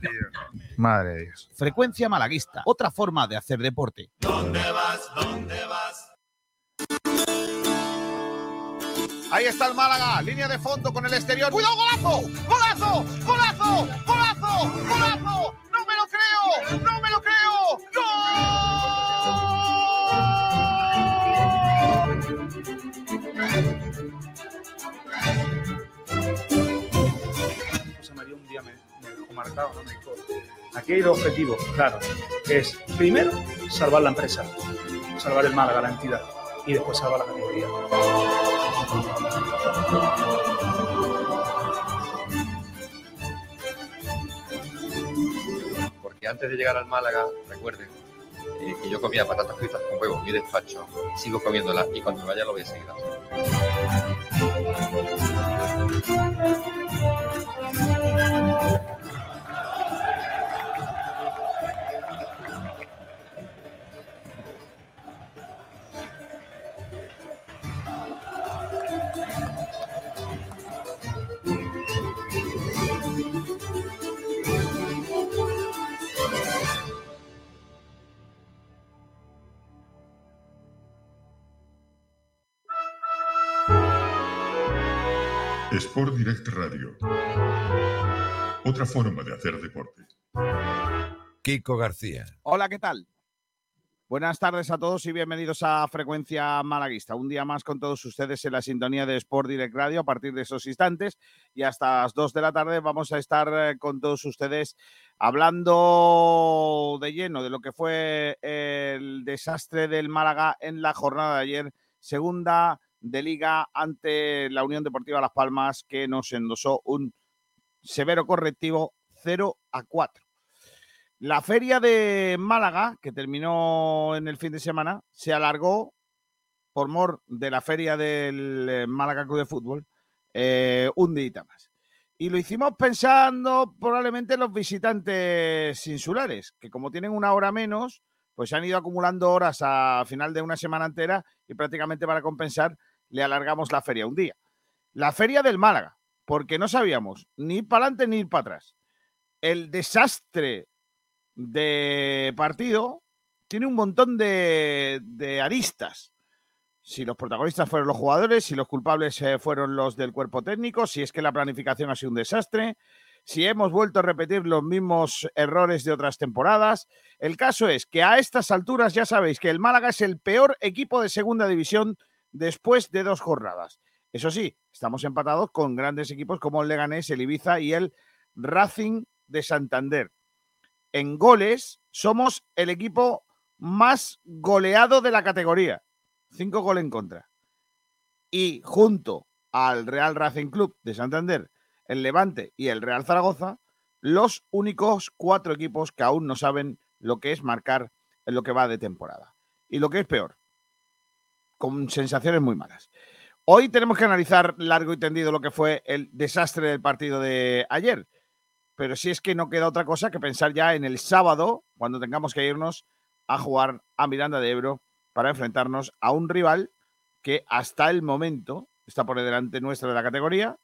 Tío. Madre de Dios. Frecuencia malaguista, otra forma de hacer deporte. ¿Dónde vas? ¿Dónde vas? Ahí está el Málaga, línea de fondo con el exterior. ¡Cuidado, golazo! ¡Golazo! ¡Golazo! ¡Golazo! ¡Golazo! ¡No me lo creo! ¡No me lo creo! José dejó marcado, ¿no? me dijo, aquí hay dos objetivos, claro, es primero salvar la empresa, salvar el Málaga, la entidad, y después salvar la categoría. Porque antes de llegar al Málaga, recuerden eh, que yo comía patatas fritas con huevos en mi despacho, sigo comiéndolas y cuando vaya lo voy a seguir haciendo. Sport Direct Radio. Otra forma de hacer deporte. Kiko García. Hola, ¿qué tal? Buenas tardes a todos y bienvenidos a Frecuencia Malaguista. Un día más con todos ustedes en la sintonía de Sport Direct Radio a partir de esos instantes y hasta las 2 de la tarde vamos a estar eh, con todos ustedes hablando de lleno de lo que fue el desastre del Málaga en la jornada de ayer, segunda de liga ante la Unión Deportiva Las Palmas que nos endosó un severo correctivo 0 a 4. La feria de Málaga, que terminó en el fin de semana, se alargó por mor de la feria del eh, Málaga Club de Fútbol eh, un día más. Y lo hicimos pensando probablemente en los visitantes insulares, que como tienen una hora menos, pues han ido acumulando horas a final de una semana entera y prácticamente para compensar le alargamos la feria un día. La feria del Málaga, porque no sabíamos ni para adelante ni para atrás. El desastre de partido tiene un montón de, de aristas. Si los protagonistas fueron los jugadores, si los culpables eh, fueron los del cuerpo técnico, si es que la planificación ha sido un desastre, si hemos vuelto a repetir los mismos errores de otras temporadas. El caso es que a estas alturas ya sabéis que el Málaga es el peor equipo de segunda división después de dos jornadas. Eso sí, estamos empatados con grandes equipos como el Leganés, el Ibiza y el Racing de Santander. En goles somos el equipo más goleado de la categoría. Cinco goles en contra. Y junto al Real Racing Club de Santander, el Levante y el Real Zaragoza, los únicos cuatro equipos que aún no saben lo que es marcar en lo que va de temporada. Y lo que es peor, con sensaciones muy malas. Hoy tenemos que analizar largo y tendido lo que fue el desastre del partido de ayer. Pero si es que no queda otra cosa que pensar ya en el sábado, cuando tengamos que irnos a jugar a Miranda de Ebro para enfrentarnos a un rival que hasta el momento está por delante nuestra de la categoría,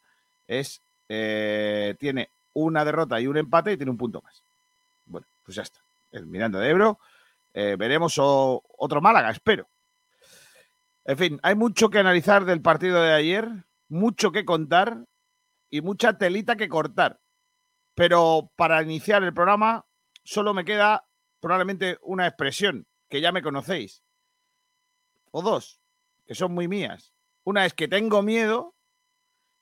es eh, tiene una derrota y un empate y tiene un punto más. Bueno, pues ya está. El Miranda de Ebro. Eh, veremos otro Málaga, espero. En fin, hay mucho que analizar del partido de ayer, mucho que contar y mucha telita que cortar. Pero para iniciar el programa solo me queda probablemente una expresión que ya me conocéis. O dos, que son muy mías. Una es que tengo miedo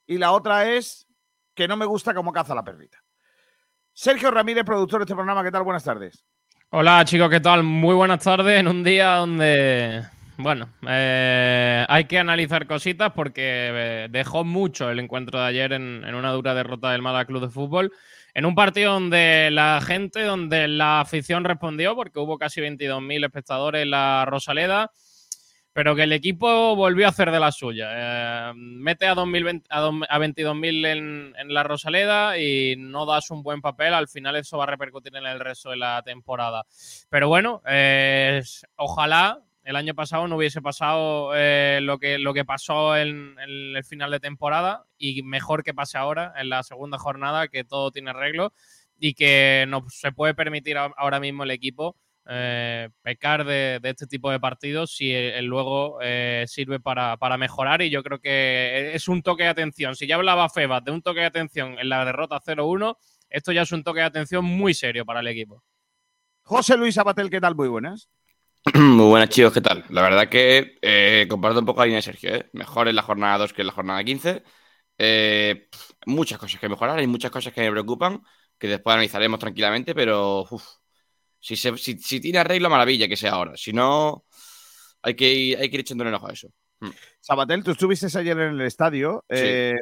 y la otra es que no me gusta cómo caza la perrita. Sergio Ramírez, productor de este programa, ¿qué tal? Buenas tardes. Hola chicos, ¿qué tal? Muy buenas tardes en un día donde, bueno, eh, hay que analizar cositas porque eh, dejó mucho el encuentro de ayer en, una dura derrota del Málaga Club de Fútbol, en un partido donde la gente, donde la afición respondió, porque hubo casi 22.000 espectadores en la Rosaleda, pero que el equipo volvió a hacer de la suya. Eh, mete a, 2020 a, a 22.000 en, en la Rosaleda y no das un buen papel, al final eso va a repercutir en el resto de la temporada. Pero bueno, ojalá el año pasado no hubiese pasado eh, lo, que, lo que pasó en, el final de temporada y mejor que pase ahora en la segunda jornada, que todo tiene arreglo. y que no se puede permitir ahora mismo el equipo eh, pecar de, este tipo de partidos si luego eh, sirve para, para mejorar y yo creo que es un toque de atención. Si ya hablaba Febas de un toque de atención en la derrota 0-1, esto ya es un toque de atención muy serio para el equipo. José Luis Abatel, ¿qué tal? Muy buenas. Muy buenas, chicos, ¿qué tal? La verdad que eh, comparto un poco la línea de Sergio, ¿eh? Mejor en la jornada 2 que en la jornada 15. Eh, muchas cosas que mejorar, hay muchas cosas que me preocupan, que después analizaremos tranquilamente, pero uf, si, se- si, si tiene arreglo, maravilla que sea ahora. Si no, hay que ir, hay que ir echando un ojo a eso. Sabatel, tú estuviste ayer en el estadio. Sí. eh,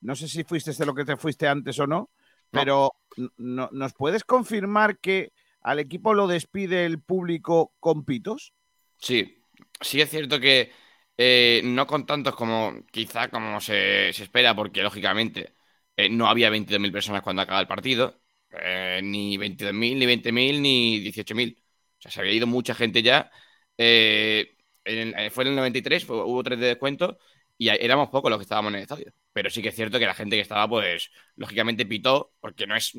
no sé si fuiste de lo que te fuiste antes o no, pero no- ¿nos puedes confirmar que al equipo lo despide el público con pitos? Sí, sí es cierto que eh, no con tantos como quizá como se, espera, porque lógicamente eh, no había 22.000 personas cuando acaba el partido, eh, ni 22.000, ni 20.000, ni 18.000. O sea, se había ido mucha gente ya. Fue en el 93, fue- hubo tres de descuento y éramos pocos los que estábamos en el estadio. Pero sí que es cierto que la gente que estaba, pues, lógicamente pitó, porque no es,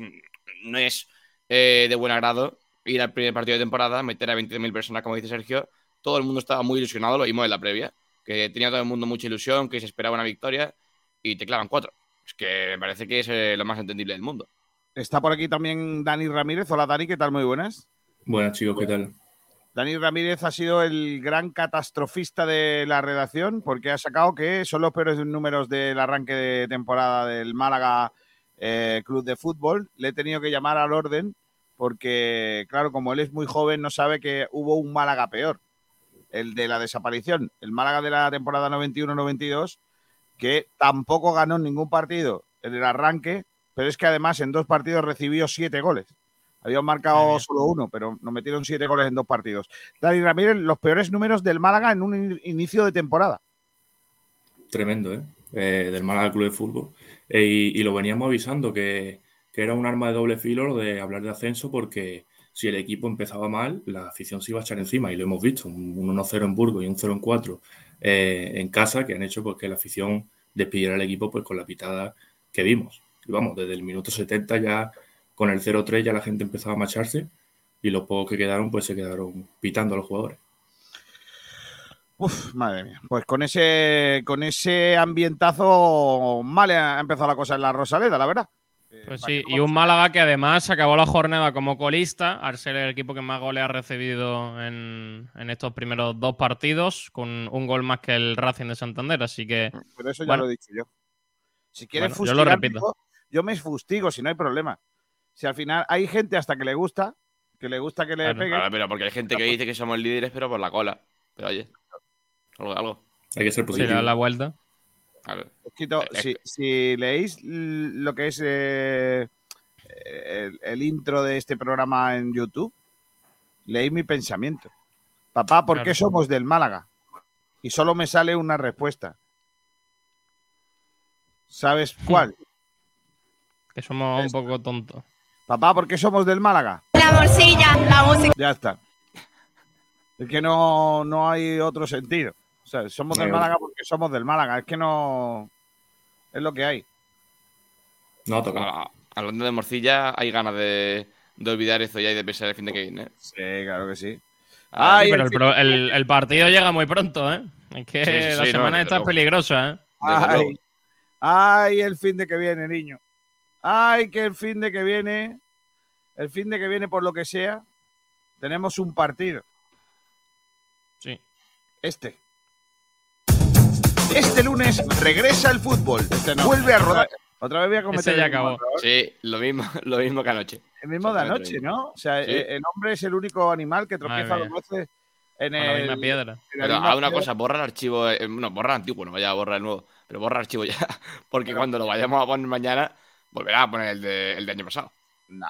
no es eh, de buen agrado ir al primer partido de temporada, meter a 20.000 personas, como dice Sergio. Todo el mundo estaba muy ilusionado, lo vimos en la previa, que tenía todo el mundo mucha ilusión, que se esperaba una victoria y te clavan cuatro. Es que me parece que es eh, lo más entendible del mundo. Está por aquí también Dani Ramírez. Hola Dani, ¿qué tal? Muy buenas. Buenas chicos, ¿qué tal? Dani Ramírez ha sido el gran catastrofista de la redacción porque ha sacado que son los peores números del arranque de temporada del Málaga eh, Club de Fútbol. Le he tenido que llamar al orden porque, claro, como él es muy joven, no sabe que hubo un Málaga peor, el de la desaparición, el Málaga de la temporada 91-92, que tampoco ganó ningún partido en el arranque, pero es que además en dos partidos recibió siete goles. Habían marcado solo uno, pero nos metieron siete goles en dos partidos. Dani Ramírez, los peores números del Málaga en un in- inicio de temporada. Tremendo, ¿eh? Eh, del Málaga Club de Fútbol. Eh, y, lo veníamos avisando que, que era un arma de doble filo lo de hablar de ascenso porque si el equipo empezaba mal, la afición se iba a echar encima y lo hemos visto, un 1-0 en Burgos y un 0 en 4 eh, en casa que han hecho pues, que la afición despidiera al equipo pues, con la pitada que vimos. Y vamos, desde el minuto 70 ya con el 0-3 ya la gente empezaba a marcharse y los pocos que quedaron pues se quedaron pitando a los jugadores. Uf, madre mía. Pues con ese, con ese ambientazo mal ha empezado la cosa en la Rosaleda, la verdad. Pues sí, y un Málaga que además acabó la jornada como colista, al ser el equipo que más goles ha recibido en, en estos primeros dos partidos, con un gol más que el Racing de Santander. Así que. Pero eso ya bueno, lo he dicho yo. Si quieres Bueno, yo lo repito. yo, yo me fustigo, si no hay problema. Si al final hay gente hasta que le gusta, que le gusta que le Claro. pegue. Claro, pero porque hay gente que dice que somos líderes, pero por la cola. Pero oye, algo, algo. Hay que ser sí, positivo. da la vuelta. Poquito, Eh, si, si leéis lo que es eh, el, el intro de este programa en YouTube, leéis mi pensamiento. Papá, ¿por qué somos del Málaga? Y solo me sale una respuesta. ¿Sabes cuál? Que somos un poco tontos. Papá, ¿por qué somos del Málaga? La morcilla, la música. Ya está. Es que no, no hay otro sentido. O sea, somos del No. Málaga porque somos del Málaga. Es que no. Es lo que hay. No, toca. Hablando de morcilla, hay ganas de, de olvidar eso ya y de pensar el fin de que viene. ¿eh? Sí, claro que sí. Ah, Ay, pero el partido llega muy pronto, ¿eh? Es que Sí, sí, la sí, no, semana está peligrosa, ¿eh? Ay, ay, el fin de que viene, niño. Ay, que el fin de que viene, el fin de que viene, por lo que sea, tenemos un partido. Sí. Este. Este lunes regresa el fútbol. Vuelve a rodar. Otra vez voy a cometer Ese ya el acabó. error. Sí, lo mismo, lo mismo que anoche. El mismo de anoche. ¿no? O sea, Sí. eh, el hombre es el único animal que tropieza dos veces en Con la misma el. piedra. Pero misma haz una piedra. cosa, borra el archivo, eh, no, borra el antiguo, no vaya a borrar el nuevo, pero borra el archivo ya, porque cuando lo vayamos a poner mañana, volverá a poner el de, el de año pasado. No,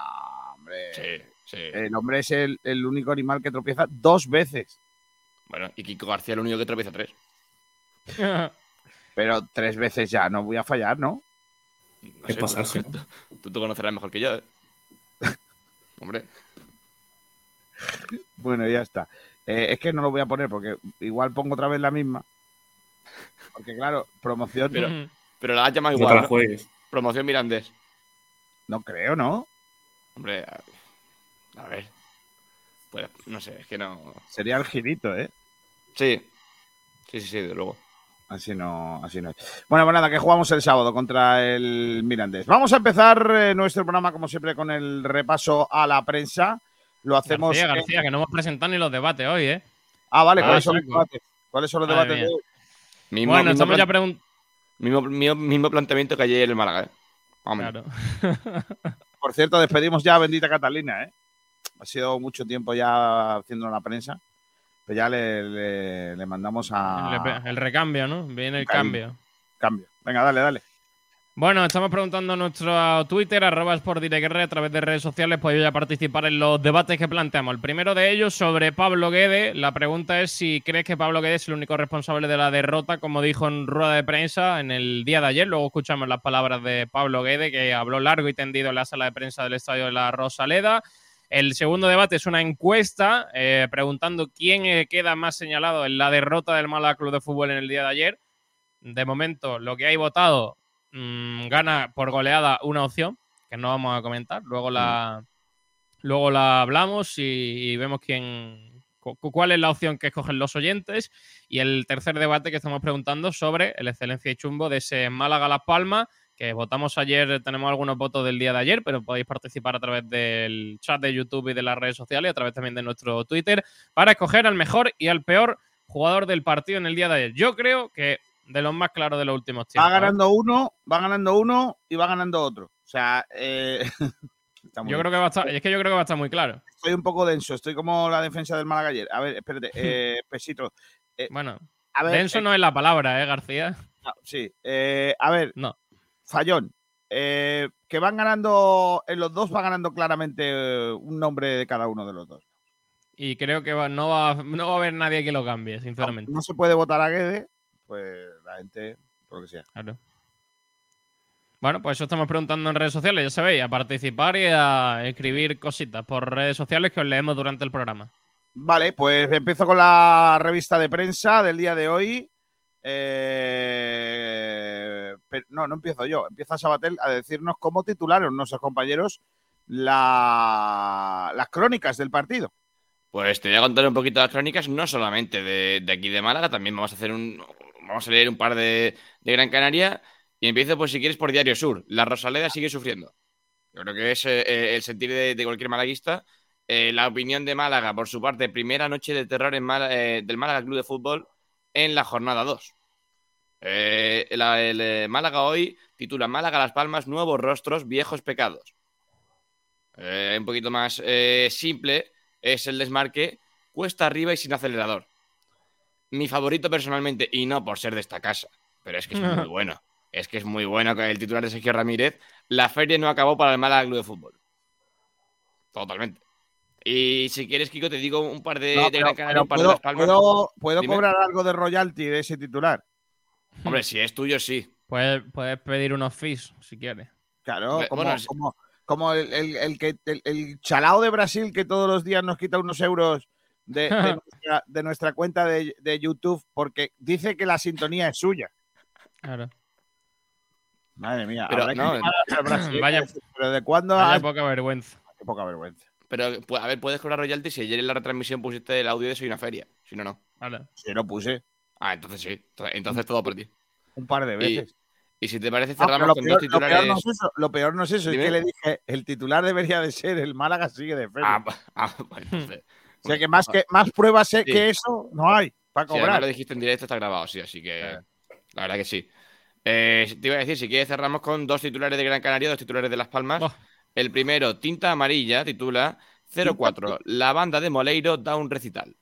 hombre. Sí, sí. El hombre es el, el único animal que tropieza dos veces. Bueno, y Kiko García el único que tropieza tres. Pero tres veces ya, no voy a fallar, ¿no? No Es sé, pasarse, tú, tú te conocerás mejor que yo, ¿eh? Hombre, Bueno, ya está. Eh, es que no lo voy a poner porque igual pongo otra vez la misma. Porque claro, promoción. Pero- pero la has llamado No te igual, la ¿no? juegues. Promoción Mirandés. No creo, ¿no? Hombre, a, a ver. Pues no sé, es que no. Sería el girito, ¿eh? Sí. Sí, sí, sí, de luego. Así no, así no es. Bueno, pues nada, que jugamos el sábado contra el Mirandés. Vamos a empezar eh, nuestro programa, como siempre, con el repaso a la prensa. Lo hacemos. García, en- García, que no hemos presentado ni los debates hoy, ¿eh? Ah, vale, Ah, ¿cuáles son los debates? ¿Cuáles son los Madre debates de hoy? Mismo, bueno, mismo estamos ya preguntando. mismo, mismo, mismo planteamiento que ayer en el Málaga, ¿eh? Claro. Por cierto, despedimos ya a Bendita Catalina, ¿eh? Ha sido mucho tiempo ya haciendo la prensa. Pues ya le, le- le mandamos a. El, el recambio, ¿no? Viene el cambio. Cambio. Venga, dale, dale. Bueno, estamos preguntando en nuestro Twitter, arroba sportdirectr, a través de redes sociales, podéis ya participar en los debates que planteamos. El primero de ellos sobre Pablo Guede. La pregunta es si crees que Pablo Guede es el único responsable de la derrota, como dijo en rueda de prensa en el día de ayer. Luego escuchamos las palabras de Pablo Guede, que habló largo y tendido en la sala de prensa del Estadio de la Rosaleda. El segundo debate es una encuesta eh, preguntando quién eh, queda más señalado en la derrota del Málaga Club de Fútbol en el día de ayer. De momento, lo que hay votado mm, gana por goleada una opción, que no vamos a comentar. Luego la, luego la hablamos y, vemos quién, cu- cu- cuál es la opción que escogen los oyentes. Y el tercer debate que estamos preguntando sobre el excelencia y chumbo de ese Málaga-Las Palmas, que votamos ayer, tenemos algunos votos del día de ayer, pero podéis participar a través del chat de YouTube y de las redes sociales, a través también de nuestro Twitter, para escoger al mejor y al peor jugador del partido en el día de ayer. Yo creo que de los más claros de los últimos Va tiempos. ¿eh? ganando uno, va ganando uno y va ganando otro. O sea, eh, está muy Yo bien. creo que va a estar, es que yo creo que va a estar muy claro. estoy un poco denso. Estoy como la defensa del Málaga ayer. A ver, espérate. eh, pesito. Bueno, A ver, denso eh, no es la palabra, ¿eh, García? no, sí. eh, a ver, No. Fallón. eh, que van ganando, en los dos va ganando claramente eh, un nombre de cada uno de los dos. Y creo que va- no, va, no va a haber nadie que lo cambie, sinceramente. No se puede votar a Guede, pues la gente, por lo que sea. Claro. Bueno, pues eso estamos preguntando en redes sociales, ya sabéis, a participar y a escribir cositas por redes sociales que os leemos durante el programa. Vale, pues empiezo con la revista de prensa del día de hoy. Eh, pero- no, no empiezo yo. Empieza Sabatel a decirnos cómo titularon nuestros compañeros la- las crónicas del partido. Pues te voy a contar un poquito las crónicas, no solamente de, aquí de Málaga, también vamos a hacer un. Vamos a leer un par de, de Gran Canaria. Y empiezo, pues, si quieres, por Diario Sur. La Rosaleda sigue sufriendo. Yo creo que es eh, eh, el sentir de, de cualquier malaguista. Eh, la opinión de Málaga, por su parte, primera noche de terror en Málaga- eh, del Málaga Club de Fútbol en la jornada 2. Eh, la- el eh, Málaga hoy titula Málaga Las Palmas, nuevos rostros, viejos pecados. Eh, un poquito más eh, simple es el desmarque cuesta arriba y sin acelerador. Mi favorito personalmente, y no por ser de esta casa, pero es que es muy bueno. Es que es muy bueno con el titular de Sergio Ramírez. La feria no acabó para el Málaga Club de Fútbol. Totalmente. Y si quieres, Kiko, te digo un par de, No, de pero- Gran Canaria, pero un par de puedo, Las Palmas. puedo- cobrar algo de royalty de ese titular. Hombre, si es tuyo, sí. Puedes, puedes pedir unos fees si quieres. Claro, como, bueno, como, como el, el- el que, el, el chalao de Brasil que todos los días nos quita unos euros de, de nuestra, de nuestra cuenta de, de YouTube porque dice que la sintonía es suya. Claro. Madre mía, Pero habrá que no, llamar a Brasil, Vaya- pero ¿de cuándo? Vaya has- poca vergüenza. Qué poca vergüenza. Pero, pues, a ver, puedes cobrar royalty si ayer en la retransmisión pusiste el audio de Soy una feria. Si no, no. Vale. Sí, lo puse Ah, entonces sí. Entonces, todo por ti. un par de veces. y si te parece, Ah, cerramos lo, con peor, dos lo peor titulares. no es eso, lo peor no es eso, Dime. es que le dije, el titular debería de ser el Málaga sigue de feria. Ah, ah, bueno, entonces. o sea que más, que más pruebas Sí. que eso no hay para cobrar. lo dijiste en directo, está grabado, sí, así que la verdad que sí. Eh, te iba a decir, si quieres cerramos con dos titulares de Gran Canaria, dos titulares de Las Palmas. Oh. El primero, Tinta Amarilla, titula 04. La banda de Moleiro da un recital.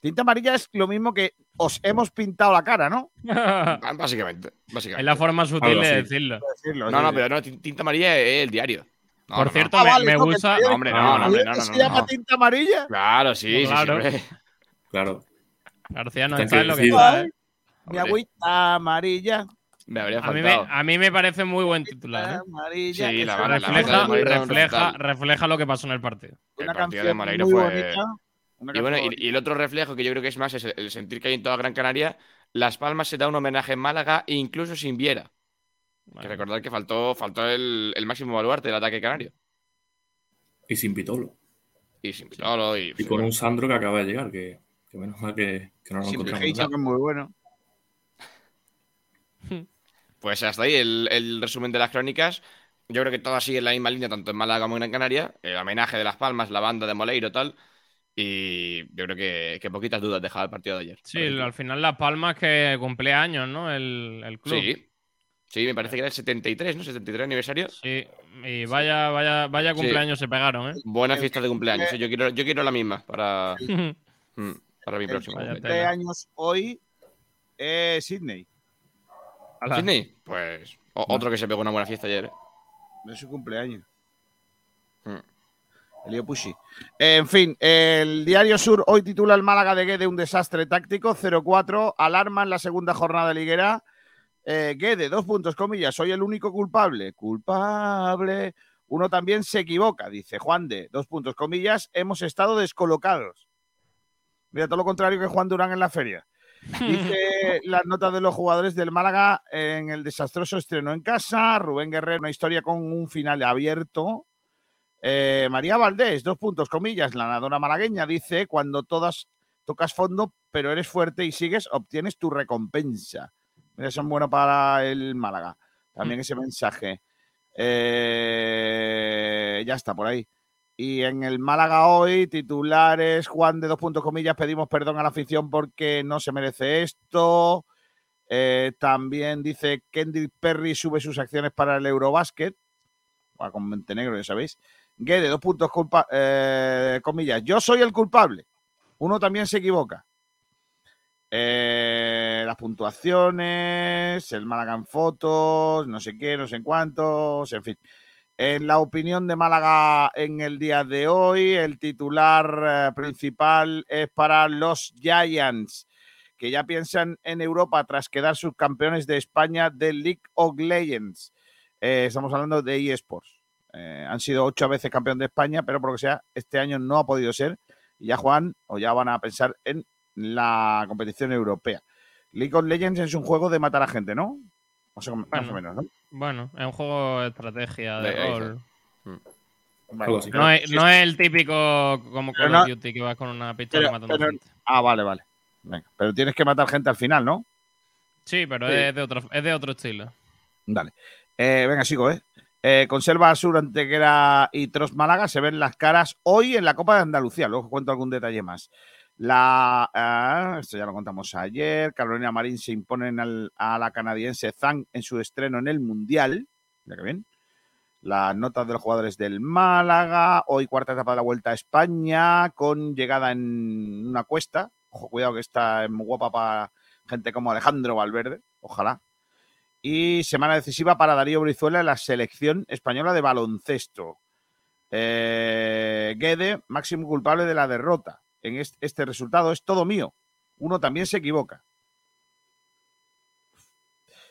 Tinta amarilla es lo mismo que os hemos pintado la cara, ¿no? Básicamente. básicamente. es la forma sutil de decirlo. No, sí, no, sí. pero no, tin- Tinta Amarilla es el diario. No, Por no, no. cierto, Ah, me, vale, me no, que gusta. hombre, no, Ah, no, hombre, ¿El no, se no, llama no. tinta amarilla? Claro, sí, sí, Claro. siempre. Claro. García no Está en lo que está, ¿eh? Mi agüita amarilla. Me habría A mí, me, faltado. a mí me parece muy buen titular. ¿eh? amarilla. Sí, la una la Refleja, refleja, refleja lo que pasó en el partido. El una partido de canción Moleiro muy fue- bonita. Y bueno, y, y el otro reflejo que yo creo que es más es el, el sentir que hay en toda Gran Canaria. Las Palmas se da un homenaje en Málaga, incluso sin Viera. Vale. Que recordar que faltó, faltó el, el máximo baluarte del ataque canario. Y sin Pitolo. Y sin Pitolo. Y, Y con un Sandro que acaba de llegar, que, que menos mal que, que no lo encontramos. que es muy bueno. Pues hasta ahí el, el resumen de las crónicas. Yo creo que todas siguen la misma línea, tanto en Málaga como en Gran Canaria. El homenaje de Las Palmas, la banda de Moleiro, tal. Y yo creo que, que poquitas dudas dejaba el partido de ayer. Sí, al final Las Palmas que cumple años, ¿no? El, el club. Sí. Sí, me parece que era el 73, ¿no? 73 aniversario. Sí, y vaya, vaya, vaya Sí. cumpleaños se pegaron, ¿eh? Buena fiesta de cumpleaños. ¿eh? Yo quiero, yo quiero la misma para, mm, para mi El próximo. Vaya de años hoy es Sydney. ¿Sydney? Pues o- otro que se pegó una buena fiesta ayer. ¿eh? Es su cumpleaños. Mm. Elio Pushi. En fin, el Diario Sur hoy titula el Málaga de Guede un desastre táctico, 0-4, alarma en la segunda jornada liguera. Eh, Guede, dos puntos, comillas, soy el único culpable. Culpable. Uno también se equivoca, dice Juan de, dos puntos, comillas, hemos estado descolocados. Mira, todo lo contrario que Juan Durán en la feria. Dice las notas de los jugadores del Málaga en el desastroso estreno en casa. Rubén Guerrero, una historia con un final abierto. Eh, María Valdés, dos puntos, comillas, la nadadora malagueña, dice: Cuando todas tocas fondo, pero eres fuerte y sigues, obtienes tu recompensa. Mira, son buenos para el Málaga. También ese mensaje. Eh, ya está por ahí. Y en el Málaga hoy, titulares, Juan de dos puntos comillas, pedimos perdón a la afición porque no se merece esto. Eh, también dice Kendrick Perry sube sus acciones para el Eurobasket. Con Montenegro, ya sabéis. Guede, dos puntos culpa, eh, comillas. Yo soy el culpable. Uno también se equivoca. Eh, las puntuaciones, el Málaga en fotos, no sé qué, no sé en cuántos, en fin. En la opinión de Málaga en el día de hoy, el titular eh, principal es para los Giants, que ya piensan en Europa tras quedar subcampeones de España del League of Legends. Estamos hablando de eSports. Eh, han sido ocho veces campeón de España, pero por lo que sea, este año no ha podido ser. Y ya Juan, o ya van a pensar en la competición europea. League of Legends es un juego de matar a gente, ¿no? O, más o Bueno. menos, ¿no? Bueno, es un juego de estrategia, de rol. Vale, así. pero- No es, no es el típico como Call no- of Duty que vas con una pistola pero- matando pero- gente. Ah, vale, vale. Venga, pero tienes que matar gente al final, ¿no? Sí, pero Sí. Es, de otro, es de otro estilo. Dale. Eh, venga, sigo, ¿eh? Eh, Conserva Sur, Antequera y Tros Málaga se ven las caras hoy en la Copa de Andalucía. Luego cuento algún detalle más. La, ah, esto ya lo contamos ayer. Carolina Marín se imponen al- a la canadiense Zhang en su estreno en el Mundial. Mira que bien. Las notas de los jugadores del Málaga. Hoy cuarta etapa de la Vuelta a España con llegada en una cuesta. Ojo, cuidado que está muy guapa para gente como Alejandro Valverde. Ojalá. Y semana decisiva para Darío Brizuela en la selección española de baloncesto. Eh, Guede, máximo culpable de la derrota. En est- este, resultado es todo mío. Uno también se equivoca.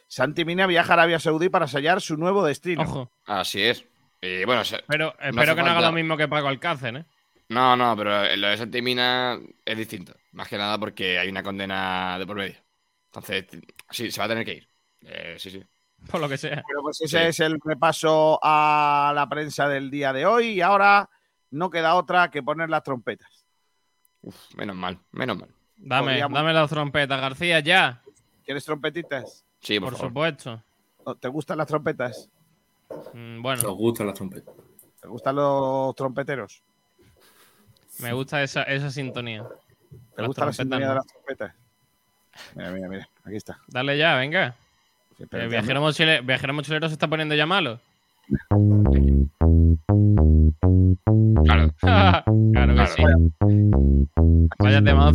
Santi Mina viaja a Arabia Saudí para sellar su nuevo destino. Ojo. Así es. Y bueno, Pero espero que no haga lo mismo que Paco Alcácer, ¿eh? no, no, pero lo de Santimina es distinto. Más que nada porque hay una condena de por medio. Entonces, sí, se va a tener que ir. Eh, sí, sí. Por lo que sea. Pero pues ese Sí. es el repaso a la prensa del día de hoy. Y ahora no queda otra que poner las trompetas. Uf, menos mal, menos mal. Dame, Podríamos- dame las trompetas, García, ya. ¿Quieres trompetitas? Sí, por, Por favor. supuesto. ¿O ¿Te gustan las trompetas? Mm, Nos Bueno, gustan las trompetas. ¿Te gustan los trompeteros? me gusta esa, esa sintonía. ¿Te Las gusta la sintonía no. de las trompetas? Mira, mira, mira. Aquí está. Dale ya, venga. Sí, El viajero, mochile- viajero mochilero se está poniendo ya malo. Claro. claro que Claro. sí. Vaya la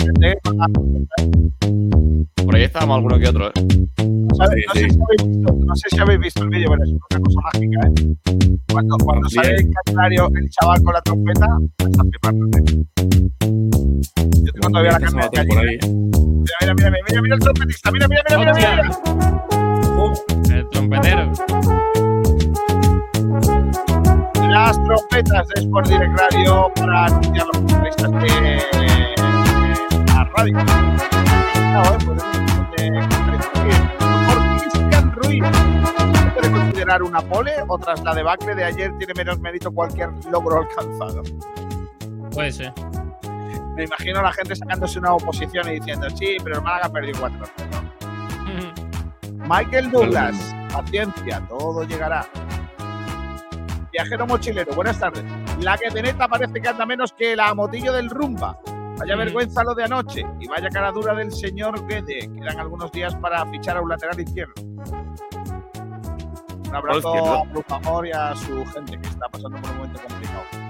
gente. Por ahí estábamos alguno que otro, ¿eh? No sé, no sé si habéis visto, no sé si habéis visto el vídeo, pero es una cosa mágica, ¿eh? Cuando, cuando sale el calendario el chaval con la trompeta, flipar. ¿eh? Yo tengo todavía la cámara hacer por ahí. Mira, mira, mira, mira, mira, mira el trompetista, mira, mira, mira, mira, mira, mira. El trompetero. Las trompetas de Sport Direct Radio para anunciar los futbolistas de la radio. No, eh, pues es de Cristian Ruiz. Puede considerar una pole o tras la debacle de ayer tiene menos mérito cualquier logro alcanzado? Puede ser. Me imagino a la gente sacándose una oposición y diciendo, sí, pero el Málaga perdió 4 Michael Douglas, paciencia, todo llegará. Viajero mochilero, buenas tardes. La que teneta parece que anda menos que la motillo del rumba. Vaya Mm. vergüenza lo de anoche y vaya cara dura del señor Guede. Quedan algunos días para fichar a un lateral izquierdo. Un abrazo a Bruce Amor y a su gente que está pasando por un momento complicado.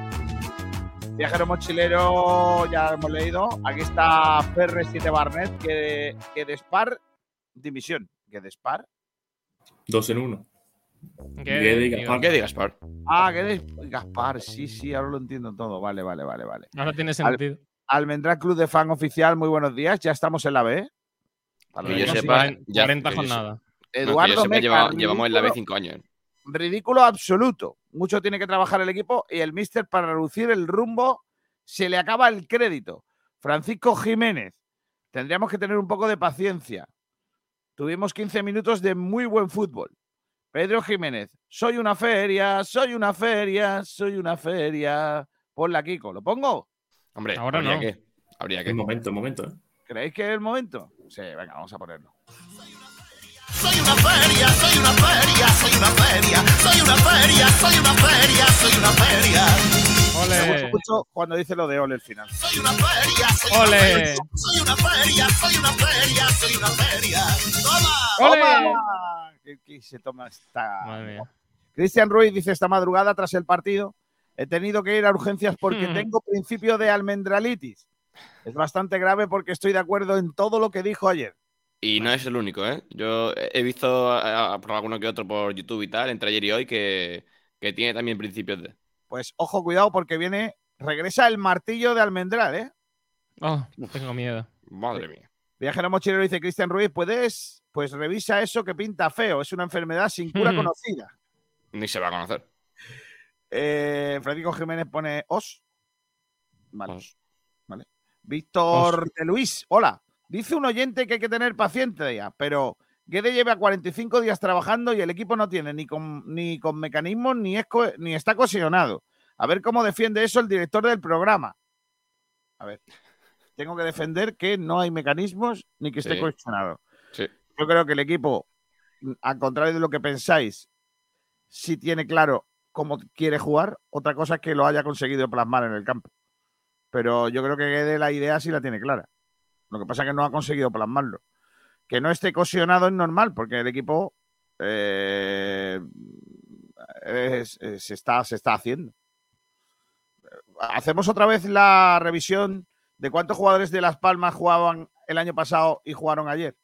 Viajero mochilero, ya lo hemos leído. Aquí está Ferres 7 Barnet, que, que Despar, dimisión. Que Despar. Dos en uno. ¿Qué? Guede y Gaspar. ¿Qué digas, Gaspar? Ah, que Des- Gaspar, sí, sí, ahora lo entiendo todo. Vale, vale, vale, vale. Ahora tiene sentido. Almendral Club de Fan Oficial, muy buenos días. Ya estamos en la B. Para Que yo sepa, ya- 40 que yo se- jornadas. no, que yo Eduardo sepa, Meca, lleva- llevamos en la B cinco años. Ridículo absoluto. Mucho tiene que trabajar el equipo y el míster para reducir el rumbo se le acaba el crédito. Francisco Jiménez, tendríamos que tener un poco de paciencia. Tuvimos 15 minutos de muy buen fútbol. Pedro Jiménez, soy una feria, soy una feria, soy una feria. Ponla, Kiko, ¿lo pongo? Hombre, Ahora habría no. que. Habría que. Un momento, un momento. ¿Creéis que es el momento? Sí, venga, vamos a ponerlo. Soy una feria, soy una feria, soy una feria, soy una feria, soy una feria, soy una feria. Me gusta ¡Ole! mucho cuando dice lo de ole el final. Soy una feria, soy una ¡Ole! feria, soy una feria, soy una feria, soy una feria. ¡Toma! ¡Ole! ¡Toma! ¿Qué, qué se toma esta? Cristian Ruiz dice esta madrugada tras el partido, he tenido que ir a urgencias porque Hmm. tengo principio de almendralitis. Es bastante grave porque estoy de acuerdo en todo lo que dijo ayer. Y no es el único, ¿eh? Yo he visto a- a- por alguno que otro por YouTube y tal, entre ayer y hoy, que, que tiene también principios de. Pues ojo, cuidado porque viene, regresa el martillo de almendral, ¿eh? Oh, tengo miedo. Madre mía. Viajero mochilero dice Cristian Ruiz, puedes, pues revisa eso que pinta feo, es una enfermedad sin cura conocida. Ni se va a conocer. Eh, Francisco Jiménez pone os. Vale. Os. Vale. Víctor de Luis, hola. Dice un oyente que hay que tener paciencia, pero Guede lleva 45 días trabajando y el equipo no tiene ni con, ni con mecanismos ni, es co- ni está cohesionado. A ver cómo defiende eso el director del programa. A ver, tengo que defender que no hay mecanismos ni que esté Sí. cohesionado. Sí. Yo creo que el equipo, al contrario de lo que pensáis, sí tiene claro cómo quiere jugar. Otra cosa es que lo haya conseguido plasmar en el campo. Pero yo creo que Guede la idea sí la tiene clara. Lo que pasa es que no ha conseguido plasmarlo. Que no esté cohesionado es normal, porque el equipo eh, es- es- se, está, se está haciendo. Hacemos otra vez la revisión de cuántos jugadores de Las Palmas jugaban el año pasado y jugaron ayer.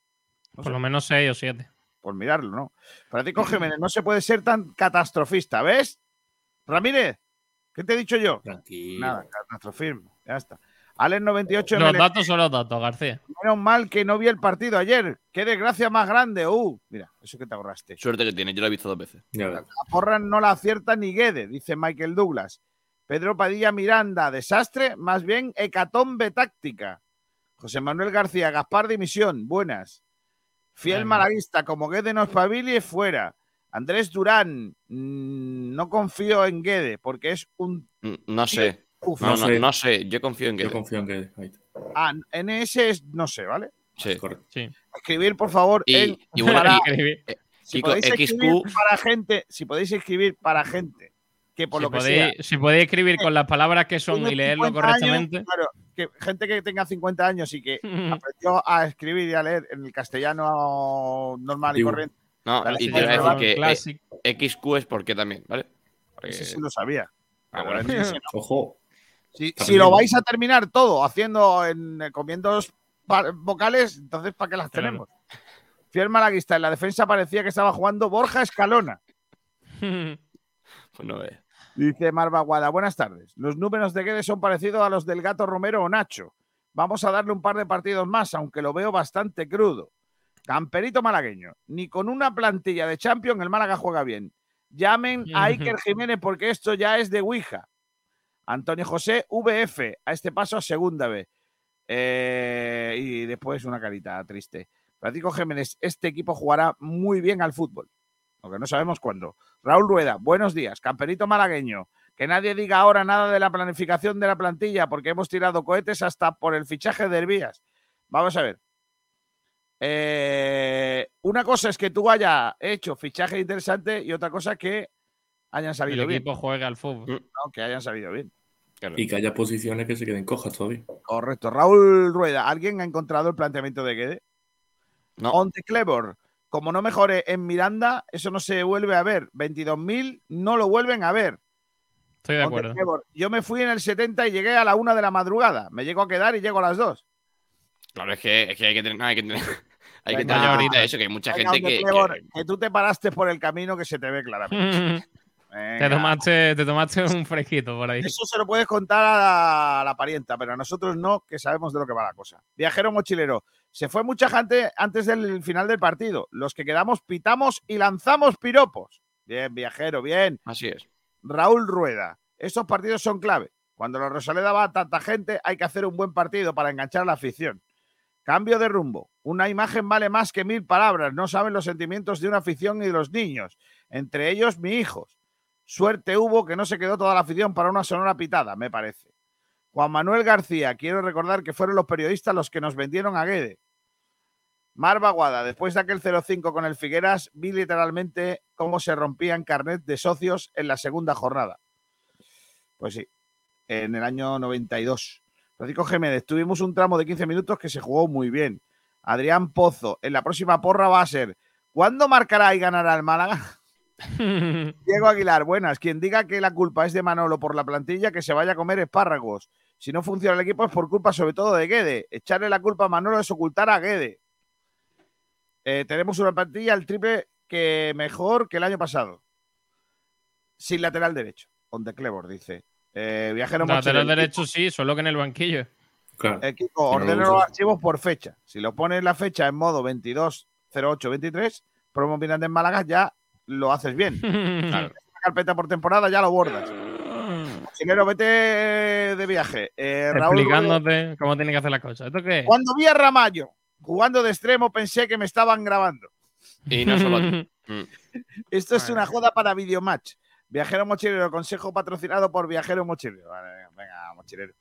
No Por sé lo menos 6 o 7. por mirarlo, ¿no? Francisco Jiménez, no se puede ser tan catastrofista, ¿ves? Ramírez, ¿qué te he dicho yo? Tranquilo. Nada, catastrofismo, ya está. Alex 98 Los ML, datos son los datos, García. menos mal que no vi el partido ayer. Qué desgracia más grande. Uh, mira, eso que te ahorraste. Suerte que tiene, yo lo he visto dos veces. La porra no la acierta ni Guede, dice Michael Douglas. Pedro Padilla Miranda, desastre, más bien hecatombe táctica. José Manuel García, Gaspar dimisión, buenas. Fiel Bueno. malaguista, como Guede no espabile, fuera. Andrés Durán, mm, no confío en Guede, porque es un Mm, No sé. Uf. No, No no, sé. no sé. Yo confío en que. Yo confío en que. Ah, NS es no sé, ¿vale? Sí. Sí. Escribir, por favor, Y- en- y bueno, para- Escribí. si Kiko, podéis escribir XQ. para gente, si podéis escribir para gente que por si, lo que podéis, sea si podéis escribir con las palabras que son y leerlo 50 años, correctamente. claro, que gente que tenga 50 años y que aprendió a escribir y a leer en el castellano normal y corriente. No, y te a decir no, que Classic. eh, XQ es porque también, ¿vale? Porque- Ese sí lo sabía. Ah, bueno. no. Ojo. Si, lo vais a terminar todo haciendo en eh, comiendo vocales, entonces ¿para qué las Claro. tenemos? Fiel malaguista, en la defensa parecía que estaba jugando Borja Escalona. Pues no. Dice Marva Guada, buenas tardes. Los números de Guedes son parecidos a los del gato Romero o Nacho. Vamos a darle un par de partidos más, aunque lo veo bastante crudo. Camperito malagueño. Ni con una plantilla de Champions el Málaga juega bien. Llamen a Iker Jiménez porque esto ya es de Ouija. Antonio José, VF. A este paso a segunda vez. Eh, y después una carita triste. Francisco Jiménez, este equipo jugará muy bien al fútbol. aunque no sabemos cuándo. Raúl Rueda, buenos días, camperito malagueño. Que nadie diga ahora nada de la planificación de la plantilla, porque hemos tirado cohetes hasta por el fichaje de Herbías. Vamos a ver. Eh, una cosa es que tú hayas hecho fichaje interesante y otra cosa que hayan El salido bien. equipo juega al fútbol. ¿no? Que hayan salido bien. Y que haya posiciones que se queden cojas todavía. Correcto. Raúl Rueda, ¿alguien ha encontrado el planteamiento de Guede? No. On the Clever. Como no mejore en Miranda, eso no se vuelve a ver. 22.000 no lo vuelven a ver. Estoy de On the acuerdo. Clever. Yo me fui en el 70 y llegué a la una de la madrugada. Me llego a quedar y llego a las 2. Claro, es que, es que hay que tener. Hay que tener, hay que tener ahorita eso, que hay mucha Venga, gente que. Clever, que- que tú te paraste por el camino que se te ve claramente. te, tomaste, te tomaste un fresquito por ahí. Eso se lo puedes contar a la, a la parienta, pero a nosotros no, que sabemos de lo que va la cosa. Viajero mochilero. Se fue mucha gente antes del final del partido. Los que quedamos pitamos y lanzamos piropos. Bien, viajero, bien. Así es. Raúl Rueda. Estos partidos son clave. Cuando la Rosaleda va a tanta gente, hay que hacer un buen partido para enganchar a la afición. Cambio de rumbo. Una imagen vale más que mil palabras. No saben los sentimientos de una afición y de los niños. Entre ellos, mi hijo. Suerte hubo que no se quedó toda la afición para una sonora pitada, me parece. Juan Manuel García, quiero recordar que fueron los periodistas los que nos vendieron a Guede. Mar Baguada, después de aquel 0-5 con el Figueras, vi literalmente cómo se rompían carnet de socios en la segunda jornada. Pues sí, en el año 92. Francisco Jiménez, tuvimos un tramo de 15 minutos que se jugó muy bien. Adrián Pozo, en la próxima porra va a ser, ¿cuándo marcará y ganará el Málaga? Diego Aguilar, buenas. Quien diga que la culpa es de Manolo por la plantilla, que se vaya a comer espárragos. Si no funciona el equipo es por culpa sobre todo de Guede. Echarle la culpa a Manolo es ocultar a Guede. Eh, tenemos una plantilla el triple que mejor que el año pasado. Sin lateral derecho. On the Clever, dice. Eh, viajero Lateral derecho sí, solo que en el banquillo. Claro. Eh, Kiko, ordena los archivos por fecha. Si lo pones la fecha en modo 22 08 23, promo Miranda en Málaga, ya lo haces bien. Claro. Una carpeta por temporada, ya lo bordas. Mochilero, vete de viaje. Eh, Raúl Explicándote cómo tiene que hacer las cosas. ¿Esto qué? es? Cuando vi a Ramallo jugando de extremo, pensé que me estaban grabando. Y no solo. Mm. Esto es una joda para Videomatch. Viajero Mochilero, consejo patrocinado por Viajero Mochilero. Vale, venga, Mochilero.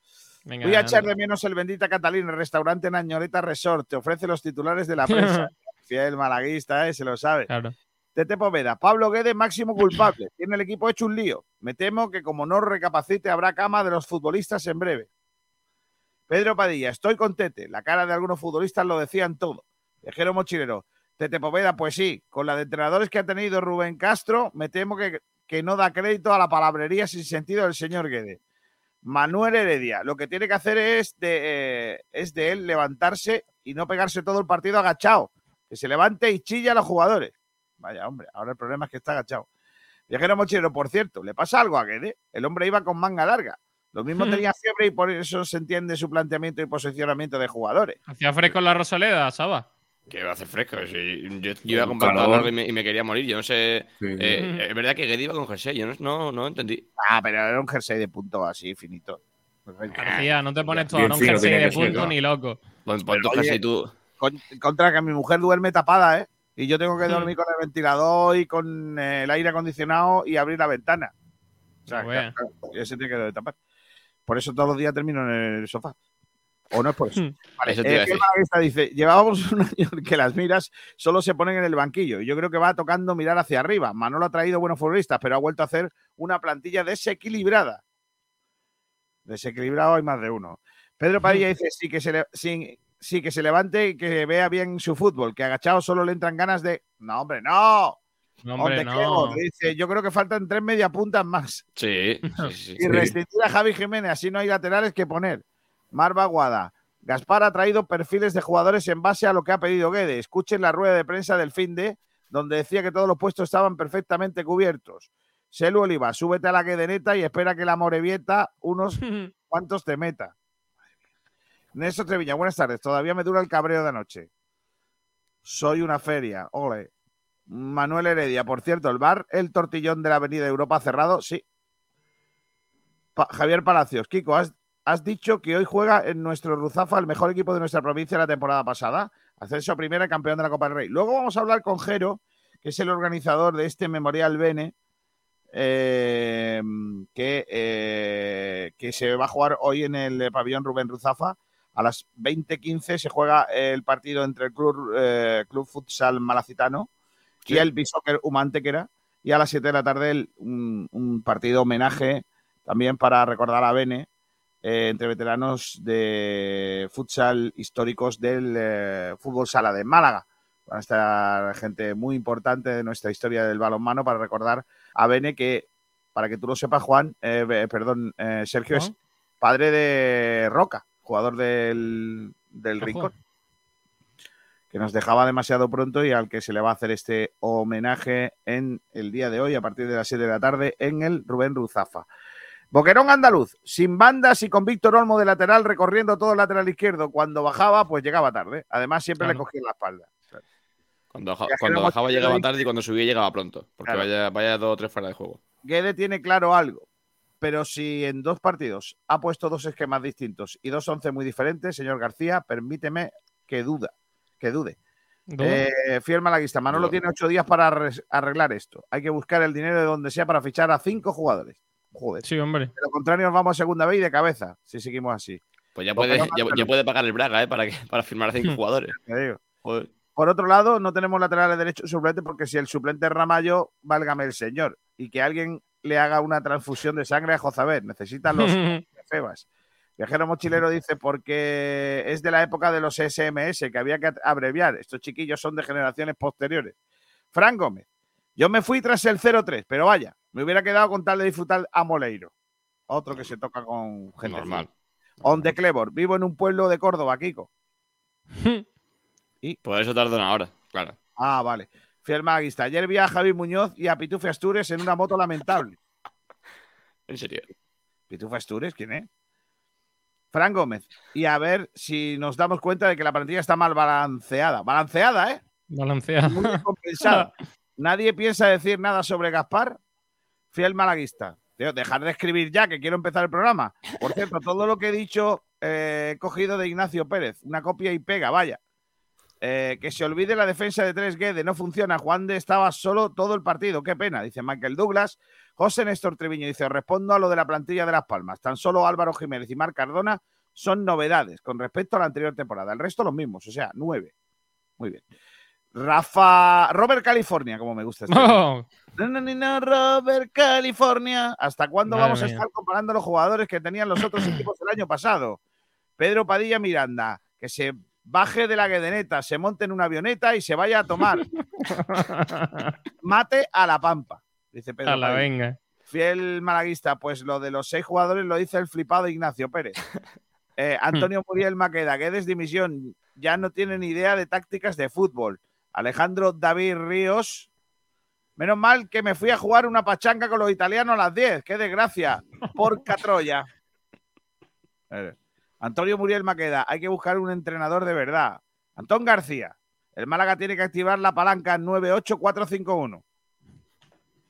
Venga, Voy a echar de menos el Bendita Catalina, el restaurante en Añoreta Resort. Te ofrece los titulares de la prensa. Fiel malaguista, ¿eh? se lo sabe. Claro. Tete Poveda, Pablo Guede, máximo culpable. Tiene el equipo hecho un lío. Me temo que como no recapacite, habrá cama de los futbolistas en breve. Pedro Padilla, estoy con Tete. La cara de algunos futbolistas lo decían todo. Viajero mochilero. Tete Poveda, pues sí, con la de entrenadores que ha tenido Rubén Castro, me temo que, no da crédito a la palabrería sin sentido del señor Guede. Manuel Heredia, lo que tiene que hacer es de, eh, es de él levantarse y no pegarse todo el partido agachado. Que se levante y chilla a los jugadores. Vaya, hombre, ahora el problema es que está agachado. Viajero mochilero, por cierto, ¿le pasa algo a Guede? El hombre iba con manga larga. Lo mismo tenía fiebre y por eso se entiende su planteamiento y posicionamiento de jugadores. Hacía fresco en la Rosaleda, Saba. Que va a hacer fresco. yo, yo iba a comprar calor. largo y me, y me quería morir. Yo no sé. Sí. eh, es verdad que Guede iba con jersey. Yo no, no, no entendí. Ah, pero era un jersey de punto así, finito. García, no te pones tú Bien a un jersey de punto ¿no? ni loco. Pon, pon tu oye, jersey tú. Con- contra que mi mujer duerme tapada, ¿eh? Y yo tengo que dormir con el ventilador y con eh, el aire acondicionado y abrir la ventana. O sea, bueno. claro, ese tiene que tapar. Por eso todos los días termino en el sofá. ¿O no es por eso? Vale, Eso te iba a eh, dice, llevábamos un año que las miras solo se ponen en el banquillo. Y yo creo que va tocando mirar hacia arriba. Manolo ha traído buenos futbolistas, pero ha vuelto a hacer una plantilla desequilibrada. Desequilibrado hay más de uno. Pedro Padilla dice, sí que se le- sí, sí, que se levante y que vea bien su fútbol, que agachado solo le entran ganas de... No, hombre, no. No, hombre, no. Dice, yo creo que faltan tres media puntas más. Sí, sí, sí. Y restringir a Javi Jiménez, así no hay laterales que poner. Marva Guada. Gaspar ha traído perfiles de jugadores en base a lo que ha pedido Guede. Escuchen la rueda de prensa del fin de, donde decía que todos los puestos estaban perfectamente cubiertos. Selu Oliva, súbete a la Guedeneta y espera que la Morevieta unos cuantos te meta. Néstor Trevilla, buenas tardes. Todavía me dura el cabreo de anoche. Soy una feria. Ole. Manuel Heredia, por cierto, el bar, el tortillón de la Avenida Europa cerrado, sí. Javier Palacios, Kiko, has, dicho que hoy juega en nuestro Ruzafa el mejor equipo de nuestra provincia la temporada pasada. Ascenso a primera campeón de la Copa del Rey. Luego vamos a hablar con Jero, que es el organizador de este Memorial Bene, eh, que, eh, que se va a jugar hoy en el pabellón Rubén Ruzafa. A las 20.15 se juega el partido entre el Club, eh, Club Futsal Malacitano y el Bishoker Humantequera. Y a las 7 de la tarde el- un, un partido homenaje también para recordar a Bene eh, entre veteranos de futsal históricos del eh, fútbol sala de Málaga. Van a estar gente muy importante de nuestra historia del balonmano para recordar a Bene que, para que tú lo sepas, Juan, eh, perdón, eh, Sergio es padre de Roca, jugador del, del Ojo. Rincón, que nos dejaba demasiado pronto y al que se le va a hacer este homenaje en el día de hoy, a partir de las 7 de la tarde, en el Rubén Ruzafa. Boquerón andaluz, sin bandas y con Víctor Olmo de lateral recorriendo todo el lateral izquierdo. Cuando bajaba, pues llegaba tarde. Además, siempre le cogía la espalda. Cuando, cuando bajaba llegaba tarde y cuando subía llegaba pronto. Porque Claro. vaya, vaya dos o tres fuera de juego. Guede tiene claro algo, pero si en dos partidos ha puesto dos esquemas distintos y dos once muy diferentes, señor García, permíteme que duda, que dude. ¿Duda? Eh, fiel malaguista, Manolo tiene ocho días para arreglar esto. Hay que buscar el dinero de donde sea para fichar a cinco jugadores. Joder. Sí, hombre. De lo contrario, nos vamos a segunda vez y de cabeza, si seguimos así. Pues ya puede, ya, puede pagar el Braga, ¿eh? Para, que, para firmar a cinco Hmm. jugadores. Joder. Por otro lado, no tenemos laterales derechos suplente porque si el suplente es Ramallo, válgame el señor. Y que alguien le haga una transfusión de sangre a Jozabet. Necesitan los Febas. Viajero Mochilero dice, porque es de la época de los SMS, que había que abreviar. Estos chiquillos son de generaciones posteriores. Fran Gómez, yo me fui tras el 0-3, pero vaya, me hubiera quedado con tal de disfrutar a Moleiro. Otro que se toca con gente. Normal. On the Clebor, vivo en un pueblo de Córdoba, Kiko. Por eso tarda una hora, claro. Ah, vale. Fiel malaguista. Ayer vi a Javi Muñoz y a Pitufe Astures en una moto lamentable. En serio. Pitufe Astures, ¿quién es? Fran Gómez. Y a ver si nos damos cuenta de que la plantilla está mal balanceada. Balanceada, ¿eh? Balanceada. Muy descompensada. Nadie piensa decir nada sobre Gaspar. Fiel malaguista. Tío, dejar de escribir ya, que quiero empezar el programa. Por cierto, todo lo que he dicho eh, he cogido de Ignacio Pérez. Una copia y pega, vaya. Eh, que se olvide la defensa de 3G, de no funciona. Juan de estaba solo todo el partido. Qué pena, dice Michael Douglas. José Néstor Treviño dice: Respondo a lo de la plantilla de Las Palmas. Tan solo Álvaro Jiménez y Marc Cardona son novedades con respecto a la anterior temporada. El resto los mismos, o sea, nueve. Muy bien. Rafa. Robert California, como me gusta este. No, no, no, no, Robert California. ¿Hasta cuándo Madre vamos a estar comparando los jugadores que tenían los otros equipos el año pasado? Pedro Padilla Miranda, que se baje de la guedeneta, se monte en una avioneta y se vaya a tomar mate a la pampa, dice Pedro a la Padilla. venga. Fiel malaguista, pues lo de los seis jugadores lo dice el flipado Ignacio Pérez. Eh, Antonio Muriel Maqueda, que es dimisión, ya no tiene ni idea de tácticas de fútbol. Alejandro David Ríos, menos mal que me fui a jugar una pachanga con los italianos a las 10, qué desgracia, por Catroya. Antonio Muriel Maqueda, hay que buscar un entrenador de verdad. Antón García, el Málaga tiene que activar la palanca 98451.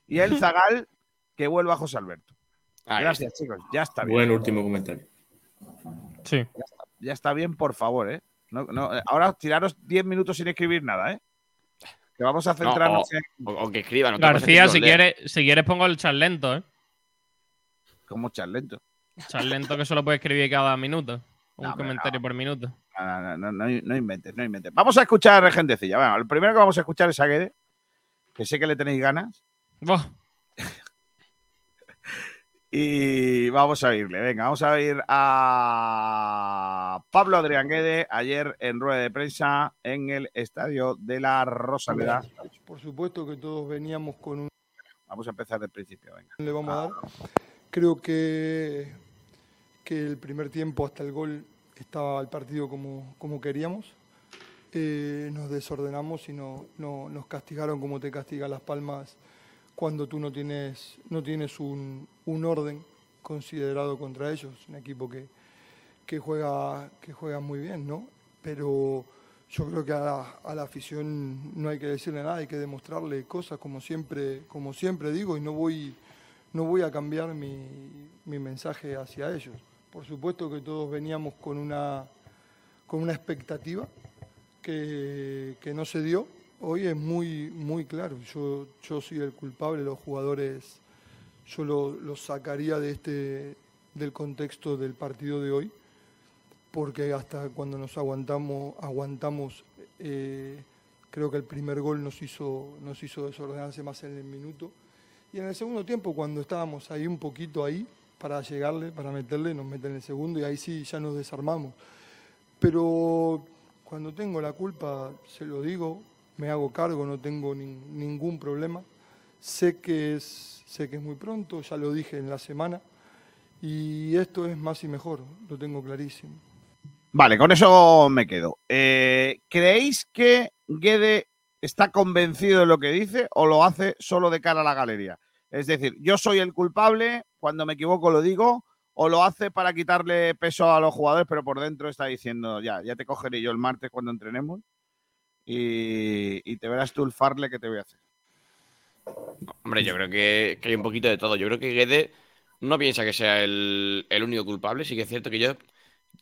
Y el Zagal, que vuelva José Alberto. Ahí Gracias, chicos. Ya está bien. Buen último comentario. Sí. Ya está bien, por favor, ¿eh? No, no, ahora tiraros 10 minutos sin escribir nada, ¿eh? Que vamos a No, centrarnos o, en o- o que escriban. García, si quieres, si quieres pongo el chat lento, ¿eh? cómo echar lento. Chat lento que solo puede escribir cada minuto. Un No, comentario por minuto. No, no, no, no, no inventes, no inventes. Vamos a escuchar a Gentecilla. Bueno, el primero que vamos a escuchar es a Guede, que sé que le tenéis ganas. Y vamos a oírle. Venga, vamos a oír a Pablo Adrián Guede ayer en rueda de prensa en el estadio de la Rosaleda. Por supuesto que todos veníamos con un... Vamos a empezar del principio, venga. Le vamos a dar. Creo que, que el primer tiempo hasta el gol estaba el partido como, como queríamos. Eh, nos desordenamos y no, no- nos castigaron como te castiga Las Palmas cuando tú no tienes, no tienes un, un orden considerado contra ellos. Un equipo que, que, juega, que juega muy bien, ¿no? Pero yo creo que a la, a la afición no hay que decirle nada, hay que demostrarle cosas como siempre, como siempre digo, y no voy, no voy a cambiar mi, mi mensaje hacia ellos. Por supuesto que todos veníamos con una, con una expectativa que, que no se dio, hoy es muy, muy claro. Yo, yo soy el culpable, los jugadores, yo los lo sacaría de este, del contexto del partido de hoy, porque hasta cuando nos aguantamos, aguantamos eh, creo que el primer gol nos hizo, nos hizo desordenarse más en el minuto. Y en el segundo tiempo, cuando estábamos ahí un poquito ahí, para llegarle, para meterle, nos meten en el segundo y ahí sí ya nos desarmamos. Pero cuando tengo la culpa, se lo digo, me hago cargo, no tengo nin- ningún problema. Sé que, es, sé que es muy pronto, ya lo dije en la semana, y esto es más y mejor, lo tengo clarísimo. Vale, con eso me quedo. Eh, ¿Creéis que Guede está convencido de lo que dice o lo hace solo de cara a la galería? Es decir, yo soy el culpable, cuando me equivoco lo digo, o lo hace para quitarle peso a los jugadores, pero por dentro está diciendo, ya, ya te cogeré yo el martes cuando entrenemos y, te verás tú el farle que te voy a hacer. Hombre, yo creo que, que hay un poquito de todo. Yo creo que Guede no piensa que sea el, el único culpable. Sí que es cierto que yo,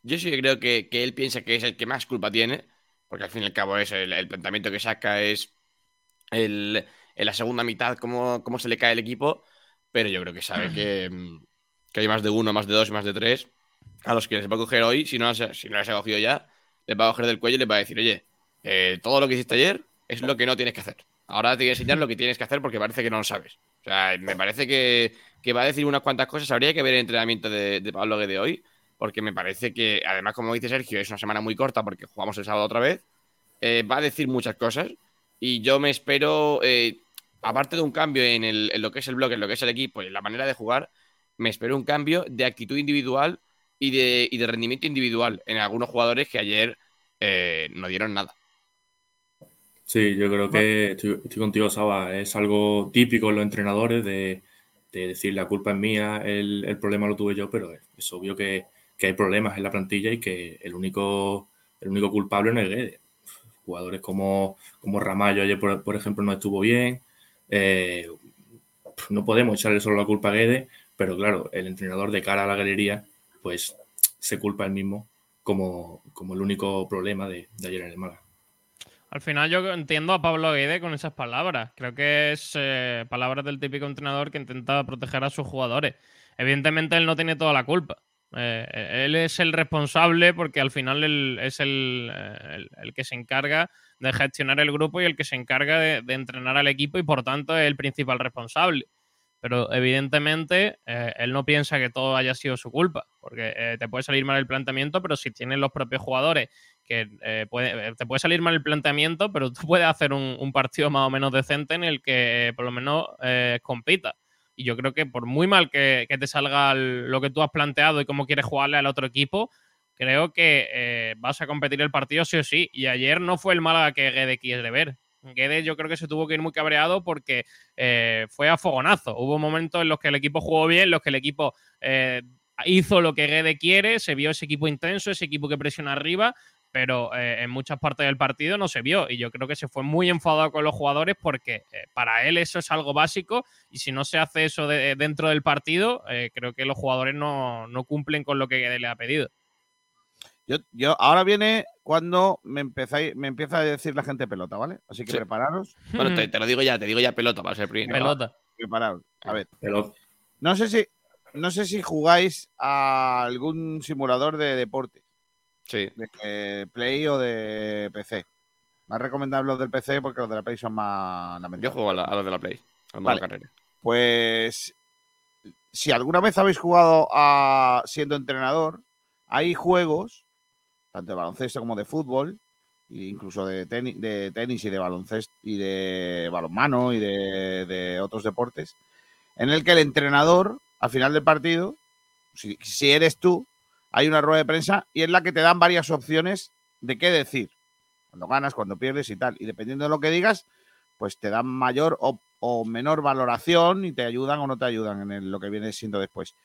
yo sí que creo que, que él piensa que es el que más culpa tiene, porque al fin y al cabo es el, el planteamiento que saca, es el, en la segunda mitad cómo, cómo se le cae el equipo, pero yo creo que sabe que, mm, que hay más de uno, más de dos y más de tres a los que les va a coger hoy, si no, las- si no les ha cogido ya, les va a coger del cuello y les va a decir, oye, eh, todo lo que hiciste ayer es lo que no tienes que hacer. Ahora te voy a enseñar lo que tienes que hacer porque parece que no lo sabes. O sea, me parece que, que va a decir unas cuantas cosas. Habría que ver el entrenamiento de, de Pablo Guede hoy, porque me parece que, además, como dice Sergio, es una semana muy corta porque jugamos el sábado otra vez. eh, va a decir muchas cosas y yo me espero, eh, aparte de un cambio en, el- en lo que es el bloque, en lo que es el equipo y en la manera de jugar, me espero un cambio de actitud individual y de, y de rendimiento individual en algunos jugadores que ayer eh, no dieron nada. Sí, yo creo que estoy, estoy contigo, Saba. Es algo típico en los entrenadores de, de decir la culpa es mía, el, problema lo tuve yo, pero es, obvio que, hay problemas en la plantilla y que el único, el único culpable no es Guede. Jugadores como, como Ramallo ayer, por ejemplo, no estuvo bien. Eh, no podemos echarle solo la culpa a Guede, pero claro, el entrenador de cara a la galería, pues se culpa él mismo como, como el único problema de, de ayer en el Málaga. Al final yo entiendo a Pablo Guede con esas palabras. Creo que es eh, palabras del típico entrenador que intenta proteger a sus jugadores. Evidentemente él no tiene toda la culpa. Eh, él es el responsable porque al final él es el, el- el que se encarga de gestionar el grupo y el que se encarga de, entrenar al equipo y por tanto es el principal responsable. Pero evidentemente eh, él no piensa que todo haya sido su culpa, porque eh, te puede salir mal el planteamiento, pero si tienen los propios jugadores que eh, puede- te puede salir mal el planteamiento, pero tú puedes hacer un, partido más o menos decente en el que por lo menos compita. Y yo creo que por muy mal que, te salga lo que tú has planteado y cómo quieres jugarle al otro equipo, creo que eh, vas a competir el partido sí o sí. Y ayer no fue el Málaga que Guede quiere ver. Guede yo creo que se tuvo que ir muy cabreado porque eh, fue a fogonazo. Hubo momentos en los que el equipo jugó bien, en los que el equipo eh, hizo lo que Guede quiere, se vio ese equipo intenso, ese equipo que presiona arriba, pero eh, en muchas partes del partido no se vio. Y yo creo que se fue muy enfadado con los jugadores porque eh, para él eso es algo básico y si no se hace eso de- dentro del partido, creo que los jugadores no, no cumplen con lo que Guede le ha pedido. Yo, yo, ahora viene cuando me, empezáis, me empieza a decir la gente pelota, ¿vale? Así que Sí. prepararos. Bueno, te, te lo digo ya, te digo ya pelota para ser primero. Pelota. Prepararos. A ver. Pelota. No sé si, no sé si jugáis a algún simulador de deporte. Sí. De eh, Play o de PC. Más recomendable los del PC porque los de la Play son más Yo juego a, la- a los de la Play, al modo Vale. carrera. Pues si alguna vez habéis jugado a siendo entrenador, hay juegos, tanto de baloncesto como de fútbol, e incluso de tenis, y de baloncesto y de balonmano y de, otros deportes, en el que el entrenador, al final del partido, si, eres tú, hay una rueda de prensa y es la que te dan varias opciones de qué decir. Cuando ganas, cuando pierdes y tal. Y dependiendo de lo que digas, pues te dan mayor o, menor valoración y te ayudan o no te ayudan en lo que viene siendo después.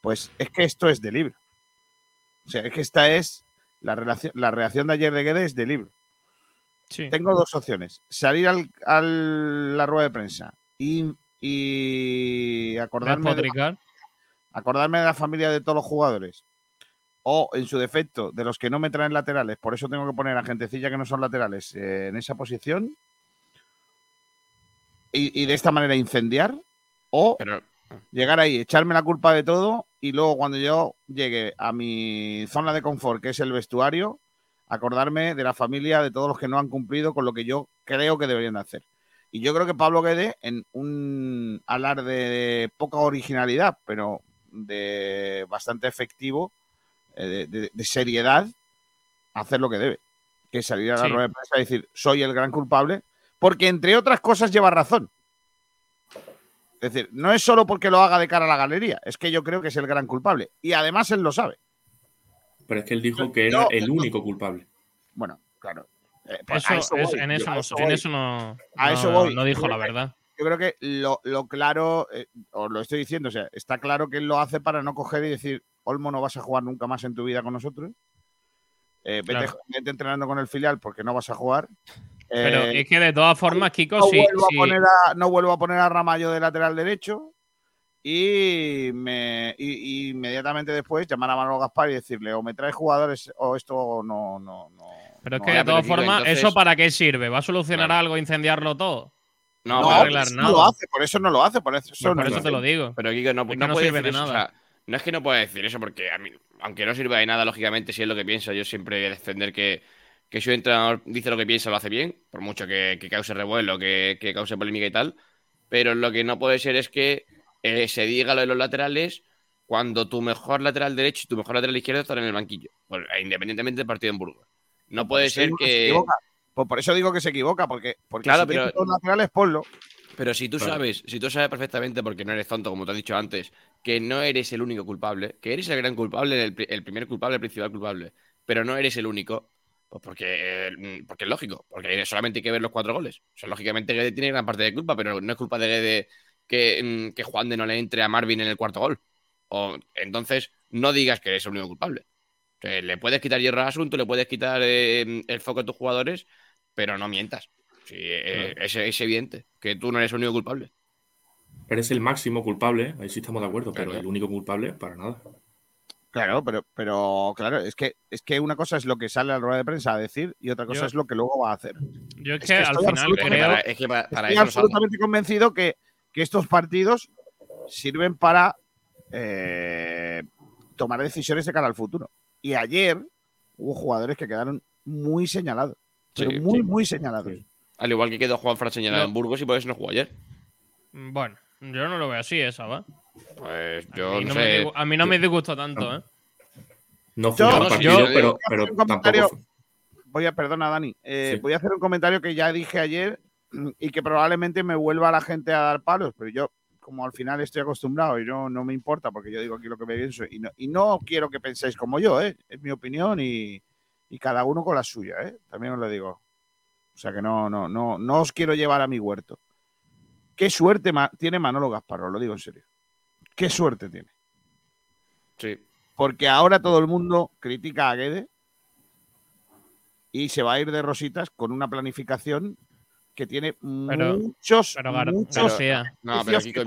Pues es que esto es de libro. O sea, es que esta es la, relación, la reacción de ayer de Guedes de libro. Sí. Tengo dos opciones. Salir al, a la rueda de prensa y, y acordarme, de la, acordarme de la familia de todos los jugadores. O, en su defecto, de los que no me traen laterales. Por eso tengo que poner a gentecilla que no son laterales eh, en esa posición. y, y de esta manera incendiar o Pero, llegar ahí, echarme la culpa de todo y luego cuando yo llegue a mi zona de confort, que es el vestuario, acordarme de la familia, de todos los que no han cumplido con lo que yo creo que deberían de hacer. Y yo creo que Pablo Guede, en un alarde de poca originalidad, pero de bastante efectivo, eh, de, de- de seriedad, hacer lo que debe. Que es salir a la Sí. rueda de prensa y decir, soy el gran culpable, porque entre otras cosas lleva razón. Es decir, no es solo porque lo haga de cara a la galería, es que yo creo que es el gran culpable. Y además él lo sabe. Pero es que él dijo que era No, el no. único culpable. Bueno, claro. Eh, pues Eso, es- en, eso no, eso en voy. eso no, A eso no- voy. no dijo Yo la que- verdad. Yo creo que lo, lo claro, eh, os lo estoy diciendo, o sea, está claro que él lo hace para no coger y decir, Olmo, no vas a jugar nunca más en tu vida con nosotros. Eh, vete, Claro. vete entrenando con el filial porque no vas a jugar. Pero Eh, es que de todas formas, Kiko, no, sí, vuelvo sí- a poner a, no vuelvo a poner a Ramallo de lateral derecho y, me, y- y inmediatamente después llamar a Manolo Gaspar y decirle o me traes jugadores o esto no... no, no Pero es no que hay". de todas formas, ¿eso para qué sirve? ¿Va a solucionar algo incendiarlo todo? No, va a pero- arreglar eso nada. no lo hace, por eso no lo hace, por eso, Pues por no eso te lo digo. Pero Kiko, no, Es no no puede sirve decir de eso. nada. o sea, no es que no pueda decir eso, porque a mí, aunque no sirva de nada, lógicamente, si es lo que piensa, yo siempre voy a defender que, que si un entrenador dice lo que piensa, lo hace bien, por mucho que, que cause revuelo, que, que cause polémica y tal. Pero lo que no puede ser es que eh, se diga lo de los laterales cuando tu mejor lateral derecho y tu mejor lateral izquierdo están en el banquillo, independientemente del partido en Burgos. No puede ser se que. equivoca. Pues por eso digo que se equivoca, porque, porque Claro, si pero- dos laterales, ponlo. Pero si tú sabes, si tú sabes perfectamente, porque no eres tonto, como te he dicho antes, que no eres el único culpable, que eres el gran culpable, el primer culpable, el principal culpable, pero no eres el único, pues porque, eh, porque es lógico, porque solamente hay que ver los cuatro goles. O sea, lógicamente Guede tiene gran parte de culpa, pero no es culpa de Guede que, mm, que Juan de no le entre a Marvin en el cuarto gol. O, entonces, no digas que eres el único culpable. O sea, le puedes quitar hierro al asunto, le puedes quitar eh, el foco a tus jugadores, pero no mientas. Sí, eh, es, es evidente que tú no eres el único culpable. Eres el máximo culpable, ahí sí estamos de acuerdo, pero Claro. el único culpable, para nada. Claro, pero, pero claro, es que, es que una cosa es lo que sale a la rueda de prensa a decir y otra cosa Yo- es lo que luego va a hacer. Yo es Es que al estoy final absolutamente- creo. Para- es que para, para Estoy absolutamente convencido que, que estos partidos sirven para eh, tomar decisiones de cara al futuro. Y ayer hubo jugadores que quedaron muy señalados. Pero muy, sí. muy señalados. Al igual que quedó Juan Fran señalado No. en Burgos y por eso no jugó ayer. Bueno, yo no lo veo así, esa, ¿va? Pues A yo mí no, no me sé. disgu- a mí no me disgustó tanto, ¿eh? No Yo- partido, pero, voy a pero hacer un comentario. tampoco fue- Voy a, perdona, Dani. eh, Sí. Voy a hacer un comentario que ya dije ayer y que probablemente me vuelva la gente a dar palos, pero yo, como al final estoy acostumbrado y no, no me importa, porque yo digo aquí lo que me pienso y no, y no quiero que penséis como yo, ¿eh? es mi opinión y, y cada uno con la suya, ¿eh? también os lo digo. O sea que no, no, no, no os quiero llevar a mi huerto. Qué suerte ma- tiene Manolo Gasparro, lo digo en serio. Qué suerte tiene. Sí. Porque ahora todo el mundo critica a Guede y se va a ir de rositas con una planificación que tiene Pero- muchos, Pero muchos García, No, pero Kiko,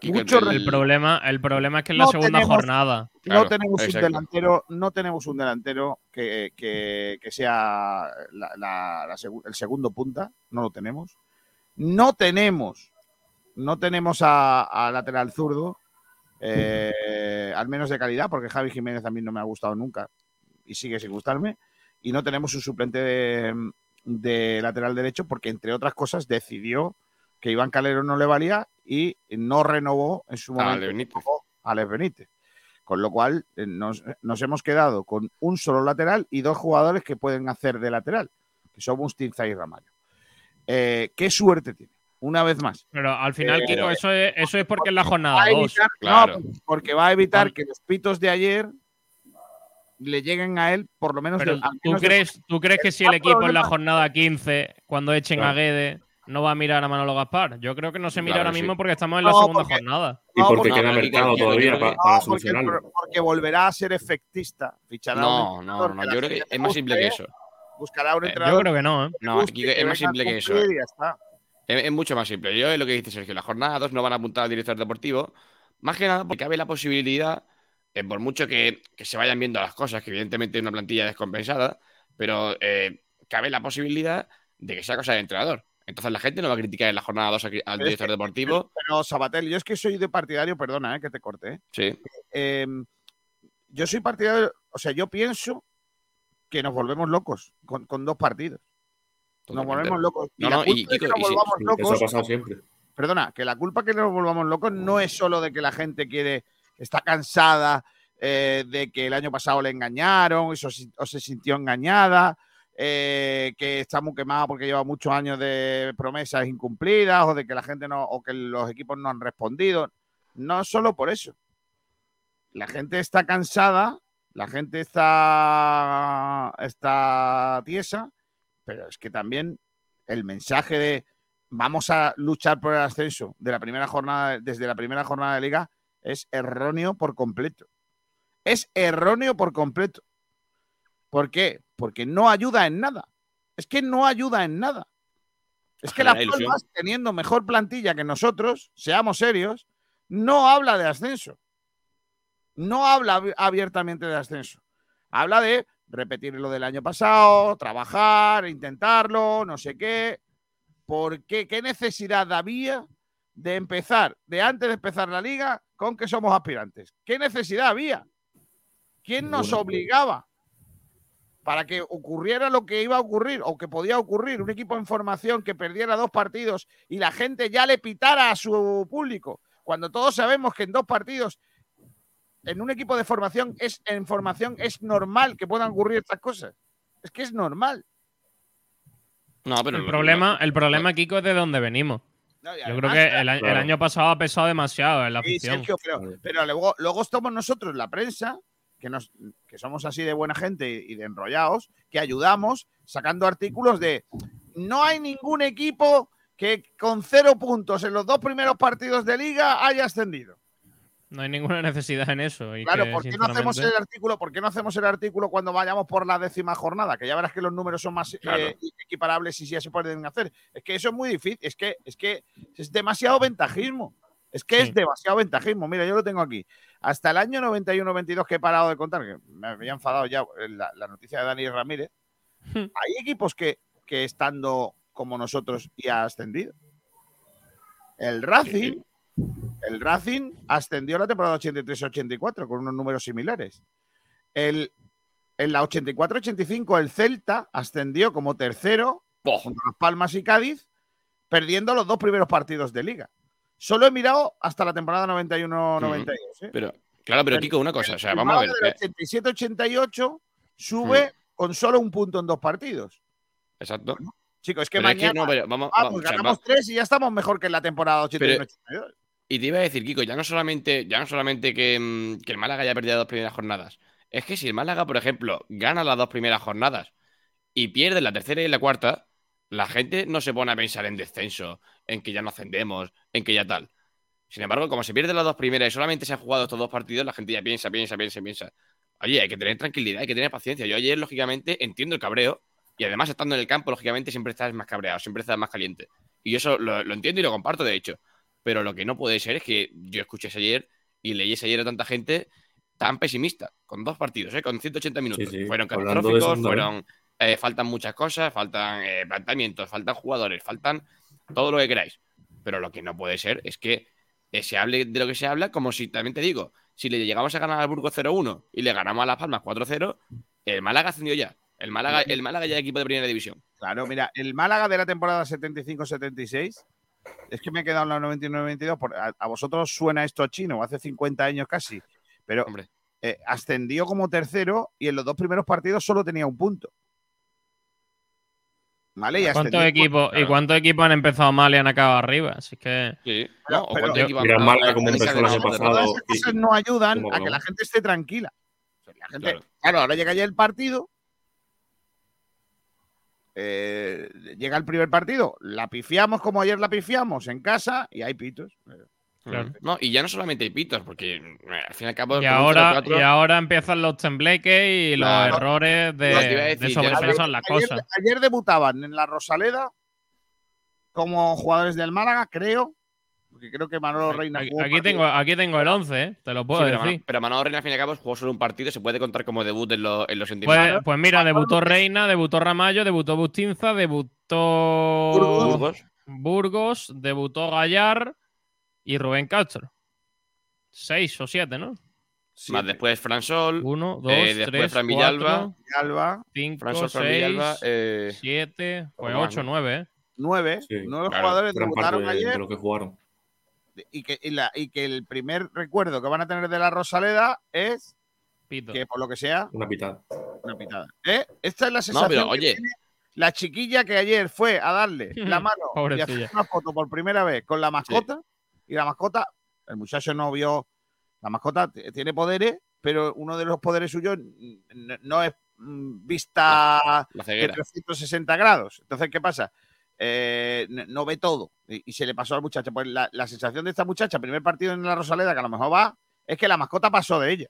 que Mucho el- el problema, el problema es que es la No segunda tenemos- jornada. Claro, no tenemos un delantero, no tenemos un delantero que, que- que sea la- la- la el segundo punta, no lo tenemos. No tenemos, no tenemos a, a lateral zurdo, eh, al menos de calidad, porque Javi Jiménez a mí no me ha gustado nunca y sigue sin gustarme. Y no tenemos un suplente de, de lateral derecho, porque entre otras cosas decidió que Iván Calero no le valía y no renovó en su momento Benítez. a Alex Benítez. Con lo cual eh, nos, nos hemos quedado con un solo lateral y dos jugadores que pueden hacer de lateral, que son Mustinza y Ramallo. Eh, ¿Qué suerte tiene? Una vez más. Pero al final, Eh, Kiko, eso es, eso es porque es la jornada a 2. evitar- claro. no, porque va a evitar que los pitos de ayer le lleguen a él por lo menos Pero de- al ¿tú menos de- crees, ¿tú crees que si el equipo en la jornada 15, cuando echen a. Guede, no va a mirar a Manolo Gaspar? Yo creo que no se mira Claro ahora sí. mismo porque estamos en la No, segunda porque- jornada. Y No, porque porque- queda no, mercado todavía para No, porque, el solucionarlo. porque volverá a ser efectista. Fichará No, no, no, yo creo que es más simple que eso. Buscará un Eh, entrenador Yo creo que no, ¿eh? No, es más simple que eso. Es, es mucho más simple. Yo es lo que dice Sergio. La jornada 2 no van a apuntar al director deportivo. Más que nada porque cabe la posibilidad, eh, por mucho que, que se vayan viendo las cosas, que evidentemente es una plantilla descompensada, pero eh, cabe la posibilidad de que sea cosa del entrenador. Entonces la gente no va a criticar en la jornada 2 al es director que- deportivo. Pero, Sabatel, yo es que soy de partidario, perdona, eh, que te corte. eh. Sí. Eh, yo soy partidario, o sea, yo pienso que nos volvemos locos con, con dos partidos. Nos volvemos locos. Y No, la no, y, Kiko, nos y volvamos Eso ha locos, pasado siempre. perdona, que la culpa que nos volvamos locos no es solo de que la gente quiere, está cansada eh, de que el año pasado le engañaron o se, o se sintió engañada, eh, que está muy quemada porque lleva muchos años de promesas incumplidas o de que la gente no, o que los equipos no han respondido. No solo por eso. La gente está cansada, la gente está, está tiesa, pero es que también el mensaje de vamos a luchar por el ascenso de la primera jornada, desde la primera jornada de liga, es erróneo por completo. Es erróneo por completo. ¿Por qué? Porque no ayuda en nada. Es que no ayuda en nada. Es que Genera Las. Palmas, teniendo mejor plantilla que nosotros, seamos serios, no habla de ascenso. No habla abi- abiertamente de ascenso. Habla de repetir lo del año pasado, trabajar, intentarlo, no sé qué. ¿Por qué? ¿Qué necesidad había de empezar, de antes de empezar la liga, con que somos aspirantes? ¿Qué necesidad había? ¿Quién nos Ninguna. obligaba para que ocurriera lo que iba a ocurrir o que podía ocurrir? Un equipo en formación que perdiera dos partidos y la gente ya le pitara a su público, cuando todos sabemos que en dos partidos, en un equipo de formación, es, en formación es normal que puedan ocurrir estas cosas. Es que es normal. No, pero El problema, el problema, Kiko, es de dónde venimos. No, Yo creo que el, año pasado ha pesado demasiado en la Sí, afición. Sergio, pero, pero luego, luego estamos nosotros, la prensa, que, nos, que somos así de buena gente y de enrollados, que ayudamos sacando artículos de no hay ningún equipo que con cero puntos en los dos primeros partidos de liga haya ascendido. No hay ninguna necesidad en eso. y Claro, que, ¿por qué no hacemos el artículo? ¿Por qué no hacemos el artículo cuando vayamos por la décima jornada? Que ya verás que los números son más eh, equiparables y sí ya se pueden hacer. Es que eso es muy difícil, es que es que es demasiado ventajismo. Es que Sí. es demasiado ventajismo. Mira, yo lo tengo aquí. Hasta el año 91-92 que he parado de contar, que me había enfadado ya eh, la, la noticia de Dani Ramírez. Hay equipos que, que estando como nosotros y ha ascendido. El Racing, el Racing ascendió la temporada 83-84 con unos números similares. El, en la 84-85 el Celta ascendió como tercero Boh, junto a Las Palmas y Cádiz, perdiendo los dos primeros partidos de liga. Solo he mirado hasta la temporada 91-92. ¿eh? pero, claro, pero El- Kiko, una cosa. O sea, El vamos a ver. Eh, del 87-88 sube con solo un punto en dos partidos. Exacto. Chicos, es que Pero es mañana que no, pero vamos, ah, vamos, pues o sea, ganamos tres y ya estamos mejor que en la temporada 81-82. Y te iba a decir, Kiko, ya no solamente, ya no solamente que, mm, que el Málaga haya perdido las dos primeras jornadas. Es que si el Málaga, por ejemplo, gana las dos primeras jornadas y pierde la tercera y la cuarta, la gente no se pone a pensar en descenso, en que ya no ascendemos, en que ya tal. Sin embargo, como se pierden las dos primeras y solamente se han jugado estos dos partidos, la gente ya piensa, piensa, piensa, piensa. Oye, hay que tener tranquilidad, hay que tener paciencia. Yo ayer, lógicamente, entiendo el cabreo y además estando en el campo, lógicamente, siempre estás más cabreado, siempre estás más caliente. Y yo eso lo, lo entiendo y lo comparto, de hecho. Pero lo que no puede ser es que yo escuché ayer y leyese ayer a tanta gente tan pesimista, con dos partidos, ¿eh? con 180 minutos. Sí, sí, Fueron catastróficos, fueron. eh, faltan muchas cosas, faltan eh, planteamientos, faltan jugadores, faltan todo lo que queráis. Pero lo que no puede ser es que eh, se hable de lo que se habla, como si, también te digo, si le llegamos a ganar al Burgos 0-1 y le ganamos a Las Palmas 4-0, el Málaga ascendió ya. El Málaga, el Málaga ya es equipo de primera división. Claro, mira, el Málaga de la temporada 75-76, es que me he quedado en la 99-22, por- a, a vosotros suena esto a chino, hace 50 años casi, pero Hombre, eh, ascendió como tercero y en los dos primeros partidos solo tenía un punto. ¿Vale? Y ¿Cuántos equipos, ¿Y cuántos equipos han empezado mal y han acabado arriba? Así que. sí. ¿no? Esas y- cosas no ayudan ¿Cómo a que la gente esté tranquila. O sea, la gente- Claro. claro. ahora llega ya el partido. Eh, llega el primer partido, la pifiamos como ayer la pifiamos en casa y hay pitos. Claro. No, y ya no solamente hay pitos, porque eh, al fin y al cabo. Y ahora, 0-4 y ahora empiezan los tembleques y los Claro. errores de, decir, de las cosas. ayer debutaban en la Rosaleda como jugadores del Málaga, creo. Porque creo que Manolo Reina Aquí, tengo, aquí tengo el 11, ¿eh? te lo puedo Sí, pero, decir. Mano- pero Manolo Reina, al fin y al cabo, jugó solo un partido. Se puede contar como debut en, lo- en los sentimientos. Pues, pues mira, debutó Reina, debutó Ramallo, debutó Bustinza, debutó Burgos. Burgos, debutó Gallar y Rubén Castro. Seis o siete, ¿no? Más después Fran Sol. Uno, dos, eh, después tres, Fran cuatro, Villalba. Villalba, cinco, Fran Sol, Fran seis, Villalba. eh, siete, pues ocho, nueve, ¿eh? nueve, Sí, nueve claro, jugadores debutaron de, ayer de lo que jugaron. Y, que, y, la- y que el primer recuerdo que van a tener de la Rosaleda es Pito. que, por lo que sea, Una pitada. una pitada. ¿Eh? Esta es la No, sensación pero que oye, tiene la chiquilla que ayer fue a darle la mano y hacer una foto por primera vez con la mascota y la mascota, el muchacho no vio, la mascota tiene poderes, pero uno de los poderes suyos no es mm, vista la de ceguera. 360 grados. Entonces, ¿qué pasa? Eh, no ve todo y, y se le pasó al muchacho. Pues la, la sensación de esta muchacha, primer partido en la Rosaleda, que a lo mejor va, es que la mascota pasó de ella.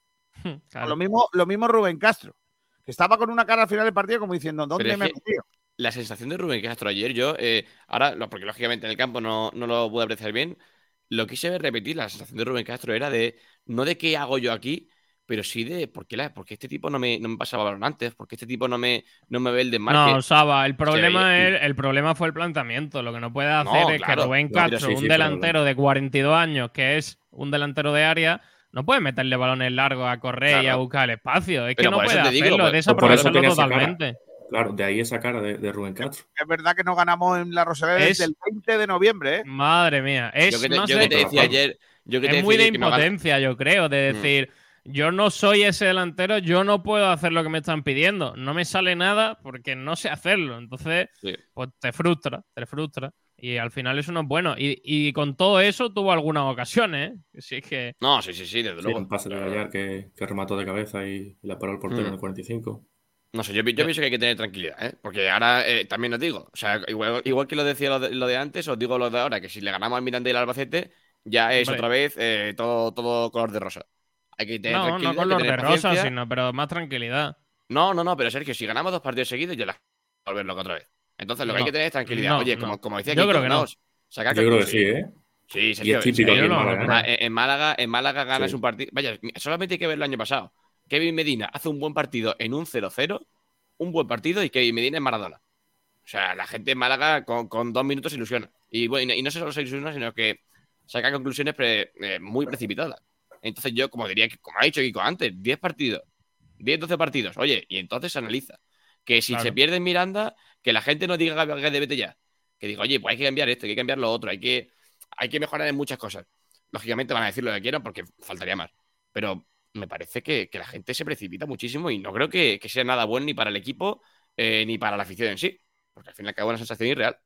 Claro. Lo mismo, lo mismo Rubén Castro, que estaba con una cara al final del partido como diciendo, ¿dónde me he metido? La sensación de Rubén Castro ayer, yo, eh, ahora, lo- porque lógicamente en el campo no, no lo pude apreciar bien, lo quise ver repetir, la sensación de Rubén Castro era de, no de qué hago yo aquí, pero sí de por qué, la, por qué este tipo no me, no me pasaba balón antes, por qué este tipo no me, no me ve el desmarque. No, Saba, el problema, veía- es, el problema fue el planteamiento. Lo que no puede hacer No, es claro. que Rubén Castro, sí, un sí, delantero de 42 años, que es un delantero de área, no puede meterle balones largos a correr y a Claro. buscar el espacio. Es Pero que no puede te digo, hacerlo, pues- de por eso desaprovecharlo quería sacar- totalmente. Claro, de ahí esa cara de, de Rubén Castro. Es verdad que no ganamos en la Rosaleda Es- desde el 20 de noviembre, ¿eh? Madre mía. Es, yo que te, no yo sé, que te decía ayer, yo que te es muy de no impotencia, yo creo, de Mm. Yo no soy ese delantero, yo no puedo hacer lo que me están pidiendo. No me sale nada porque no sé hacerlo. Entonces, Sí. pues te frustra, te frustra. Y al final eso no es bueno. Y, y con todo eso tuvo algunas ocasiones, ¿eh? Sí, es que... No, sí, sí, sí, desde Sí, luego. un pase de Gallar que, que remató de cabeza y, y la paró el portero Mm. en el 45. No sé, yo, pi- yo pienso que hay que tener tranquilidad, ¿eh? Porque ahora eh, también os digo, o sea, igual, igual que lo decía lo de, lo de antes, os digo lo de ahora, que si le ganamos al Miranda y al Albacete, ya es otra vez eh, todo, todo color de rosa. Hay que tener No, no color de rosa, sino, pero más tranquilidad. No, no, no, pero Sergio, si ganamos dos partidos seguidos, ya la volver loco otra vez. Entonces lo que hay que tener es tranquilidad. No, Oye, no. como, como decía Yo Kiko, creo que no. sacar Yo creo que conclusiones. sí, ¿eh? Sí, Y Sergio, es típico en en Málaga. no, ¿eh? En en Málaga, en Málaga ganas Sí. un partido. Vaya, solamente hay que ver el año pasado. Kevin Medina hace un buen partido en un 0-0, un buen partido y Kevin Medina es Maradona. O sea, la gente en Málaga con, con dos minutos se ilusiona. Y, bueno, y no solo se ilusiona, sino que saca conclusiones pre- eh, muy precipitadas. Entonces yo, como diría, que como ha dicho Kiko antes, 10 partidos, 10, 12 partidos. Oye, y entonces se analiza. Que si Claro. se pierde en Miranda, que la gente no diga que de vete ya. Que diga, oye, pues hay que cambiar esto, hay que cambiar lo otro, hay que, hay que mejorar en muchas cosas. Lógicamente van a decir lo que quieran porque faltaría más. Pero me parece que, que la gente se precipita muchísimo y no creo que, que sea nada bueno ni para el equipo eh, ni para la afición en sí. Porque al fin y al cabo es una sensación irreal.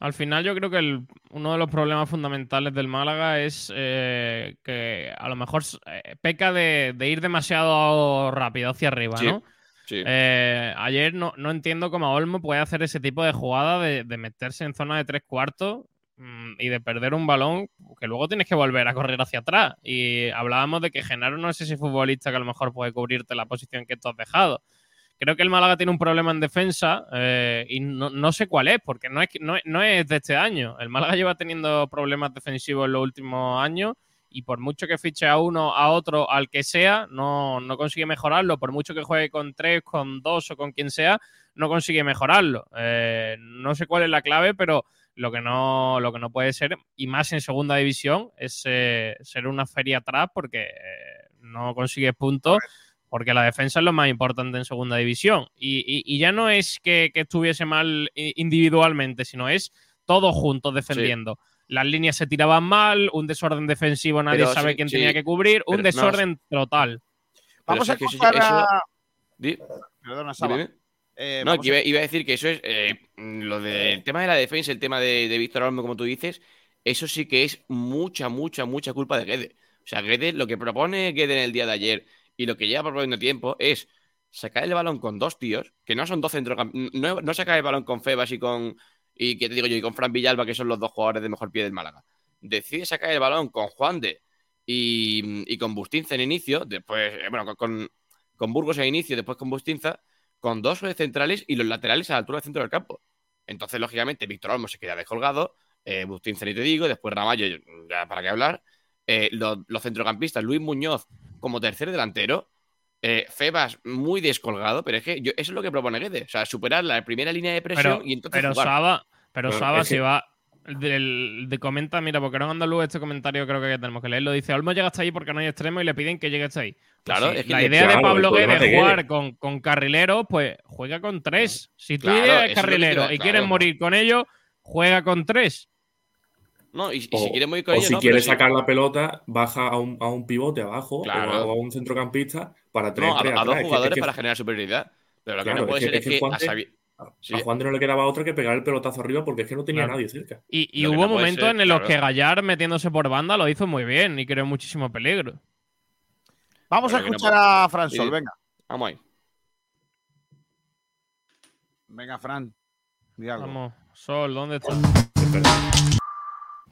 Al final yo creo que el- uno de los problemas fundamentales del Málaga es eh, que a lo mejor eh, peca de, de ir demasiado rápido hacia arriba, Sí, ¿no? Sí. Eh, ayer no, no entiendo cómo Olmo puede hacer ese tipo de jugada de, de meterse en zona de tres cuartos mm, y de perder un balón que luego tienes que volver a correr hacia atrás. Y hablábamos de que Genaro no es ese futbolista que a lo mejor puede cubrirte la posición que tú has dejado. Creo que el Málaga tiene un problema en defensa eh, y no, no sé cuál es, porque no es, no, es- no es de este año. El Málaga lleva teniendo problemas defensivos en los últimos años y por mucho que fiche a uno, a otro, al que sea, no, no consigue mejorarlo. Por mucho que juegue con tres, con dos o con quien sea, no consigue mejorarlo. Eh, no sé cuál es la clave, pero lo que no, lo que no puede ser, y más en segunda división, es eh, ser una feria atrás porque eh, no consigues puntos. Porque la defensa es lo más importante en segunda división. Y, y- y ya no es que, que estuviese mal individualmente, sino es todos juntos defendiendo. Las líneas se tiraban mal, un desorden defensivo, nadie Pero sabe sí, quién sí. tenía que cubrir, un no, desorden total. Vamos a escuchar Perdona, Saba. dime. Eh, No, que iba, iba a decir que eso es eh, lo del tema de la defensa, el tema de, de Víctor Olmo, como tú dices, eso sí que es mucha, mucha, mucha culpa de Guede. O sea, Guede, lo que propone Guede en el día de ayer y lo que lleva proponiendo tiempo es sacar el balón con dos tíos, que no son dos centrocampistas, no, no sacar el balón con Febas y con, y que te digo yo, y con Fran Villalba, que son los dos jugadores de mejor pie del Málaga. Decide sacar el balón con Juan de y, y con Bustinza en inicio, después, eh, bueno, con- con, Burgos en inicio, después con Bustinza, con dos centrales y los laterales a la altura del centro del campo. Entonces, lógicamente, Víctor Olmo se queda descolgado, eh, Bustinza ni te digo, después Ramallo, ya para qué hablar. Eh, los centrocampistas, Luis Muñoz como tercer delantero. Eh, Febas muy descolgado, pero es que yo, eso es lo que propone Guedes. O sea, superar la primera línea de presión Pero, y entonces pero jugar. Saba, pero Claro, Saba que- va. Del, de comenta, mira, porque no andaluz este comentario creo que tenemos que leerlo. Dice: Olmo llega hasta ahí porque no hay extremo y le piden que llegue hasta ahí. Pues Claro, sí, es que la idea de claro, Pablo problema Guedes de jugar con, con carrileros, pues juega con tres. Si tu Claro, idea es carrilero y quieres morir con ellos, juega con tres. No, y, y O, si quiere muy con o ellos, si no, quiere pero sí. sacar la pelota, baja a un, a un pivote abajo Claro. o a un centrocampista para tener No, a, dos atrás. Es que- jugadores es que para generar superioridad. Pero lo que no puede es ser es es que Juan a de- sabi- Sí. A Juan de no le quedaba otra que pegar el pelotazo arriba porque es que no tenía Claro. nadie cerca. Y, hubo no momentos ser, en los que Gallar metiéndose por banda lo hizo muy bien y creó muchísimo peligro. Vamos a Pero escuchar a Fran Sol, Sí. venga. Vamos ahí. Venga, Fran. di algo. Vamos, Sol, ¿dónde estás?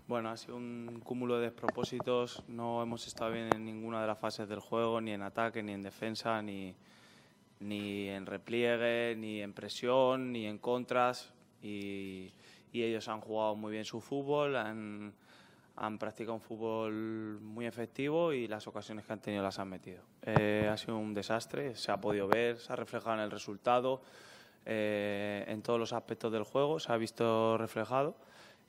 Bueno, ha sido un cúmulo de despropósitos. No hemos estado bien en ninguna de las fases del juego, ni en ataque, ni en defensa, ni, ni en repliegue, ni en presión, ni en contras. Y, ellos han jugado muy bien su fútbol, han, han practicado un fútbol muy efectivo y las ocasiones que han tenido las han metido. Eh, ha sido un desastre, se ha podido ver, se ha reflejado en el resultado, eh, en todos los aspectos del juego, se ha visto reflejado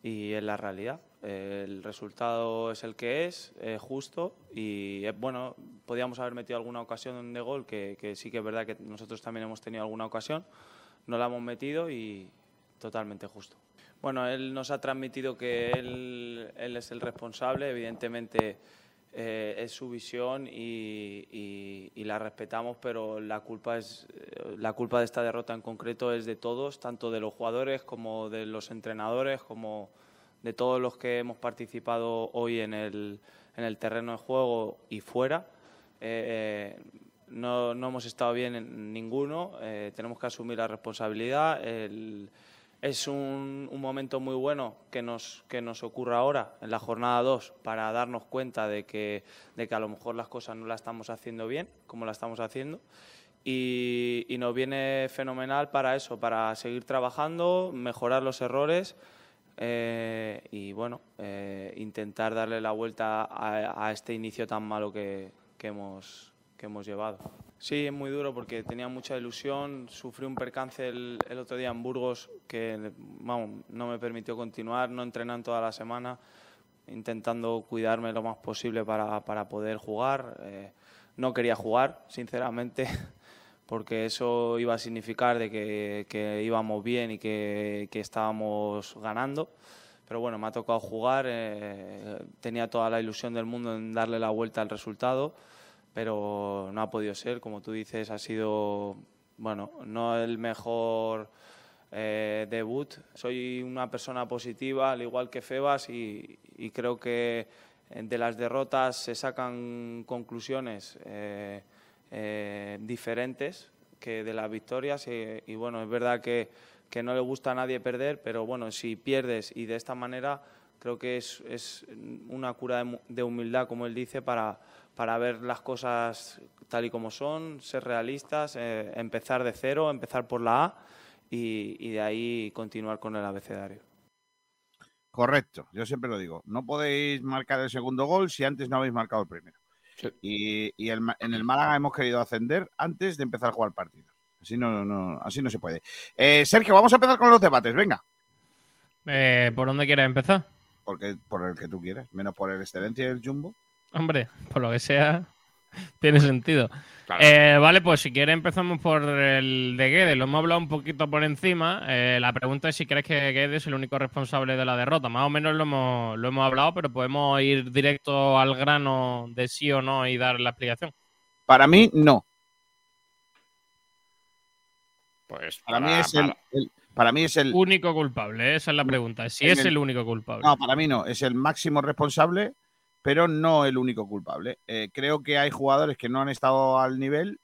y es la realidad. El resultado es el que es, justo y eh, bueno, podíamos haber metido alguna ocasión de gol, que, sí que es verdad que nosotros también hemos tenido alguna ocasión, no la hemos metido y totalmente justo. Bueno, él nos ha transmitido que él, es el responsable, evidentemente eh, es su visión y, y- y la respetamos, pero la culpa, es, eh, la culpa de esta derrota en concreto es de todos, tanto de los jugadores como de los entrenadores, como de todos los que hemos participado hoy en el, en el terreno de juego y fuera. Eh, no, no hemos estado bien en ninguno, eh, tenemos que asumir la responsabilidad. Es un, un momento muy bueno que nos, que nos ocurra ahora, en la jornada 2, para darnos cuenta de que, de que a lo mejor las cosas no las estamos haciendo bien, como la estamos haciendo. Y, y nos viene fenomenal para eso, para seguir trabajando, mejorar los errores eh, y bueno, eh, intentar darle la vuelta a, este inicio tan malo que, que hemos, que hemos llevado. Sí, es muy duro porque tenía mucha ilusión. Sufrí un percance el, el otro día en Burgos que no me permitió continuar, no entrené en toda la semana, intentando cuidarme lo más posible para, para poder jugar. Eh, no quería jugar, sinceramente, porque eso iba a significar de que, que íbamos bien y que, que estábamos ganando. Pero bueno, me ha tocado jugar, eh, tenía toda la ilusión del mundo en darle la vuelta al resultado pero no ha podido ser. Como tú dices, ha sido, bueno, no el mejor eh, debut. Soy una persona positiva, al igual que Febas, y, y creo que de las derrotas se sacan conclusiones eh, eh, diferentes que de las victorias. Y, bueno, es verdad que, que no le gusta a nadie perder, pero bueno, si pierdes y de esta manera creo que es, es una cura de humildad, como él dice, para, para ver las cosas tal y como son, ser realistas, eh, empezar de cero, empezar por la A y, y de ahí continuar con el abecedario. Correcto, yo siempre lo digo. No podéis marcar el segundo gol si antes no habéis marcado el primero. Y, y el Ma- en el Málaga hemos querido ascender antes de empezar a jugar partido. Así no, no, así no se puede. Eh, Sergio, vamos a empezar con los debates, venga. Eh, ¿Por dónde quieres empezar? Porque por el que tú quieras, menos por el excelencia y el jumbo. Hombre, por lo que sea, tiene sentido. Claro. Eh, vale, pues si quieres empezamos por el de Guedes. Lo hemos hablado un poquito por encima. Eh, la pregunta es si crees que Guedes es el único responsable de la derrota. Más o menos lo hemos, lo hemos hablado, pero podemos ir directo al grano de sí o no y dar la explicación. Para mí, no. Pues Para, mí es el, el- para mí es el único culpable. Esa es la pregunta. Si es el- el único culpable. No, para mí no. Es el máximo responsable, pero no el único culpable. Eh, creo que hay jugadores que no han estado al nivel,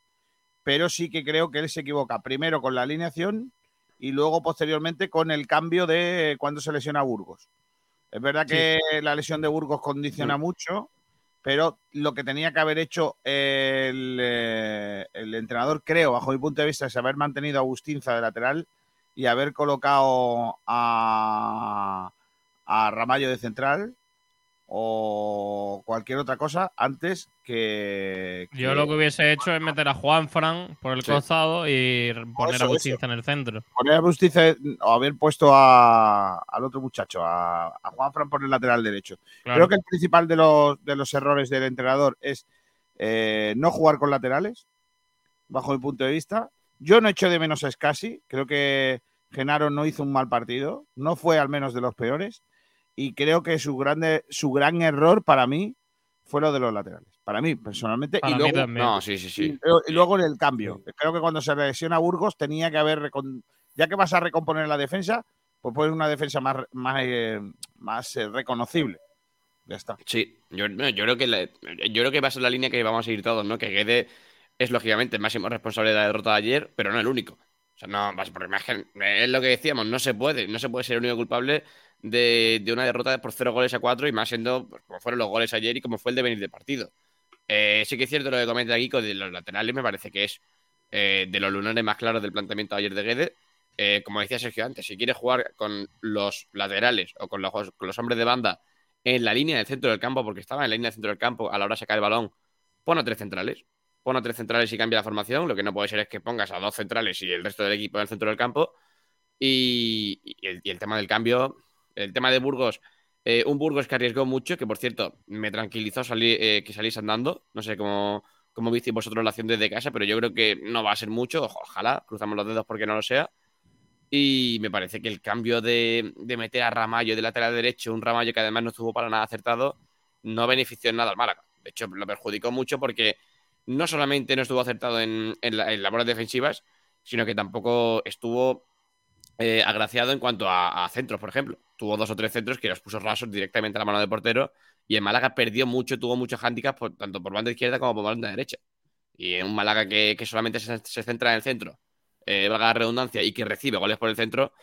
pero sí que creo que él se equivoca primero con la alineación y luego posteriormente con el cambio de cuando se lesiona a Burgos. Es verdad que la lesión de Burgos condiciona mucho, pero lo que tenía que haber hecho el, eh, el entrenador, creo, bajo mi punto de vista, es haber mantenido a Agustinza de lateral y haber colocado a, a Ramallo de central o cualquier otra cosa antes que. Yo lo que hubiese hecho es meter a Juan Fran por el Sí. costado y poner Eso, a Bustinza eso. en el centro. poner a Bustiza o haber puesto a- al otro muchacho, a, a Juan Fran por el lateral derecho. Claro. Creo que el principal de los, de los errores del entrenador es eh, no jugar con laterales, bajo mi punto de vista. Yo no echo de menos a Scassi, creo que Genaro no hizo un mal partido, no fue al menos de los peores, y creo que su, grande, su gran error para mí fue lo de los laterales. Para mí, personalmente. Para y mí luego. No, sí, sí, sí. y luego- y luego en el cambio. Creo que cuando se lesiona Burgos tenía que haber. recon- Ya que vas a recomponer la defensa, pues poner una defensa más, más, eh, más eh, reconocible. Ya está. Sí, yo, no, yo creo que la- yo creo que va a ser la línea que vamos a seguir todos, ¿no? Que Guede es lógicamente el máximo responsable de la derrota de ayer, pero no el único. No, vas- más que- es lo que decíamos, no se puede, no se puede ser el único culpable de, de una derrota por cero goles a cuatro y más siendo pues, como fueron los goles ayer y como fue el devenir del partido. Eh, sí que es cierto lo que comenta Kiko de los laterales, me parece que es eh, de los lunares más claros del planteamiento ayer de Guede. Eh, como decía Sergio antes, si quieres jugar con los laterales o con los, con los hombres de banda en la línea del centro del campo, porque estaba en la línea del centro del campo a la hora de sacar el balón, pon a tres centrales. Pon a tres centrales y cambia la formación. Lo que no puede ser es que pongas a dos centrales y el resto del equipo en el centro del campo. Y, y el, y el tema del cambio, el tema de Burgos, eh, un Burgos que arriesgó mucho, que por cierto me tranquilizó salir, eh, que salís andando. No sé cómo, cómo visteis vosotros la acción desde casa, pero yo creo que no va a ser mucho. Ojalá, cruzamos los dedos porque no lo sea. Y me parece que el cambio de, de meter a Ramallo de lateral derecho, un Ramallo que además no estuvo para nada acertado, no benefició en nada al Málaga. De hecho, lo perjudicó mucho porque no solamente no estuvo acertado en, en, la- labores defensivas, sino que tampoco estuvo eh, agraciado en cuanto a, centros, por ejemplo. Tuvo dos o tres centros que los puso rasos directamente a la mano del portero y en Málaga perdió mucho, tuvo muchos handicaps por- tanto por banda izquierda como por banda derecha. Y en un Málaga que, que solamente se, se centra en el centro, eh, valga la redundancia, y que recibe goles por el centro,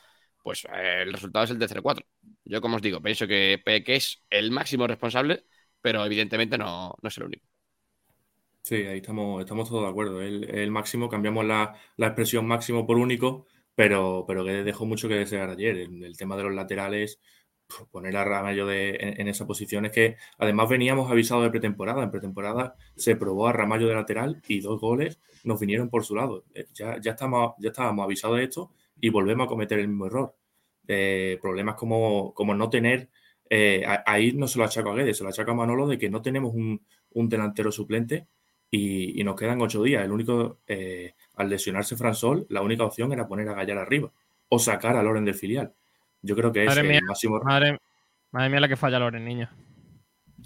pues eh, el resultado es el de 0-4. Yo, como os digo, pienso que Peque es el máximo responsable, pero evidentemente no, no es el único. Sí, ahí estamos, estamos todos de acuerdo. El, el máximo, cambiamos la, la expresión máximo por único, pero, pero que dejó mucho que desear ayer. El, el tema de los laterales, pf, poner a Ramallo de, en, esa posición es que además veníamos avisados de pretemporada. En pretemporada se probó a Ramallo de lateral y dos goles nos vinieron por su lado. Eh, Ya, ya, estamos, ya estábamos avisados de esto y volvemos a cometer el mismo error. Eh, problemas como, como no tener. eh, ahí no se lo achaco a Guedes, se lo achaco a Manolo de que no tenemos un, un delantero suplente y, y nos quedan ocho días. El único, eh, al lesionarse Fransol, la única opción era poner a Gallar arriba o sacar a Loren del filial. Yo creo que es el máximo. madre, madre mía la que falla Loren, niño.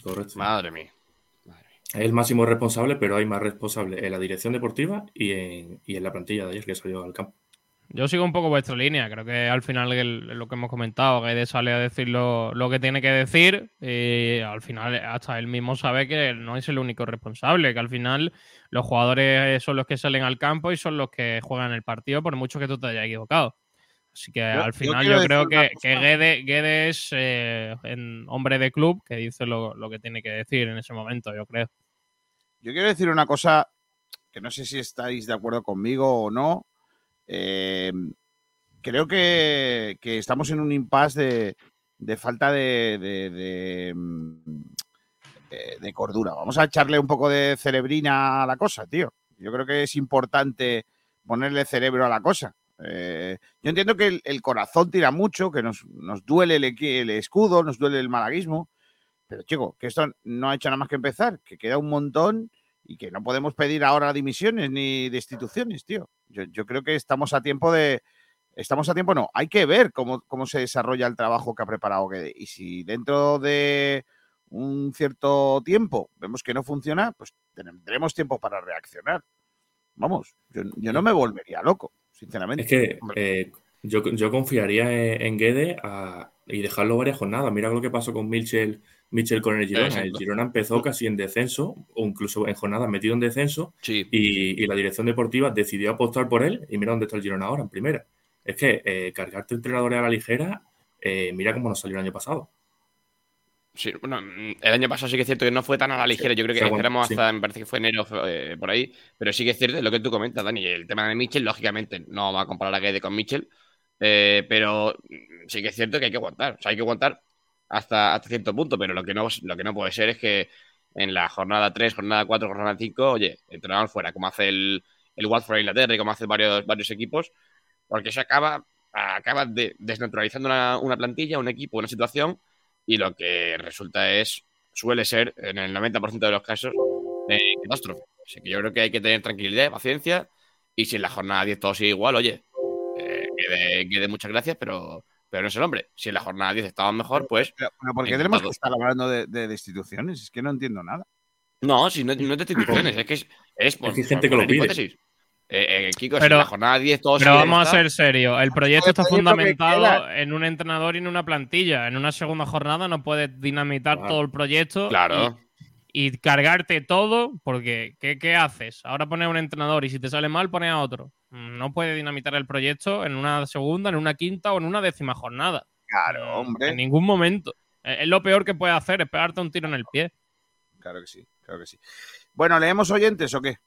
Correcto. Madre mía. Es el máximo responsable, pero hay más responsables en la dirección deportiva y en, y en la plantilla de ayer que salió al campo. Yo sigo un poco vuestra línea. Creo que al final el- lo que hemos comentado, Guedes sale a decir lo, lo que tiene que decir y al final hasta él mismo sabe que no es el único responsable, que al final los jugadores son los que salen al campo y son los que juegan el partido por mucho que tú te hayas equivocado. Así que Yo- al final yo, creo que, que Guede, Guede es eh, en hombre de club que dice lo, lo que tiene que decir en ese momento, yo creo. Yo quiero decir una cosa que no sé si estáis de acuerdo conmigo o no. Eh, creo que, estamos en un impasse de, falta de, mm, eh, de cordura. Vamos a echarle un poco de cerebrina a la cosa, tío. Yo creo que es importante ponerle cerebro a la cosa. Eh, yo entiendo que el, corazón tira mucho, que nos, nos duele el, el escudo, nos duele el malaguismo, pero chico, que esto no ha hecho nada más que empezar, que queda un montón y que no podemos pedir ahora dimisiones ni destituciones, tío. Yo, yo creo que estamos a tiempo de... Estamos a tiempo, no. Hay que ver cómo, cómo se desarrolla el trabajo que ha preparado Guede. Y si dentro de un cierto tiempo vemos que no funciona, pues tendremos tiempo para reaccionar. Vamos, yo, yo no me volvería loco, sinceramente. Es que eh, yo, yo confiaría en, en Guede a- y dejarlo varias jornadas. Mira lo que pasó con Mitchell, Mitchell con el Girona. El. Girona empezó casi en descenso, o incluso en jornadas metido en descenso, y, y la dirección deportiva decidió apostar por él. Y mira dónde está el Girona ahora, en primera. Es que eh, cargarte entrenadores a la ligera, eh, mira cómo nos salió el año pasado. Sí, bueno, el año pasado sí que es cierto que no fue tan a la ligera. Yo creo que sí. hasta, me parece que fue enero eh, por ahí. Pero sí que es cierto lo que tú comentas, Dani. El tema de Mitchell, lógicamente, no va a comparar a Guede con Mitchell. eh, pero sí que es cierto que hay que aguantar. O sea, hay que aguantar hasta, hasta cierto punto, pero lo que, no, lo que no puede ser es que en la jornada 3, jornada 4, jornada 5, oye, entrenador fuera, como hace el, el Watford Inglaterra y como hacen varios, varios equipos, porque eso acaba, acaba de, desnaturalizando una, plantilla, un equipo, una situación, y lo que resulta es, suele ser, en el 90% de los casos, eh, catástrofe. Así que yo creo que hay que tener tranquilidad, paciencia, y si en la jornada 10 todo sigue igual, oye, eh, muchas gracias, pero, pero no es el hombre. Si en la jornada 10 estaban mejor, pues. Pero, pero ¿por qué tenemos que estar hablando de, de, de, instituciones? Es que no entiendo nada. No, si no, no es de instituciones, es que es. Es, por, es gente que lo pide. Eh, eh, Kiko, pero, si en la jornada 10 todo Pero vamos a ser serios. El proyecto está fundamentado en un entrenador y en una plantilla. En una segunda jornada no puedes dinamitar claro. todo el proyecto. Claro. Y, cargarte todo, porque ¿qué, ¿qué, haces? Ahora pones a un entrenador y si te sale mal, pones a otro. No puedes dinamitar el proyecto en una segunda, en una quinta o en una décima jornada. Claro, hombre. En ningún momento. Es lo peor que puedes hacer, es pegarte un tiro en el pie. Claro que sí, claro que sí. Bueno, ¿leemos oyentes o qué?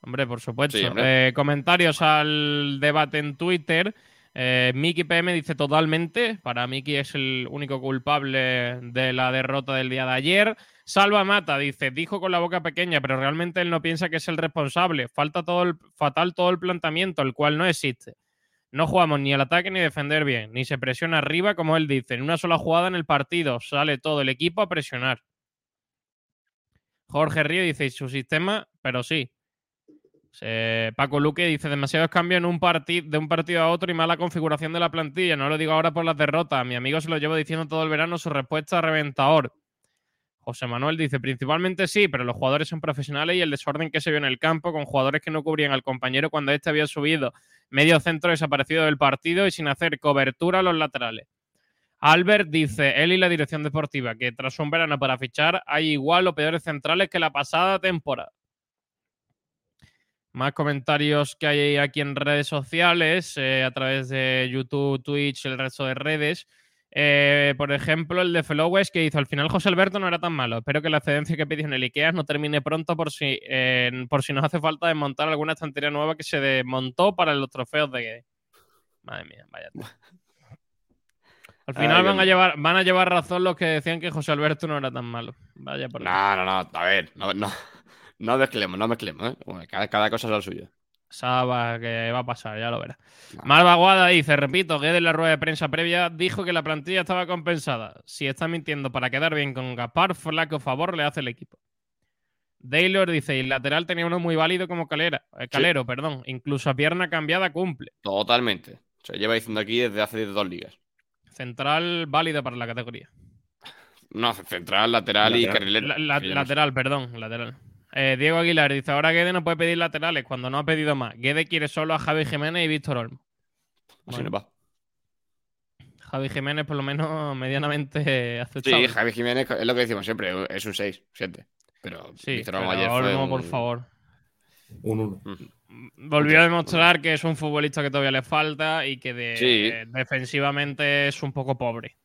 Hombre, por supuesto. Sí, hombre. Eh, comentarios al debate en Twitter. Eh, Miki PM dice totalmente. Para Miki es el único culpable de la derrota del día de ayer. Salva Mata dice, dijo con la boca pequeña, pero realmente él no piensa que es el responsable. Falta todo el, fatal todo el planteamiento, el cual no existe. No jugamos ni al ataque ni defender bien, ni se presiona arriba, como él dice. En una sola jugada en el partido sale todo el equipo a presionar. Jorge Río dice, su sistema, pero sí. Paco Luque dice demasiados cambios en un de un partido a otro y mala configuración de la plantilla. No lo digo ahora por las derrotas. Mi amigo se lo llevo diciendo todo el verano. Su respuesta reventador. José Manuel dice principalmente sí, pero los jugadores son profesionales y el desorden que se vio en el campo con jugadores que no cubrían al compañero cuando este había subido medio centro desaparecido del partido y sin hacer cobertura a los laterales. Albert dice, él y la dirección deportiva, que tras un verano para fichar hay igual o peores centrales que la pasada temporada. Más comentarios que hay aquí en redes sociales, eh, a través de YouTube, Twitch, el resto de redes. Eh, por ejemplo, el de Flowes que hizo al final José Alberto no era tan malo. Espero que la excedencia que pidió en el IKEA no termine pronto por si, eh, por si nos hace falta desmontar alguna estantería nueva que se desmontó para los trofeos de. Madre mía, vaya. Al final Ay, van, a llevar, van a llevar razón los que decían que José Alberto no era tan malo. Vaya por No, no, no. A ver, no, no, no mezclemos, no mezclemos. ¿eh? Bueno, cada, cada cosa es lo suyo. Saba que va a pasar, ya lo verás. Malva Guada dice, repito, Guede en la rueda de prensa previa dijo que la plantilla estaba compensada. Si está mintiendo para quedar bien con Gaspar, flaco favor le hace el equipo. Taylor dice, y el lateral tenía uno muy válido como calera, eh, calero, perdón. Incluso a pierna cambiada cumple. Totalmente. Se lleva diciendo aquí desde hace dos ligas. Central válido para la categoría. No, central, lateral, y Lateral. carrilero. La- la- Que yo no sé. lateral, perdón, lateral. Eh, Diego Aguilar dice, ahora Guede no puede pedir laterales cuando no ha pedido más. Guede quiere solo a Javi Jiménez y Víctor Olmo. Así Bueno. nos va. Javi Jiménez por lo menos medianamente Sí, aceptable. Javi Jiménez es lo que decimos siempre, es un 6, 7. Pero Sí, Víctor pero Olmo ayer fue un- por favor. Un 1. Volvió a demostrar que es un futbolista que todavía le falta y que de- Sí. eh, defensivamente es un poco pobre.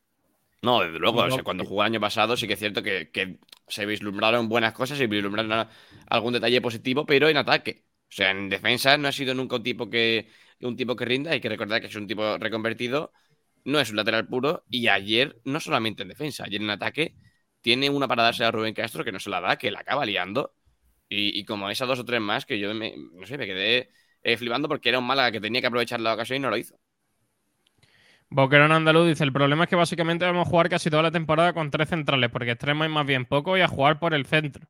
No, desde luego. o sea, cuando jugó el año pasado sí que es cierto que, que se vislumbraron buenas cosas y vislumbraron algún detalle positivo, pero en ataque. O sea, en defensa no ha sido nunca un tipo que un tipo que rinda. Hay que recordar que es un tipo reconvertido. No es un lateral puro. Y ayer, no solamente en defensa, ayer en ataque, tiene una para darse a Rubén Castro que no se la da, que la acaba liando. Y, y como esas dos o tres más, que yo me, no sé, me quedé eh, flipando porque era un Málaga que tenía que aprovechar la ocasión y no lo hizo. Boquerón Andaluz dice, el problema es que básicamente vamos a jugar casi toda la temporada con tres centrales, porque extremo hay más bien poco y a jugar por el centro.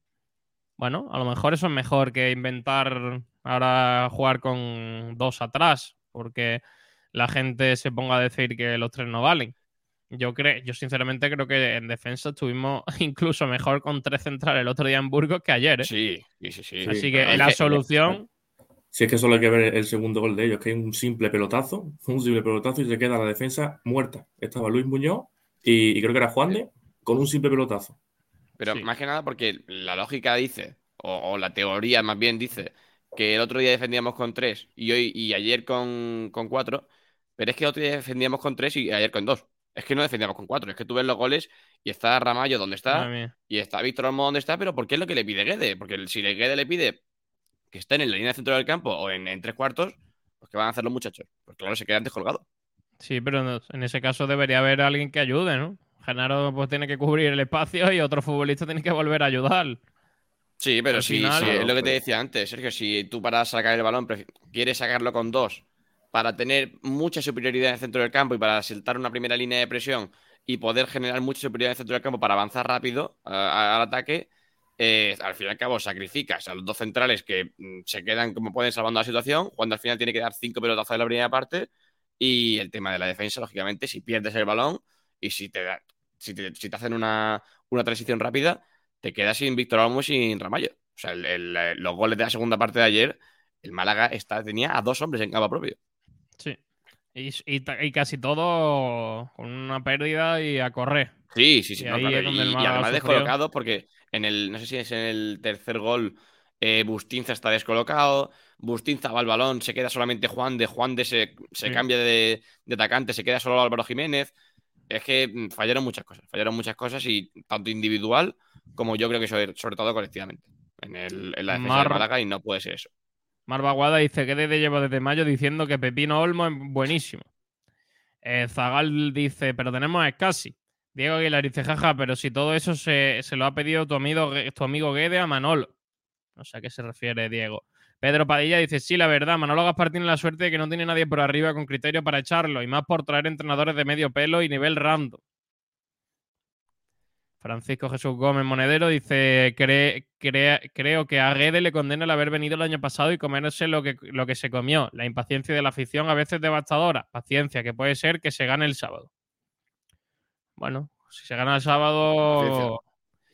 Bueno, a lo mejor eso es mejor que inventar ahora jugar con dos atrás, porque la gente se ponga a decir que los tres no valen. Yo creo, yo sinceramente creo que en defensa estuvimos incluso mejor con tres centrales el otro día en Burgos que ayer. ¿eh? Sí, sí, sí. sí. Así que la solución, Si es que solo hay que ver el segundo gol de ellos, que es un simple pelotazo, un simple pelotazo y se queda la defensa muerta. Estaba Luis Muñoz y, y creo que era Juan de con un simple pelotazo. Pero Sí. más que nada porque la lógica dice, o, o la teoría más bien dice, que el otro día defendíamos con tres y hoy y ayer con, con cuatro, pero es que el otro día defendíamos con tres y ayer con dos. Es que no defendíamos con cuatro, es que tú ves los goles y está Ramallo donde está y está Víctor Olmo donde está, pero ¿por qué es lo que le pide Guede? Porque si le Guede le pide que estén en la línea de centro del campo o en, en tres cuartos, pues ¿qué van a hacer los muchachos? Pues claro, se quedan descolgados. Sí, pero en ese caso debería haber alguien que ayude, ¿no? Genaro pues tiene que cubrir el espacio y otro futbolista tiene que volver a ayudar. Sí, pero sí, final- sí, es lo que te decía antes, Sergio. Si tú para sacar el balón quieres sacarlo con dos para tener mucha superioridad en el centro del campo y para saltar una primera línea de presión y poder generar mucha superioridad en el centro del campo para avanzar rápido a- al ataque, eh, al fin y al cabo sacrificas a los dos centrales que mm, se quedan como pueden salvando la situación, cuando al final tiene que dar cinco pelotazos en la primera parte. Y el tema de la defensa, lógicamente, si pierdes el balón y si te, da- si te, si te hacen una, una transición rápida, te quedas sin Víctor Olmo y sin Ramallo. O sea, el- el- los goles de la segunda parte de ayer, el Málaga está, tenía a dos hombres en campo propio. Sí. Y, y casi todo con una pérdida y a correr. Sí, sí, sí. Y no, claro, y, además descolocado porque en el, no sé si es en el tercer gol, eh, Bustinza está descolocado, Bustinza va al balón, se queda solamente Juan de, Juan de se, se Sí. cambia de, de atacante, se queda solo Álvaro Jiménez. Es que mm, fallaron muchas cosas, fallaron muchas cosas y tanto individual como yo creo que sobre, sobre todo colectivamente en, el, en la defensa Mar- del Málaga y no puede ser eso. Marva Guada dice que desde lleva desde mayo diciendo que Pepino Olmo es buenísimo. Eh, Zagal dice, pero tenemos a Scassi. Diego Aguilar dice, jaja, pero si todo eso se, se lo ha pedido tu amigo, tu amigo Guede a Manolo. No sé a qué se refiere Diego. Pedro Padilla dice, sí, la verdad, Manolo Gaspar tiene la suerte de que no tiene nadie por arriba con criterio para echarlo, y más por traer entrenadores de medio pelo y nivel random. Francisco Jesús Gómez Monedero dice: "Cre- Creo que a Guede le condena el haber venido el año pasado y comerse lo que, lo que se comió. La impaciencia de la afición a veces devastadora. Paciencia, que puede ser que se gane el sábado. Bueno, si se gana el sábado.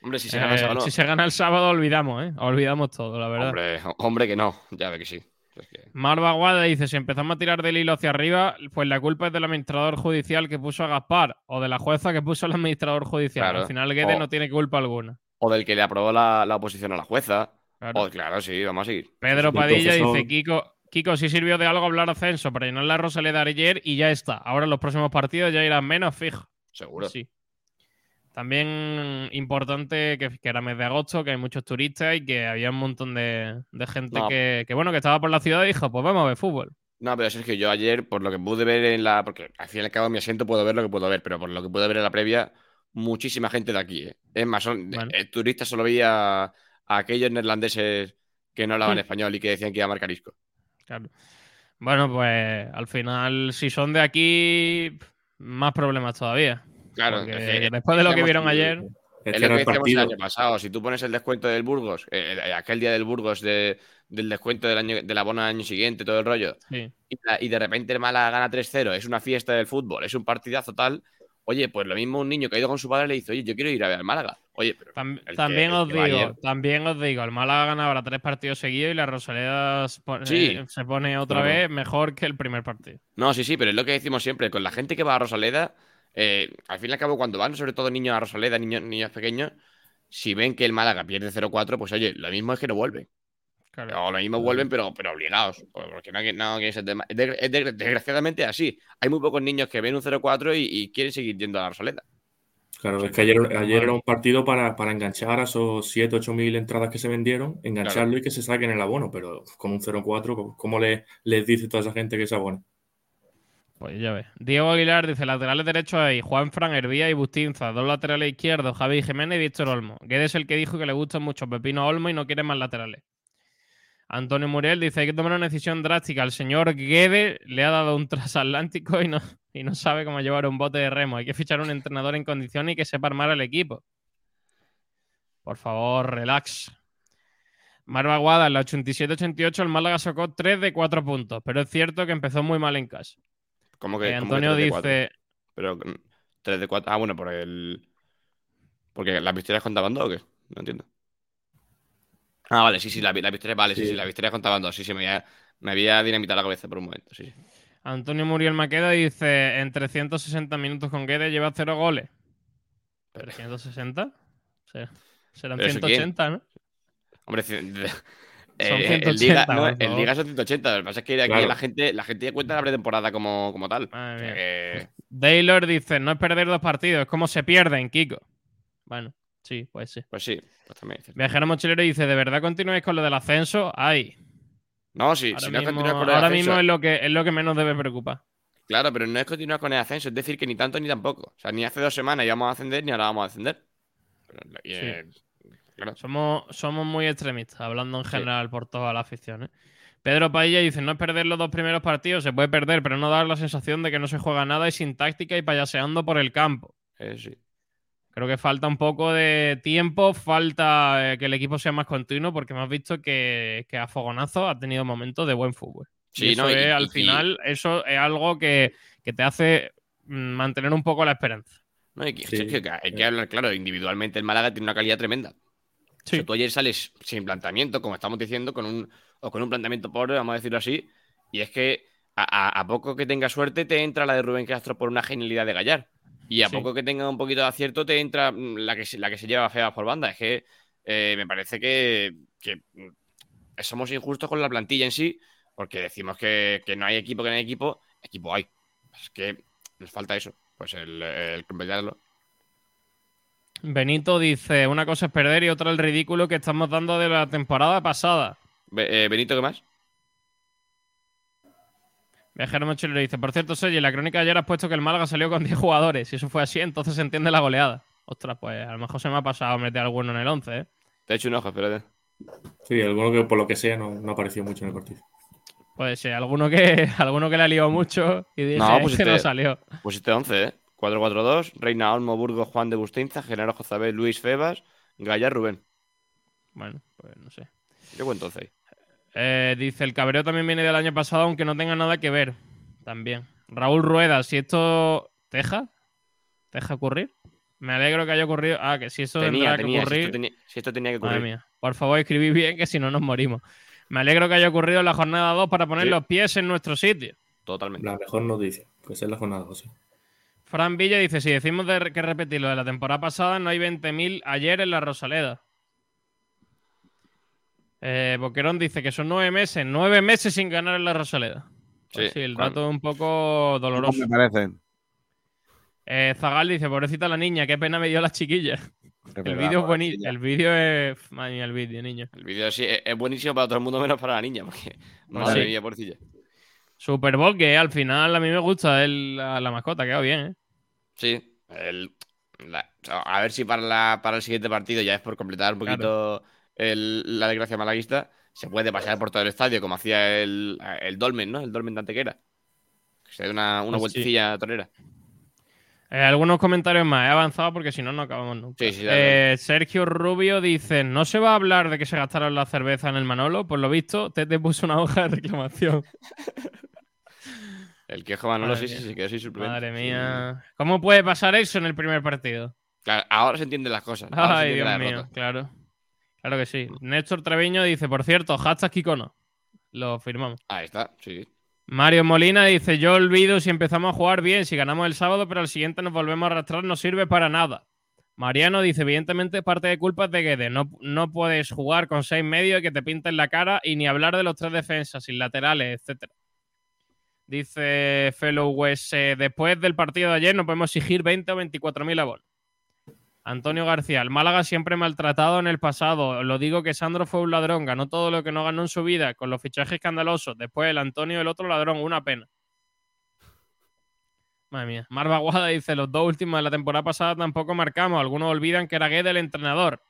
Hombre, si se gana el eh, no. si se gana el sábado, olvidamos, ¿eh? Olvidamos todo, la verdad. Hombre, hombre que no, ya ve que sí. Es que- Marva Guada dice: Si empezamos a tirar del hilo hacia arriba, pues la culpa es del administrador judicial que puso a Gaspar o de la jueza que puso al administrador judicial. Claro. Al final, Guede O- no tiene culpa alguna. O del que le aprobó la, la oposición a la jueza. Claro. O, claro, sí, vamos a seguir. Pedro. Padilla dice: Kiko, Kiko, sí sirvió de algo hablar ascenso, pero llenó la Rosaleda ayer y ya está. Ahora en los próximos partidos ya irán menos, fijo. Seguro. Sí. También importante que, que era mes de agosto, que hay muchos turistas y que había un montón de, de gente No. que, que, bueno, que estaba por la ciudad y dijo, pues vamos a ver fútbol. No, pero Sergio, yo ayer, por lo que pude ver en la. Porque al fin y al cabo, en mi asiento puedo ver lo que puedo ver, pero por lo que pude ver en la previa, muchísima gente de aquí. ¿eh? Es más, son, Bueno. eh, turistas solo veía a, aquellos neerlandeses que no hablaban Hmm. español y que decían que iba a marcar isco. Claro. Bueno, pues al final, si son de aquí, más problemas todavía. Claro, Porque es que- después de lo que vieron ayer. Es, lo que el decíamos el año pasado. Si tú pones el descuento del Burgos, eh, eh, aquel día del Burgos de, del descuento del año, del abono del año siguiente, todo el rollo, Sí. y, la- y de repente el Málaga gana 3-0, es una fiesta del fútbol, es un partidazo tal. Oye, pues lo mismo un niño que ha ido con su padre le dice, oye, yo quiero ir a ver al Málaga. Oye, pero Tam- el que- también os digo, ayer- también os digo, el Málaga ganaba ahora tres partidos seguidos y la Rosaleda se pone, Sí. eh, se pone otra Claro. vez mejor que el primer partido. No, sí, sí, pero es lo que decimos siempre, con la gente que va a Rosaleda, eh, al fin y al cabo, cuando van, sobre todo niños a Rosaleda, niños, niños pequeños, si ven que el Málaga pierde 0-4, pues oye, lo mismo es que no vuelven. Claro. O lo mismo vuelven, pero, pero obligados. Porque no, no tema- es de- es de- desgraciadamente así. Hay muy pocos niños que ven un 0-4 y, y quieren seguir yendo a la Rosaleda. Claro, es que ayer, ayer era un partido para, para enganchar a esos 7, 8 mil entradas que se vendieron, engancharlo Claro. y que se saquen el abono, pero con un 0-4, ¿cómo le, les dice toda esa gente que se abone? Pues ya ves. Diego Aguilar dice: laterales derechos ahí, Juan Fran, Hervía y Bustinza. Dos laterales izquierdos, Javi Jiménez y Víctor Olmo. Guedes es el que dijo que le gustan mucho Pepino Olmo y no quiere más laterales. Antonio Muriel dice: hay que tomar una decisión drástica. El señor Guede le ha dado un transatlántico y no, y no sabe cómo llevar un bote de remo. Hay que fichar un entrenador en condiciones y que sepa armar al equipo. Por favor, relax. Marva Guada, en la 87-88 el Málaga sacó 3 de 4 puntos, pero es cierto que empezó muy mal en casa. Como que, Eh, como que Antonio 3 de 4. dice, Pero 3 de 4. Ah, bueno, por el. Porque las victorias contaban dos o qué? No entiendo. Ah, vale, sí, sí, las la victorias, vale, sí, Sí. sí, las victorias contaban dos. Sí, sí, me había, me había dinamitado la cabeza por un momento, sí. sí. Antonio Muriel Maqueda dice, en 360 minutos con Guedes lleva 0 goles. ¿360? Sí. Serán ¿Pero eso 180, ¿no? Hombre, de- Son eh, 180, el Liga, no, el. Liga son 180. Lo que pasa es que aquí Claro. la gente la gente cuenta la pretemporada como, como tal. Que- Taylor dice, no es perder dos partidos, es como se pierden, Kiko. Bueno, sí, pues sí. pues sí, pues también. Viajero Mochilero dice, ¿de verdad continuáis con lo del ascenso? Ay. No, sí, ahora si no mismo, con el ahora ascenso- mismo es lo, que, es lo que menos debe preocupar. Claro, pero no es continuar con el ascenso, es decir, que ni tanto ni tampoco. O sea, ni hace dos semanas íbamos a ascender ni ahora vamos a ascender. Pero, y, Sí. eh, claro. Somos, somos muy extremistas, hablando en general por toda la afición. ¿eh? Pedro Paella dice: No es perder los dos primeros partidos, se puede perder, pero no dar la sensación de que no se juega nada y sin táctica y payaseando por el campo. Eh, sí. Creo que falta un poco de tiempo, falta eh, que el equipo sea más continuo, porque hemos visto que, que a Fogonazo ha tenido momentos de buen fútbol. Sí, y eso no, y- es, al y- final, eso es algo que, que te hace mm, mantener un poco la esperanza. No, hay que, Sí. es que hay que hablar, claro, individualmente el Málaga tiene una calidad tremenda. O sea, tú ayer sales sin planteamiento, como estamos diciendo, con un, o con un planteamiento pobre, vamos a decirlo así, y es que a, a- a poco que tenga suerte te entra la de Rubén Castro por una genialidad de Gallar. Y a Sí. poco que tenga un poquito de acierto te entra mm, la que, se- la que se lleva fea por banda. Es que eh, me parece que, que, mm, somos injustos con la plantilla en sí, porque decimos que, que no hay equipo, que no hay equipo. Equipo hay. Es que nos falta eso, pues el, el completarlo. Benito dice: Una cosa es perder y otra el ridículo que estamos dando de la temporada pasada. Be- eh, Benito, ¿qué más? Viajero Mochilero dice: Por cierto, Sergi, en la crónica de ayer has puesto que el Málaga salió con 10 jugadores. Si eso fue así, entonces se entiende la goleada. Ostras, pues a lo mejor se me ha pasado meter alguno en el 11, ¿eh? Te he hecho un ojo, espérate. Sí, alguno que por lo que sea no, no apareció mucho en el partido. Puede ser, alguno que, alguno que le ha liado mucho y dije No, pues que no este- salió. Pusiste 11, ¿eh? 4-4-2, Reina Olmo, Burgos, Juan de Bustinza, Genaro Jozabel, Luis Febas, Gallar, Rubén. Bueno, pues no sé. Yo cuento 11 ahí. Eh, dice, el cabreo también viene del año pasado, aunque no tenga nada que ver. También. Raúl Rueda, si esto... ¿Teja? ¿Teja ocurrir? Me alegro que haya ocurrido... Ah, que si eso Tenía, que si ocurrir... esto tenía, si esto tenía que Madre ocurrir. mía. Por favor, escribid bien, que si no nos morimos. Me alegro que haya ocurrido en la jornada 2 para poner Sí. los pies en nuestro sitio. Totalmente. La mejor noticia, pues es la jornada 12. Fran Villa dice, si decimos de que repetir lo de la temporada pasada, no hay 20.000 ayer en la Rosaleda. Eh, Boquerón dice que son nueve meses, nueve meses sin ganar en la Rosaleda. Pues Sí, sí, el dato es un poco doloroso. me parecen. Eh, Zagal dice, pobrecita la niña, qué pena me dio la chiquilla. El vídeo es buenísimo. El vídeo es... Madre mía, el vídeo, niño. El vídeo sí es, buenísimo para todo el mundo, menos para la niña, porque madre sí. mía, pobrecilla. Super Bowl, que al final a mí me gusta el- la, la mascota, ha quedado bien, ¿eh? Sí, el- la- a ver si para, la, para el siguiente partido, ya es por completar un poquito el- la desgracia malaguista, se puede pasear por todo el estadio, como hacía el, el Dolmen, ¿no? El Dolmen de Antequera. Que se dé una, una Pues sí. vueltecilla torera. Eh, algunos comentarios más, he avanzado porque si no, no acabamos nunca. Sí, sí, dale, Eh, Sergio Rubio dice: ¿No se va a hablar de que se gastaron la cerveza en el Manolo? Por lo visto, Tete puso una hoja de reclamación. El quejo Manolo, sí, sí, sí, quedó sin suplemento. Madre mía. ¿Cómo puede pasar eso en el primer partido? Claro, ahora se entienden las cosas. Ay, Dios mío, claro. Claro que sí. Néstor Treviño dice: Por cierto, hashtag Kikono. Lo firmamos. Ahí está, sí. Mario Molina dice: Yo olvido si empezamos a jugar bien, si ganamos el sábado, pero al siguiente nos volvemos a arrastrar, no sirve para nada. Mariano dice: Evidentemente, parte de culpa es de Guedes. No, no puedes jugar con seis medios y que te pinten la cara y ni hablar de los tres defensas, sin laterales, etcétera. Dice Fellow West: eh, Después del partido de ayer, no podemos exigir 20 o 24 mil abonos. Antonio García, el Málaga siempre maltratado en el pasado. Lo digo que Sandro fue un ladrón, ganó todo lo que no ganó en su vida, con los fichajes escandalosos. Después el Antonio, el otro ladrón, una pena. Madre mía. Marva Guada dice: Los dos últimos de la temporada pasada tampoco marcamos. Algunos olvidan que era Guedes el entrenador.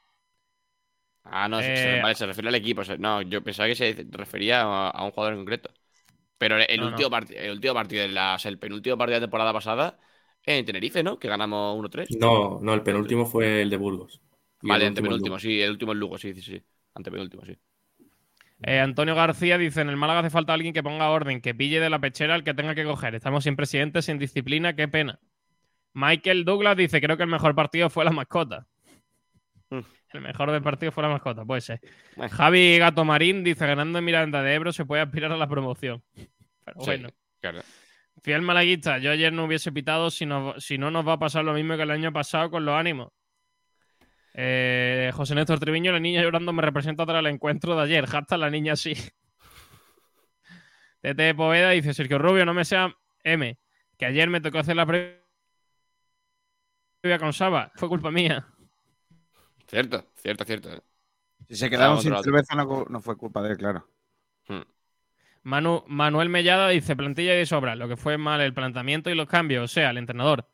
Ah, no, se- Eh, se, vale, se refiere al equipo. No, yo pensaba que se refería a, un jugador en concreto. Pero el, No, último, no. el último partido, de la, o sea, el penúltimo partido de la temporada pasada, en Tenerife, ¿no? Que ganamos 1-3. No, no, el penúltimo fue el de Burgos. Vale, el último el antepenúltimo, sí, el último es Lugo, sí, sí, sí. Antepenúltimo, sí. Eh, Antonio García dice: En el Málaga hace falta alguien que ponga orden, que pille de la pechera al que tenga que coger. Estamos sin presidente, sin disciplina, qué pena. Michael Douglas dice: Creo que el mejor partido fue la mascota. Mm. El mejor del partido fue la mascota, puede ser. Javi Gato Marín dice: Ganando en Miranda de Ebro se puede aspirar a la promoción. Pero Sí, bueno. claro. Fiel malaguista, yo ayer no hubiese pitado si no, si no nos va a pasar lo mismo que el año pasado con los ánimos. Eh, José Néstor Treviño, la niña llorando me representa tras el encuentro de ayer. Hashtag la niña sí. Tete Poveda dice Sergio Rubio, no me sea M, que ayer me tocó hacer la previa con Saba. Fue culpa mía. Cierto, cierto, cierto. Si se quedaron sin cerveza, no, no fue culpa de él, claro. Hmm. Manu- Manuel Mellado dice plantilla y de sobra, lo que fue mal el planteamiento y los cambios, o sea, el entrenador.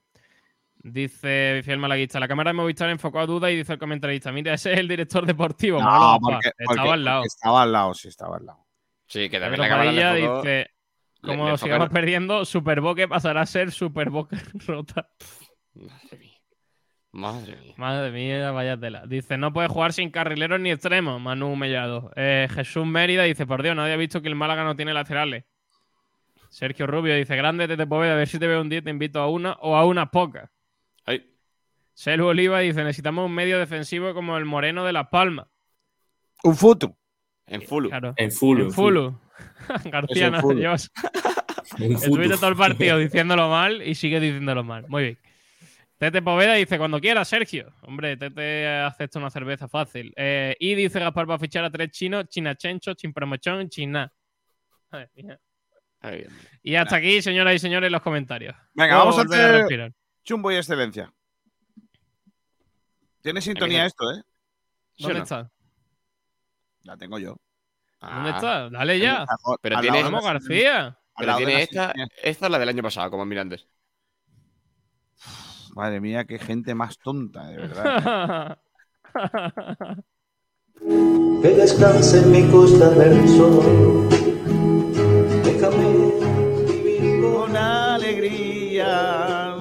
Dice fiel malaguista, la cámara de Movistar enfocó a duda y dice el comentarista, mira, ese es el director deportivo. No, Manolo Gazpar". porque- estaba al lado. Estaba al lado, sí, estaba al lado. Sí, que también la cámara enfocó- dice, le- como le sigamos enfocaron- perdiendo, Superboque pasará a ser Superboque rota. Madre mía. Madre mía. Madre mía, vaya tela. Dice, no puede jugar sin carrileros ni extremos, Manu Mellado. Eh, Jesús Mérida dice, por Dios, nadie ha visto que el Málaga no tiene laterales. Sergio Rubio dice, grande te Poveda, a ver si te veo un día, te invito a una o a unas pocas. Ay. Selu Oliva dice, necesitamos un medio defensivo como el Moreno de Las Palmas. Un futu. En Fulu. Claro. En Fulu. En Fulu. García, En estuviste todo el partido diciéndolo mal y sigue diciéndolo mal. Muy bien. Tete Poveda dice, cuando quiera, Sergio. Hombre, Tete acepta una cerveza fácil. Eh, y dice Gaspar va a fichar a tres chinos, China Chencho, Chinpromochón, China. Y hasta aquí, señoras y señores, los comentarios. Venga, Puedo vamos a hacer respirar. chumbo y excelencia. Tiene sintonía esto, ¿eh? ¿Sí o ¿Dónde no? está? La tengo yo. ¿Dónde Ah, está? Dale ya. Pero tiene- García. Pero tiene esta, esta es la del año pasado, como Mirandes. Madre mía, qué gente más tonta, de verdad. que descanse en mi costa del sol. Déjame vivir con alegría,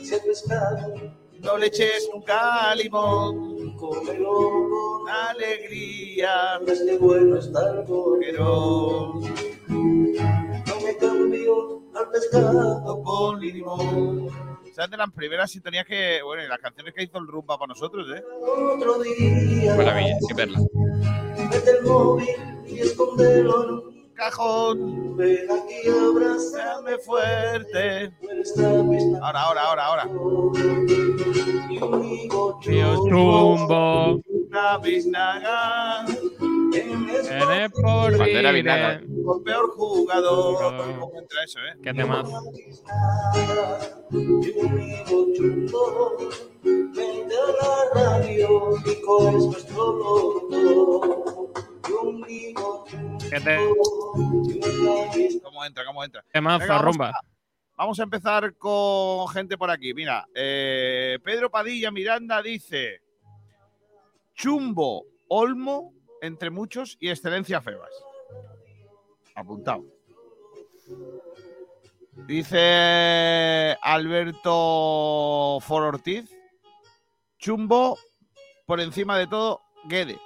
ese pescado, no le eches nunca limón. cómelo con Alegría, este bueno estar pero No me cambio al pescado con limón. Esa es de las primeras sintonías que, bueno, y las canciones que hizo el Rumba para nosotros, ¿eh? otro día. Maravilla, hay que verla. Mete el móvil y escondelo en un Cajón, ven aquí abraza dame fuerte. Ahora, ahora, ahora, ahora. Tío Chumbo. Una biznaga, Eres por Bandera vivir. vinagre. el peor jugador. ¿Cómo entra eso, eh? Qué chumbo, vente a la radio, Nico es nuestro loco. Conmigo Qué te- ¿Cómo entra? ¿Cómo entra? temazo, Venga, vamos rumba. a- Vamos a empezar con gente por aquí. Mira, eh, Pedro Padilla Miranda dice: Chumbo, Olmo, entre muchos, y Excelencia Febas. Apuntado. Dice Alberto For Ortiz: Chumbo, por encima de todo, Guede.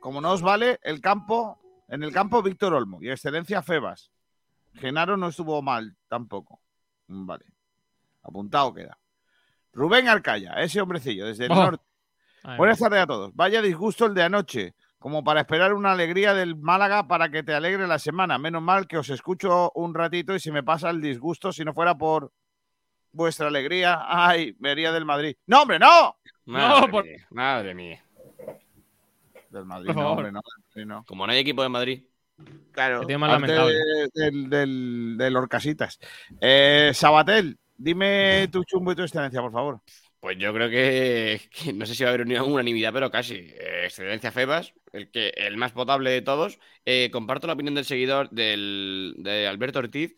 Como no os vale, el campo, en el campo, Víctor Olmo y Excelencia Febas. Genaro no estuvo mal tampoco. Vale. Apuntado queda. Rubén Arcaya, ese hombrecillo, desde el Oh. norte. Buenas tardes a todos. Vaya disgusto el de anoche, como para esperar una alegría del Málaga para que te alegre la semana. Menos mal que os escucho un ratito y se me pasa el disgusto si no fuera por vuestra alegría. Ay, me haría del Madrid. ¡No, hombre, no! Madre por- mía, madre mía. Del Madrid, Por no, favor. hombre, no, del Madrid, no. Como no hay equipo de Madrid. Claro, Qué tío más parte lamentable. de- del, del, del Orcasitas. Eh, Sabatel, dime tu chumbo y tu excelencia, por favor. Pues yo creo que, que no sé si va a haber una unanimidad, pero casi. Eh, excelencia Febas, el, que, el más potable de todos. Eh, comparto la opinión del seguidor del, de Alberto Ortiz.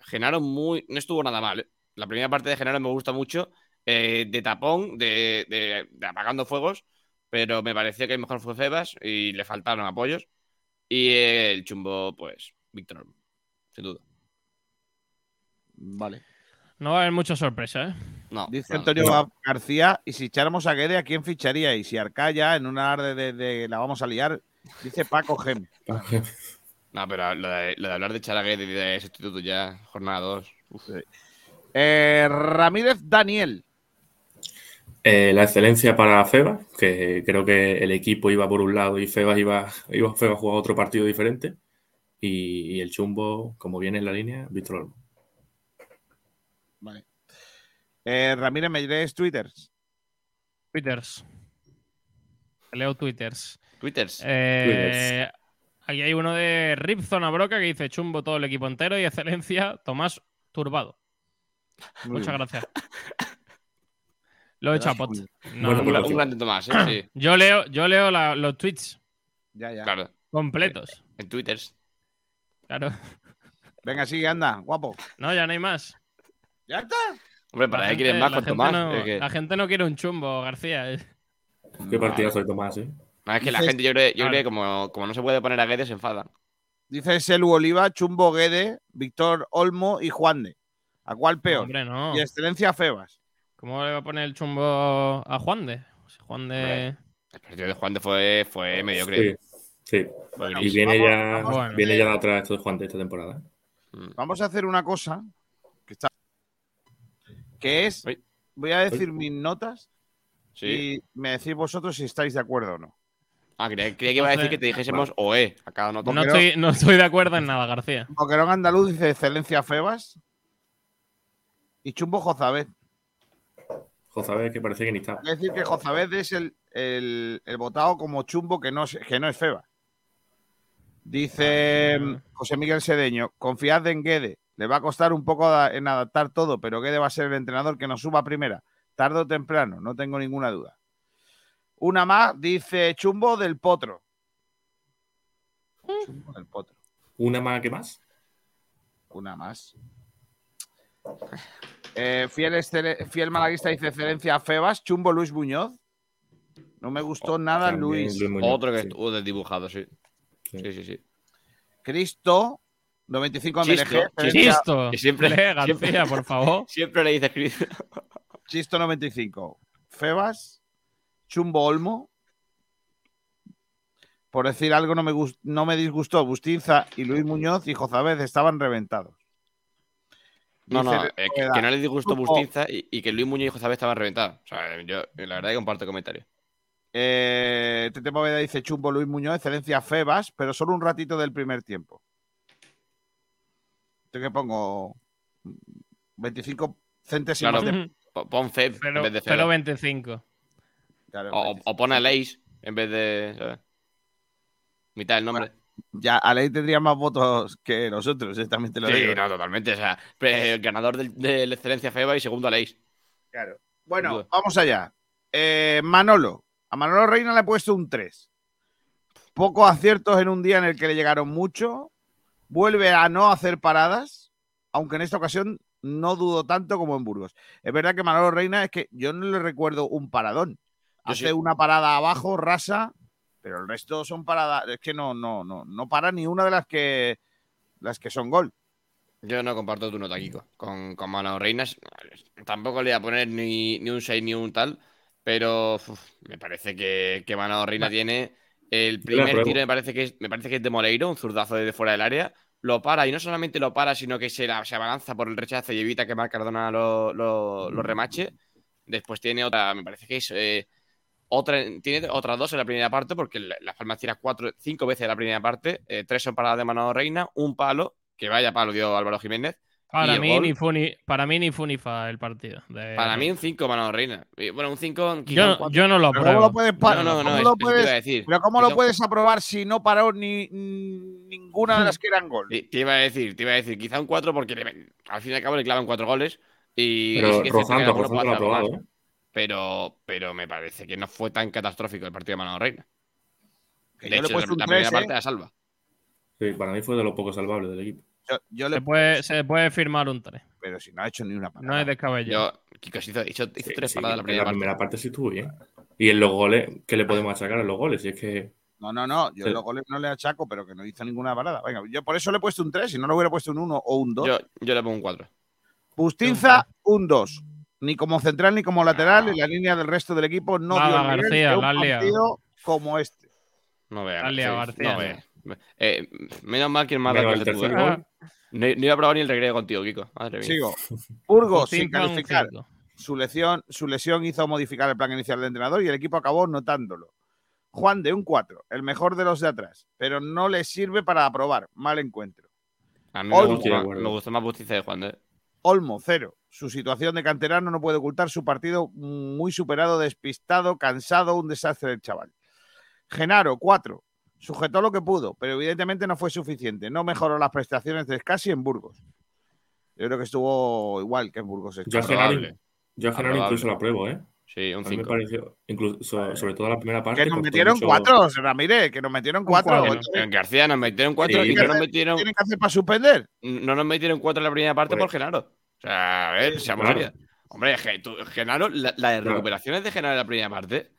Genaro muy, no estuvo nada mal. ¿eh? La primera parte de Genaro me gusta mucho. eh, de tapón, de, de- apagando fuegos. Pero me pareció que mejor fue Febas y le faltaron apoyos. Y el chumbo, pues, Víctor, sin duda. Vale. No va a haber mucha sorpresa, ¿eh? No, Dice no, Antonio no. García, y si echáramos a Guede, ¿a quién ficharía? Y si Arcaya, en una arde de, de la vamos a liar, dice Paco Gem. No, pero lo de, lo de hablar de Charaguet y de sustituto ya, jornada 2. Eh, Ramírez Daniel. Eh, la excelencia para Febas, que creo que el equipo iba por un lado y Febas iba, iba Febas a jugar otro partido diferente. Y, y el chumbo, como viene en la línea, Víctor Olmo. Vale. Eh, Ramírez Meireles Twitters. Twitters. Leo Twitters. Twitters. Eh, aquí hay uno de Rip Zona Broca que dice chumbo todo el equipo entero y excelencia Tomás Turbado. Muy Muchas bien. gracias. Lo he hecho a pot. No, Bueno, un, pues- un grande Tomás, ¿eh? Sí, Yo leo, yo leo la- los tweets Ya, ya. Claro. completos. En Twitters. Claro. Venga, sigue, anda, guapo. No, ya no hay más. ¿Ya está? Hombre, para La quieres gente- más la con gente Tomás. no- Es que- La gente no quiere un chumbo, García. eh. Qué partidazo de Tomás, ¿eh? No, es que la gente, yo creo, yo Claro. creo que como, como no se puede poner a Guedes, se enfadan. Dice Selu Oliva, Chumbo Guede, Víctor Olmo y Juan de. ¿A cuál peor? Hombre, no. Y Excelencia Febas. ¿Cómo le va a poner el chumbo a Juan de? Si Juan de. El partido de Juan de fue, fue mediocre. Sí, sí. Y viene Vamos- ya, vamos- Bueno. viene ya de atrás esto de Juan de esta temporada. Mm. Vamos a hacer una cosa. Que es. Voy a decir mis notas Sí. y me decís vosotros si estáis de acuerdo o no. Ah, creía, creía que iba a decir que te dijésemos OE a cada nota. No estoy, no estoy de acuerdo en nada, García. Boquerón Andaluz dice Excelencia Febas. Y Chumbo Jozabed. Josabes que parece que ni está. Es decir, que Jozabed es el, el- el votado como chumbo que no, es- que no es Feba. Dice mm, José Miguel Sedeño, confiad en Guede. Le va a costar un poco en adaptar todo, pero Guede va a ser el entrenador que nos suba a primera. Tarde o temprano, no tengo ninguna duda. Una más, dice Chumbo del Potro. Chumbo del Potro. ¿Una más que más? Una más. Eh, fiel, fiel malaguista dice excelencia Febas, Chumbo Luis Muñoz. No me gustó nada También Luis. Luis Muñoz, Otro que sí. estuvo desdibujado, sí. Sí. Sí, sí, sí. Cristo, 95 Chisto, MLG. Chisto. Y siempre- Lee, García, siempre- por favor. Siempre le dices Chris. Chisto 95. Febas, Chumbo Olmo. Por decir algo, no me, gust- no me disgustó. Bustinza y Luis Muñoz y Jozabez estaban reventados. No, no, Dice- eh, que, que no le disgustó Chumbo- Bustinza y, y que Luis Muñoz y José estaban reventados. O sea, yo la verdad que comparto el comentario. Eh, Tete Poveda dice Chumbo Luis Muñoz, excelencia Febas, pero solo un ratito del primer tiempo. ¿Yo qué pongo? 25 centésimos Claro, de... po- pon Feb en Pero, vez de pero Feb. 25. Claro, O, o pon a Leis en vez de. ¿sabes? Mitad del nombre. Ya, Alei tendría más votos que nosotros, eh, también te lo sí, digo. no, totalmente. O sea, pre- el ganador del- de la excelencia Feba y segundo a Leis. Claro. Bueno, vamos allá. Eh, Manolo. A Manolo Reina le he puesto un 3. Pocos aciertos en un día en el que le llegaron mucho. Vuelve a no hacer paradas, aunque en esta ocasión no dudo tanto como en Burgos. Es verdad que Manolo Reina es que yo no le recuerdo un paradón. Hace sí. una parada abajo, rasa, pero el resto son paradas. Es que no, no, no, no para ni una de las que las que son gol. Yo no comparto tu nota, Kiko. Con, con Mano Reinas. Tampoco le voy a poner ni, ni un 6 ni un tal. Pero uf, me parece que, que Mano Reina tiene. El primer tiro me parece que es, me parece que es de Moleiro, un zurdazo desde fuera del área. Lo para y no solamente lo para, sino que se, la- se abalanza por el rechazo y evita que Marc Cardona lo, lo, lo remache. Después tiene otra, me parece que es eh, otra, tiene otras dos en la primera parte, porque la- Las Palmas tira cuatro, cinco veces en la primera parte, eh, tres son paradas de Mano Reina, un palo, que vaya palo dio Álvaro Jiménez. Para mí, ni funi, para mí ni funifa el partido. de- para mí un 5 Mano Reina. Bueno, un 5 yo, yo no lo Pero ¿cómo apruebo. lo puedes No, no, cómo no, lo puedes- decir. pero ¿cómo lo puedes aprobar si no paró ni ni- ninguna de las que eran gol? Te te iba a decir, te iba a decir, quizá un 4 porque le- al fin y al cabo le clavan 4 goles. Y Pero sí rozando, rozando lo. ¿eh? Pero, pero me parece que no fue tan catastrófico el partido de Mano Reina. Que De le hecho, puesto la, un la 3, primera ¿eh? parte la salva. Sí, para mí fue de lo poco salvable del equipo. Yo, yo le Se puede, se puede firmar un 3. pero si no ha hecho ni una parada. No es descabellado. Kiko, hizo, hizo, hizo Sí, tres sí, paradas la en primera la parte. primera parte sí estuvo bien. Y en los goles, ¿qué le podemos achacar a los goles? Si es que. No, no, no. Yo Sí. los goles no le achaco, pero que no hizo ninguna parada. Venga, yo por eso le he puesto un 3, si no le hubiera puesto un 1 o un 2. Yo, yo le pongo un 4. Bustinza, un 2. Ni como central ni como lateral, No. en la línea del resto del equipo no Nada, dio García, de un la has liado. partido como este. No veas. No veas. Eh, menos mal que el más Pero el tercer ¿eh? gol. No, no iba a probar ni el recreo contigo, Kiko. Madre mía. Sigo. Burgos, sin calificar. Su lesión, su lesión hizo modificar el plan inicial del entrenador y el equipo acabó notándolo. Juan de un 4, el mejor de los de atrás, pero no le sirve para aprobar. Mal encuentro. A mí me Olmo. de más, me Bustiza de Juan de. Olmo, 0. Su situación de canterano no puede ocultar su partido muy superado, despistado, cansado, un desastre del chaval. Genaro, 4. Sujetó lo que pudo, pero evidentemente no fue suficiente. No mejoró las prestaciones de Scassi en Burgos. Yo creo que estuvo igual que en Burgos. Yo a. Genaro, yo a Genaro incluso lo apruebo, ¿eh? Sí, un A mí me 5. pareció, incluso, so- sobre todo la primera parte. Que nos costó metieron mucho- cuatro, Ramírez, que nos metieron cuatro. En, en García nos metieron cuatro Sí, y no pero- nos metieron, tienen que hacer para suspender? no nos metieron cuatro en la primera parte Pues- por Genaro. O sea, a ver, seamos claro. serios. Hombre, Genaro, la, la recuperaciones de Genaro en la primera parte.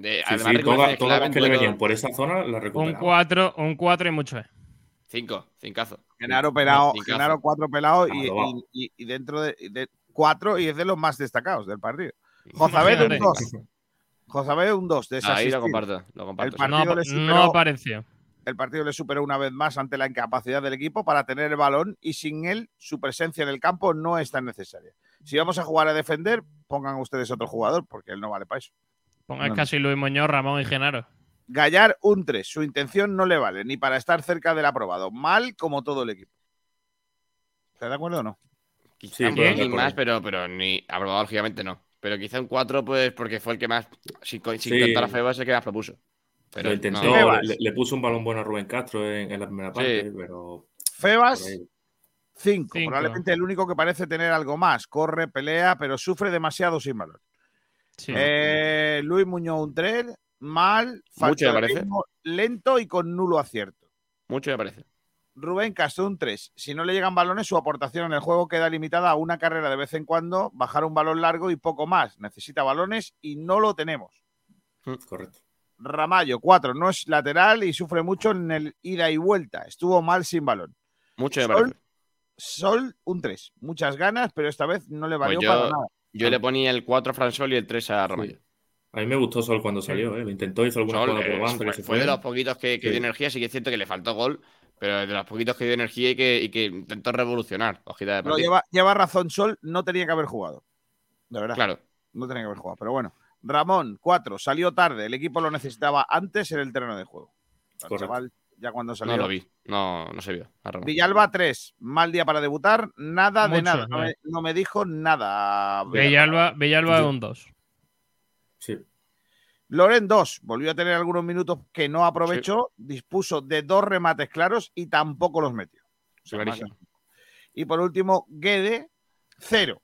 De, Sí, además, sí, recuperaciones todas, las en que le venían por esa zona las Un recuperamos. 4 un cuatro y mucho es. Cinco, cincazo. Genaro pelado, Cincazo. Genaro cuatro pelados y, y- y- dentro de, de cuatro y es de los más destacados del partido. Jozabed un Imagínate. 2. Jozabed un 2 de Ahí lo comparto, lo comparto. El partido No, le no superó- apareció. El partido le superó una vez más ante la incapacidad del equipo para tener el balón y sin él su presencia en el campo no es tan necesaria. Si vamos a jugar a defender, pongan ustedes otro jugador porque él no vale para eso. No, no. casi Luis Muñoz, Ramón y Genaro. Gallar un 3. Su intención no le vale ni para estar cerca del aprobado. Mal como todo el equipo. ¿Estás de acuerdo o no? Quizá Sí, por más, pero, pero ni aprobado, lógicamente no. Pero quizá un 4, pues porque fue el que más, sin, sin Sí. contar a Febas, el que más propuso. Pero Lo intentó, no, le, le puso un balón bueno a Rubén Castro en, en la primera parte, pero. Febas, por ahí. 5. Cinco. Probablemente el único que parece tener algo más. Corre, pelea, pero sufre demasiado sin balón. Sí. Eh, Luis Muñoz un 3. Mal, Mucho me de parece. lento y con nulo acierto. mucho me parece. Rubén Castro un 3. Si no le llegan balones, su aportación en el juego queda limitada a una carrera de vez en cuando, bajar un balón largo y poco más. Necesita balones y no lo tenemos. Correcto. Ramallo, 4. No es lateral y sufre mucho en el ida y vuelta. Estuvo mal sin balón. Mucho me Sol, parece. Sol, un 3. Muchas ganas, pero esta vez no le Pues valió yo, para nada. Yo le ponía el 4 a Fransol y el 3 a Ramallo. A mí me gustó Sol cuando salió, ¿eh? Lo intentó, hizo alguna Sol, jugada por eh, banda fue, que se fue de los poquitos que, que Sí. dio energía, sí que es cierto que le faltó gol, pero de los poquitos que dio energía y que, y que intentó revolucionar. De Pero lleva, lleva razón Sol, no tenía que haber jugado. De verdad. Claro. No tenía que haber jugado. Pero bueno. Ramón, 4. Salió tarde. El equipo lo necesitaba antes en el terreno de juego. El Correcto. chaval, ya cuando salió. No lo vi, no, no se vio. Villalba 3. Mal día para debutar. Nada de nada. No me, no me dijo nada. Villalba, Villalba un 2. Sí. Loren 2. Volvió a tener algunos minutos que no aprovechó. Dispuso de dos remates claros y tampoco los metió. O sea, Clarísimo. más- Y por último, Guede 0.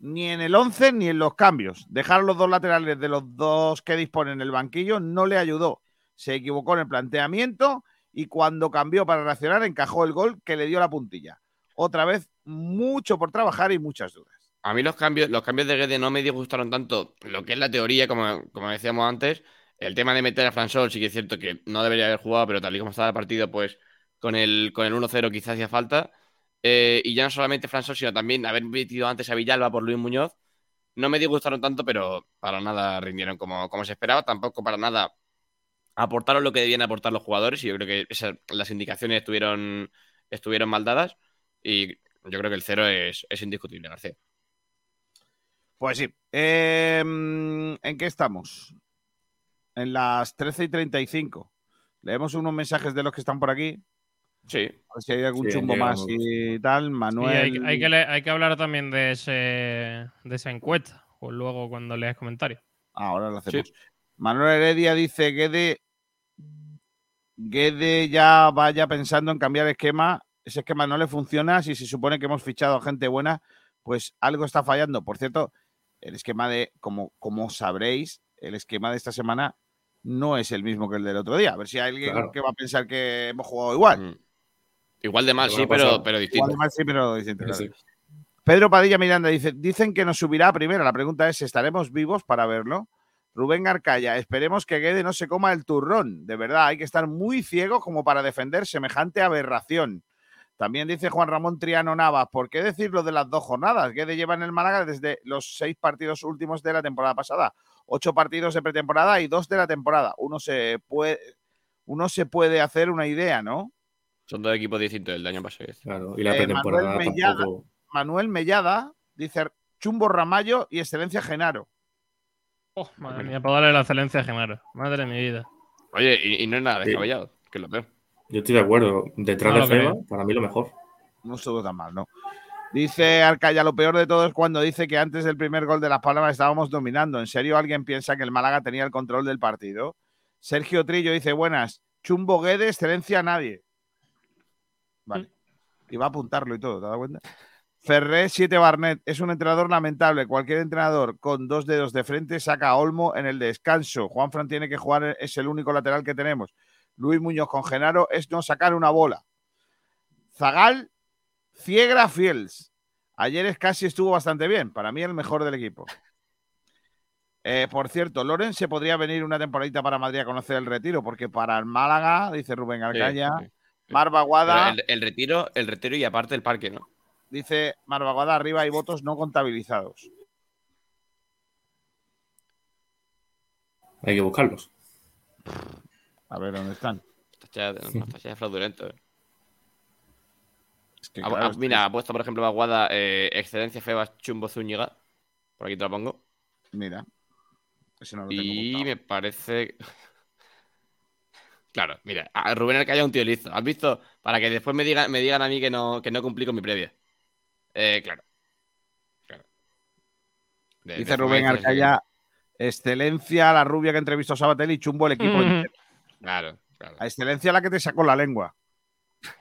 Ni en el 11 ni en los cambios. Dejar los dos laterales de los dos que disponen el banquillo no le ayudó. Se equivocó en el planteamiento y cuando cambió para reaccionar encajó el gol que le dio la puntilla. Otra vez, mucho por trabajar y muchas dudas. A mí los cambios, los cambios de Guede no me disgustaron tanto lo que es la teoría, como, como decíamos antes. El tema de meter a Fransol sí que es cierto que no debería haber jugado, pero tal y como estaba el partido, pues con el, con el 1-0 quizás hacía falta. Eh, y ya no solamente Fransol, sino también haber metido antes a Villalba por Luis Muñoz. No me disgustaron tanto, pero para nada rindieron como, como se esperaba. Tampoco para nada aportaron lo que debían aportar los jugadores. Y yo creo que esas- las indicaciones estuvieron, estuvieron mal dadas. Y yo creo que el cero es, es indiscutible, García. Pues sí. Eh, ¿En qué estamos? En las 13 y 35. Leemos unos mensajes de los que están por aquí. Sí. A ver si hay algún Sí, chumbo más y tal. Manuel. hay, hay que le- hay que hablar también de, ese, de esa encuesta, o luego cuando leas comentarios. Ah, ahora lo hacemos. Manuel Heredia dice Guede. Guede ya vaya pensando en cambiar esquema. Ese esquema no le funciona. Si se supone que hemos fichado a gente buena, pues algo está fallando. Por cierto, el esquema de, como, como sabréis, el esquema de esta semana no es el mismo que el del otro día. A ver si hay alguien Claro. que va a pensar que hemos jugado igual. Mm. Igual de mal, Igual sí, pero, pero Igual distinto. de mal, sí, pero distinto, claro. Sí. Pedro Padilla Miranda dice, dicen que nos subirá a primera. La pregunta es, ¿estaremos vivos para verlo? Rubén Arcaya, esperemos que Guede no se coma el turrón. De verdad, hay que estar muy ciego como para defender semejante aberración. También dice Juan Ramón Triano Navas, ¿por qué decirlo de las dos jornadas? Guede lleva en el Málaga desde los seis partidos últimos de la temporada pasada. Ocho partidos de pretemporada y dos de la temporada. Uno se puede, uno se puede hacer una idea, ¿no? Son dos equipos distintos del año pasado. Claro. Y la Eh, pretemporada Manuel Mellada. tampoco. Manuel Mellada dice Chumbo Ramallo y Excelencia Genaro. Oh, madre mía, para darle la excelencia a Genaro. Madre de mi vida. Oye, y, y no es nada Sí. descabellado, que es lo peor. Yo estoy de acuerdo. Detrás No de. Feba, para mí lo mejor. No estuvo tan mal, ¿no? Dice Arcaya, lo peor de todo es cuando dice que antes del primer gol de Las Palmas estábamos dominando. ¿En serio alguien piensa que el Málaga tenía el control del partido? Sergio Trillo dice, buenas, Chumbo Guede, excelencia a nadie. Vale. Y va a apuntarlo y todo, ¿te das cuenta? Ferré 7 Barnet es un entrenador lamentable. Cualquier entrenador con dos dedos de frente saca a Olmo en el descanso. Juan Fran tiene que jugar, es el único lateral que tenemos. Luis Muñoz con Genaro es no sacar una bola. Zagal, Ciegra Fiels. Ayer es casi estuvo bastante bien. Para mí el mejor del equipo. Eh, por cierto, Loren se podría venir una temporadita para Madrid a conocer el retiro, porque para el Málaga, dice Rubén Arcaya, sí, Marva Guada, Pero El, el retiro, el retiro y aparte el parque, ¿no? Dice Marva Guada, arriba hay votos no contabilizados. Hay que buscarlos. A ver dónde están. Está ya, fraudulento. ¿eh? Es que, Ah, claro, ah, es que- mira, ha puesto, por ejemplo, Aguada, eh, Excelencia Febas Chumbo Zúñiga. Por aquí te lo pongo. Mira. Ese no lo tengo Y me parece. Claro, mira, a Rubén Arcaya es un tío listo. ¿Has visto? Para que después me digan, me digan a mí que no, que no cumplí con mi previa. Eh, claro. Claro. De- Dice de Rubén Arcaya, excelencia, la rubia que entrevistó a Sabatel y chumbo el equipo. entero. Claro, claro. A excelencia la que te sacó la lengua.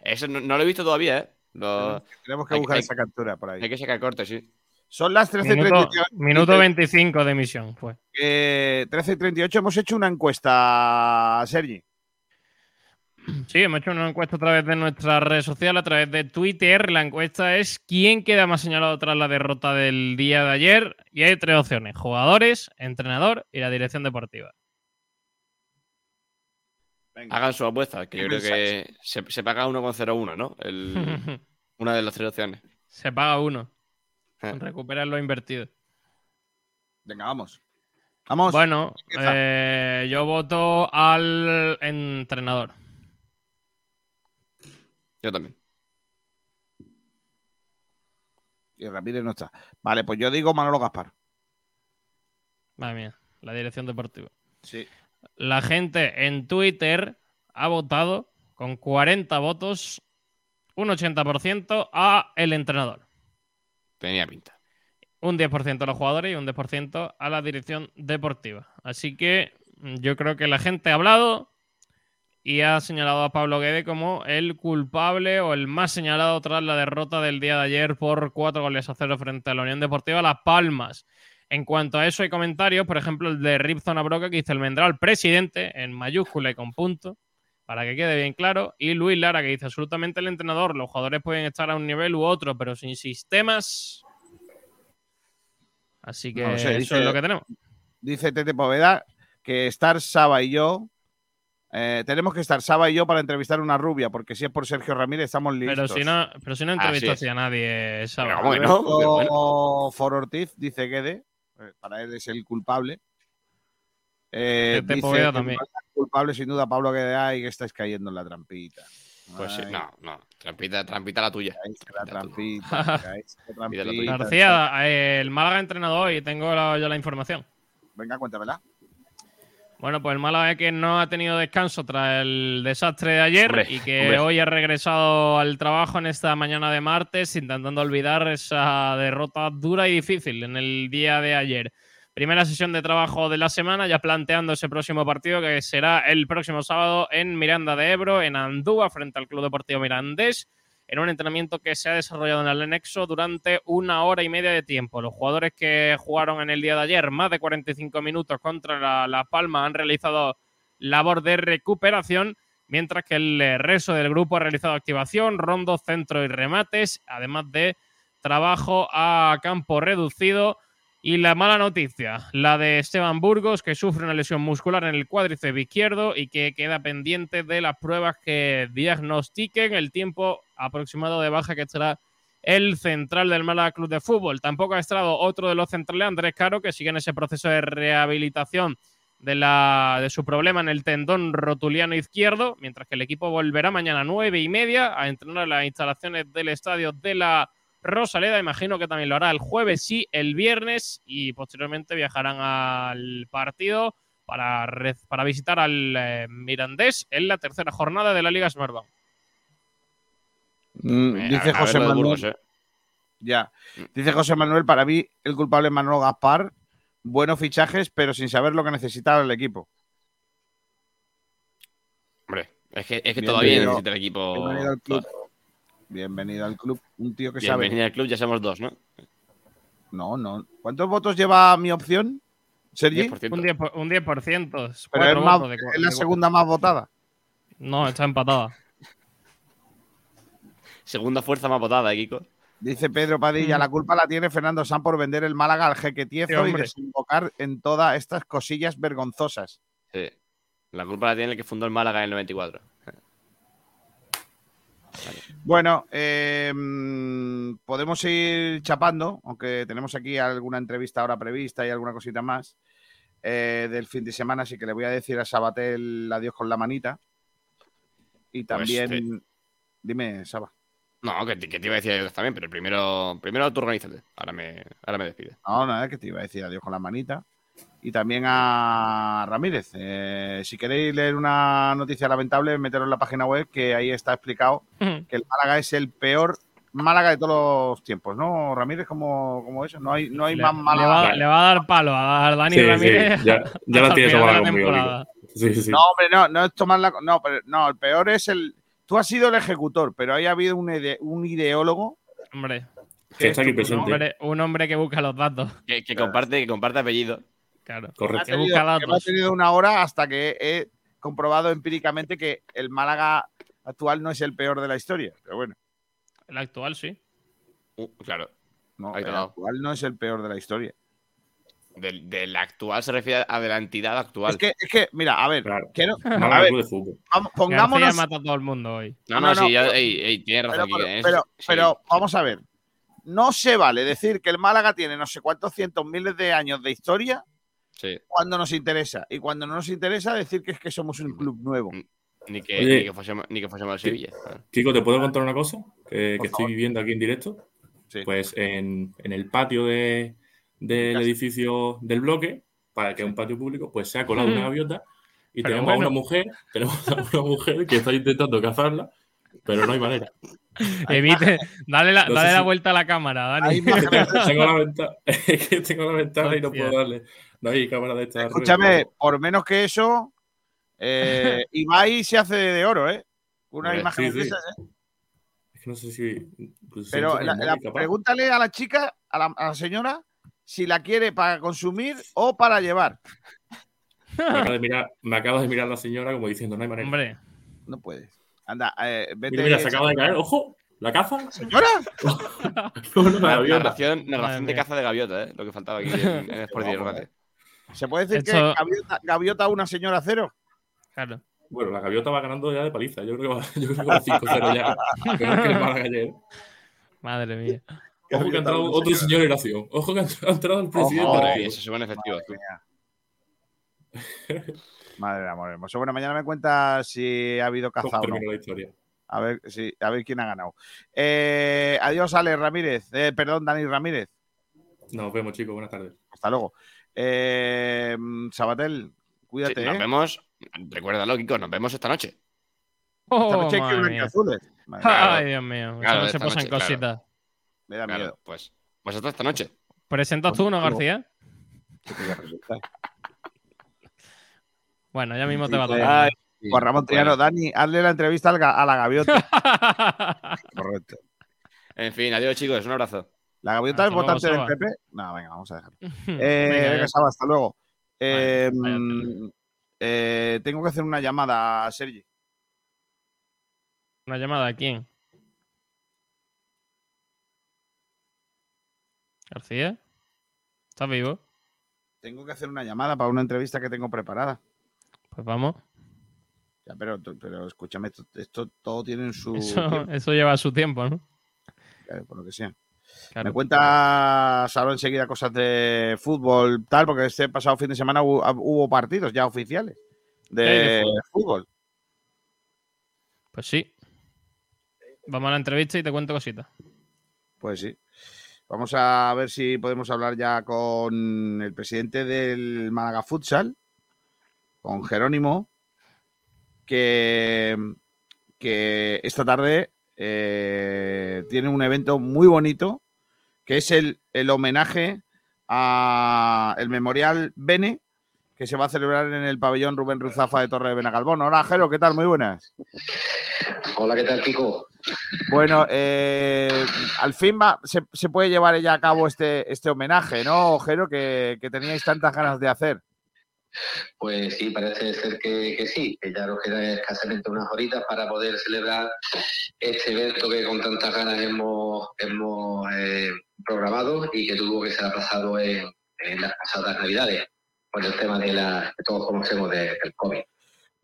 Eso no, no lo he visto todavía, ¿eh? Lo- Tenemos que hay- buscar hay- esa captura por ahí. Hay que sacar corte, sí. Son las Minuto, 13.38. minuto 25 de emisión fue. Eh, 13.38 hemos hecho una encuesta, Sergi. Sí, hemos hecho una encuesta a través de nuestra red social, a través de Twitter. La encuesta es quién queda más señalado tras la derrota del día de ayer. Y hay tres opciones: jugadores, entrenador y la dirección deportiva. Hagan su apuesta, que ¿Qué yo creo que se, se paga 1,01, ¿no? El- una de las tres opciones. Se paga uno. Eh. Recuperar lo invertido. Venga, vamos. Vamos. Bueno, eh, yo voto al entrenador. Yo también. Y Ramírez no está. Vale, pues yo digo Manolo Gaspar. Madre mía, la dirección deportiva. Sí. La gente en Twitter ha votado con 40 votos, un 80% a el entrenador, Tenía pinta. un 10% a los jugadores y un 10% a la dirección deportiva. Así que mm, yo creo que la gente ha hablado y ha señalado a Pablo Guede como el culpable o el más señalado tras la derrota del día de ayer por cuatro goles a cero frente a la Unión Deportiva Las Palmas. En cuanto a eso hay comentarios, por ejemplo el de Ripzona Broca que dice el Mendral presidente en mayúscula y con punto, para que quede bien claro, y Luis Lara que dice absolutamente el entrenador, los jugadores pueden estar a un nivel u otro, pero sin sistemas. Así que No sé, eso dice- es lo que tenemos. Dice Tete Poveda que estar Saba y yo. Eh, tenemos que estar Saba y yo para entrevistar a una rubia, porque si es por Sergio Ramírez estamos listos. Pero si no, pero si no entrevistaste a nadie, ¿sabes? Pero bueno, pero bueno. For Ortiz dice Guede, eh, para él es el culpable. Eh, dice que también. es culpable sin duda Pablo Guede y que estáis cayendo en la trampita. Pues sí, no, no. Trampita, trampita la tuya. la Trampita la. García, el Málaga ha entrenado hoy, tengo la- yo la información. Venga, cuéntamela. Bueno, pues el Málaga es que no ha tenido descanso tras el desastre de ayer Hombre, y que hombre. hoy ha regresado al trabajo en esta mañana de martes, intentando olvidar esa derrota dura y difícil en el día de ayer. Primera sesión de trabajo de la semana, ya planteando ese próximo partido que será el próximo sábado en Miranda de Ebro, en Andúa, frente al Club Deportivo Mirandés, en un entrenamiento que se ha desarrollado en el anexo durante una hora y media de tiempo. Los jugadores que jugaron en el día de ayer más de 45 minutos contra la, Palma han realizado labor de recuperación, mientras que el eh, resto del grupo ha realizado activación, rondos, centro y remates, además de trabajo a campo reducido. Y la mala noticia, la de Esteban Burgos, que sufre una lesión muscular en el cuádriceps izquierdo y que queda pendiente de las pruebas que diagnostiquen el tiempo aproximado de baja que estará el central del Málaga Club de Fútbol. Tampoco ha estado otro de los centrales, Andrés Caro, que sigue en ese proceso de rehabilitación de, la, de su problema en el tendón rotuliano izquierdo, mientras que el equipo volverá mañana a nueve y media a entrenar en las instalaciones del estadio de la Rosaleda. Imagino que también lo hará el jueves y el viernes y posteriormente viajarán al partido para, para visitar al eh, Mirandés en la tercera jornada de la Liga Smartbank. Mm, Eh, dice a- a José Manuel. Burgos, eh. Ya. Dice José Manuel, para mí el culpable es Manolo Gaspar. Buenos fichajes, pero sin saber lo que necesitaba el equipo. Hombre, es que, es que todavía necesita el equipo. Bienvenido al club. Bienvenido. Un tío que sabe. Bienvenido al club, ya somos dos, ¿no? No, no. ¿Cuántos votos lleva mi opción, Sergi? 10%. Un 10%. Un 10% Pero es, más- de es la de segunda más votada. No, está empatada. Segunda fuerza más votada, ¿eh, Kiko. Dice Pedro Padilla, la culpa la tiene Fernando San por vender el Málaga al jeque Sí, tiezo y hombre. desembocar en todas estas cosillas vergonzosas. Sí. La culpa la tiene el que fundó el Málaga en el 94. Bueno, eh, mm, podemos ir chapando, aunque tenemos aquí alguna entrevista ahora prevista y alguna cosita más eh, del fin de semana, así que le voy a decir a Sabatel adiós con la manita. Y también, sí. dime, Saba. No, que, te- que te iba a decir yo también, pero primero, primero tú organízate. Ahora me, ahora me despide. No, nada, que te iba a decir adiós con la manita. Y también a Ramírez. Eh, si queréis leer una noticia lamentable, meteros en la página web, que ahí está explicado que el Málaga es el peor Málaga de todos los tiempos, ¿no? Ramírez, como, como eso. No hay, no hay Le, más le Málaga. va, le va a dar palo a Dani Sí, sí, Ramírez. ya- ya la tiene tomada conmigo, temporada. Sí, sí. No, hombre, no, no es tomar la. No, pero, no, el peor es el. Tú has sido el ejecutor, pero ahí ha habido un, ide- un ideólogo. Hombre, Que está aquí es tu- un hombre, un hombre que busca los datos. Que, que comparte, que comparte apellido. Claro. ha Correcto. Que tenido- busca que me ha datos. tenido una hora hasta que he comprobado empíricamente que el Málaga actual no es el peor de la historia. Pero bueno, El actual, sí. Uh, claro. no, el actual no es el peor de la historia. Del, del actual se refiere a de la entidad actual. Es que, es que, mira, a ver, Claro. que no- Málaga a ver, vamos- pongámonos. mata a todo el mundo hoy. no, no, no, no, sí, ya, pero- ey, ey, tienes razón. Pero, pero, en pero, eso- sí, pero sí. vamos a ver. No se vale decir que el Málaga tiene no sé cuántos cientos miles de años de historia Sí. cuando nos interesa. Y cuando no nos interesa, decir que es que somos un club nuevo. Ni que, Oye. ni que fuésemos, ni que fuésemos al Sevilla. Kiko, ¿te puedo contar una cosa que, estoy viviendo aquí en directo? Sí. Pues en, en el patio de- del edificio del bloque, para que es un patio público, pues se ha colado una gaviota y Pero tenemos a una mujer, tenemos a una mujer que está intentando cazarla, pero no hay manera. Evite, dale la, No dale la si- vuelta a la cámara, Dani. Hay tengo la ventana, es que tengo la ventana y no puedo darle. No hay cámara de esta. Escúchame, por menos que eso, eh, Ibai se hace de oro, ¿eh? Una imagen sí, de sí. esas, ¿eh? Es que no sé si. incluso Pero la- la- pregúntale a la chica, a la, a la señora, si la quiere para consumir o para llevar. Me acaba, de mirar, me acaba de mirar la señora como diciendo, no hay manera. Hombre, No puedes. Anda, eh, vete. Mira, mira, se acaba de caer. ¡Ojo! ¿La caza? ¿Señora? No, no, la narración de caza de gaviota, ¿eh? Lo que faltaba aquí en, en Sport. ¿Se puede decir que gaviota, gaviota una señora cero? claro. Bueno, la gaviota va ganando ya de paliza. Yo creo que va, yo creo que va 5-0 ya. Peor que. Madre mía. Ojo que ha entrado otro señor en acción. Ojo que ha entrado- el presidente. Ojo. Madre mía, se suben efectivos. tú. Madre de amor hermoso. Bueno, mañana me cuentas si ha habido ¿Cómo caza o no. terminó la historia? A ver, si, a ver quién ha ganado. Eh, adiós, Ale Ramírez. Eh, perdón, Dani Ramírez. Nos vemos, chicos. Buenas tardes. Hasta luego. Eh, Sabatel, cuídate, Sí, nos ¿eh? vemos. Recuérdalo, Kiko, nos vemos esta noche. Esta Oh, noche hay que. Madre Claro. Ay, Dios mío. Claro, se esta posan claro. cositas. Me da Claro, miedo. pues, pues hasta esta noche. ¿Presentas tú, no, García? Bueno, ya mismo te va a tocar. Sí, Juan Ramón Triano, bueno. Dani, hazle la entrevista a la gaviota. Correcto. En fin, adiós, chicos. Un abrazo. ¿La gaviota Hasta es votante del. PP? No, venga, vamos a dejarlo. Eh, Venga. Saba, hasta luego. Eh, mm, eh, tengo que hacer una llamada a Sergi. ¿Una llamada a quién? ¿García? ¿Estás vivo? Tengo que hacer una llamada para una entrevista que tengo preparada. Pues vamos. Ya, pero, pero escúchame, esto, esto todo tiene su Eso, lleva su tiempo, ¿no? por lo que sea. Claro. Me cuentas ahora enseguida cosas de fútbol, tal, porque este pasado fin de semana hubo, hubo partidos ya oficiales de, ¿Qué hay de fútbol. Pues sí. Vamos a la entrevista y te cuento cositas. Pues sí. Vamos a ver si podemos hablar ya con el presidente del Málaga Futsal, con Jerónimo, que, que esta tarde eh, tiene un evento muy bonito, que es el, el homenaje a el Memorial Bene, que se va a celebrar en el pabellón Rubén Ruzafa de Torre de Benagalbón. Hola, Jero, ¿qué tal? Muy buenas. Hola, ¿qué tal, Kiko? Bueno, eh, al fin va, se, se puede llevar ya a cabo este, este homenaje, ¿no, Ojero? Que, que teníais tantas ganas de hacer. Pues sí, parece ser que, que sí, que ya nos quedan escasamente unas horitas para poder celebrar este evento que con tantas ganas hemos, hemos eh, programado y que tuvo que ser aplazado en, en las pasadas navidades por el tema de la que todos conocemos de- del COVID.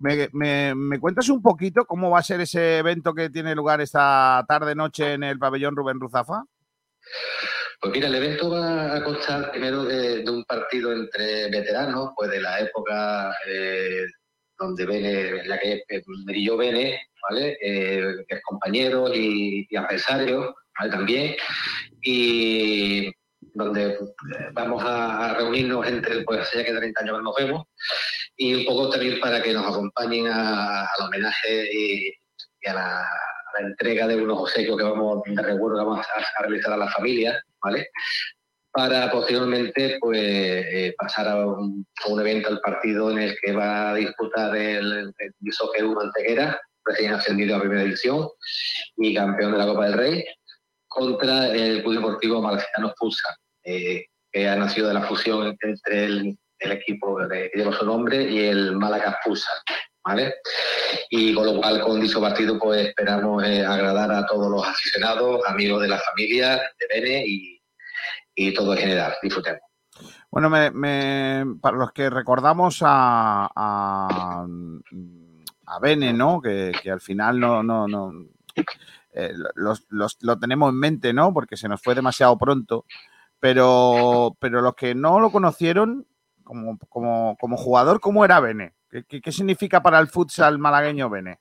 ¿Me, me, me cuentas un poquito cómo va a ser ese evento que tiene lugar esta tarde-noche en el pabellón Rubén Ruzafa? Pues mira, el evento va a constar primero de, un partido entre veteranos, pues de la época eh, donde Bene, la que eh, brilló Bene, ¿vale? Eh, compañeros y, y adversarios, ¿vale? También. Y donde eh, vamos a, reunirnos entre, pues ya que 30 años nos vemos, y un poco también para que nos acompañen al homenaje y a, la, a la entrega de unos obsequios que vamos de recuerdo que vamos a, realizar a las familias, ¿vale? Para posteriormente pues eh, pasar a un, evento al partido en el que va a disputar el, el Bishoque Hugo Antequera, recién ascendido a primera división y campeón de la Copa del Rey, contra el Club Deportivo Malacitano Futsal, eh, que ha nacido de la fusión entre el, el equipo que lleva su nombre y el Málaga Futsal. ¿Vale? Y con lo cual, con dicho partido, pues esperamos eh, agradar a todos los aficionados, amigos de la familia, de Bene y, y todo en general. Disfrutemos. Bueno, me- para los que recordamos a, a, a Bene, ¿no? Que, que al final no, no, no eh, los- los- lo tenemos en mente, ¿no? Porque se nos fue demasiado pronto. Pero, pero los que no lo conocieron como, como, como jugador, ¿cómo era Bene? ¿Qué, qué- significa para el futsal malagueño Bene?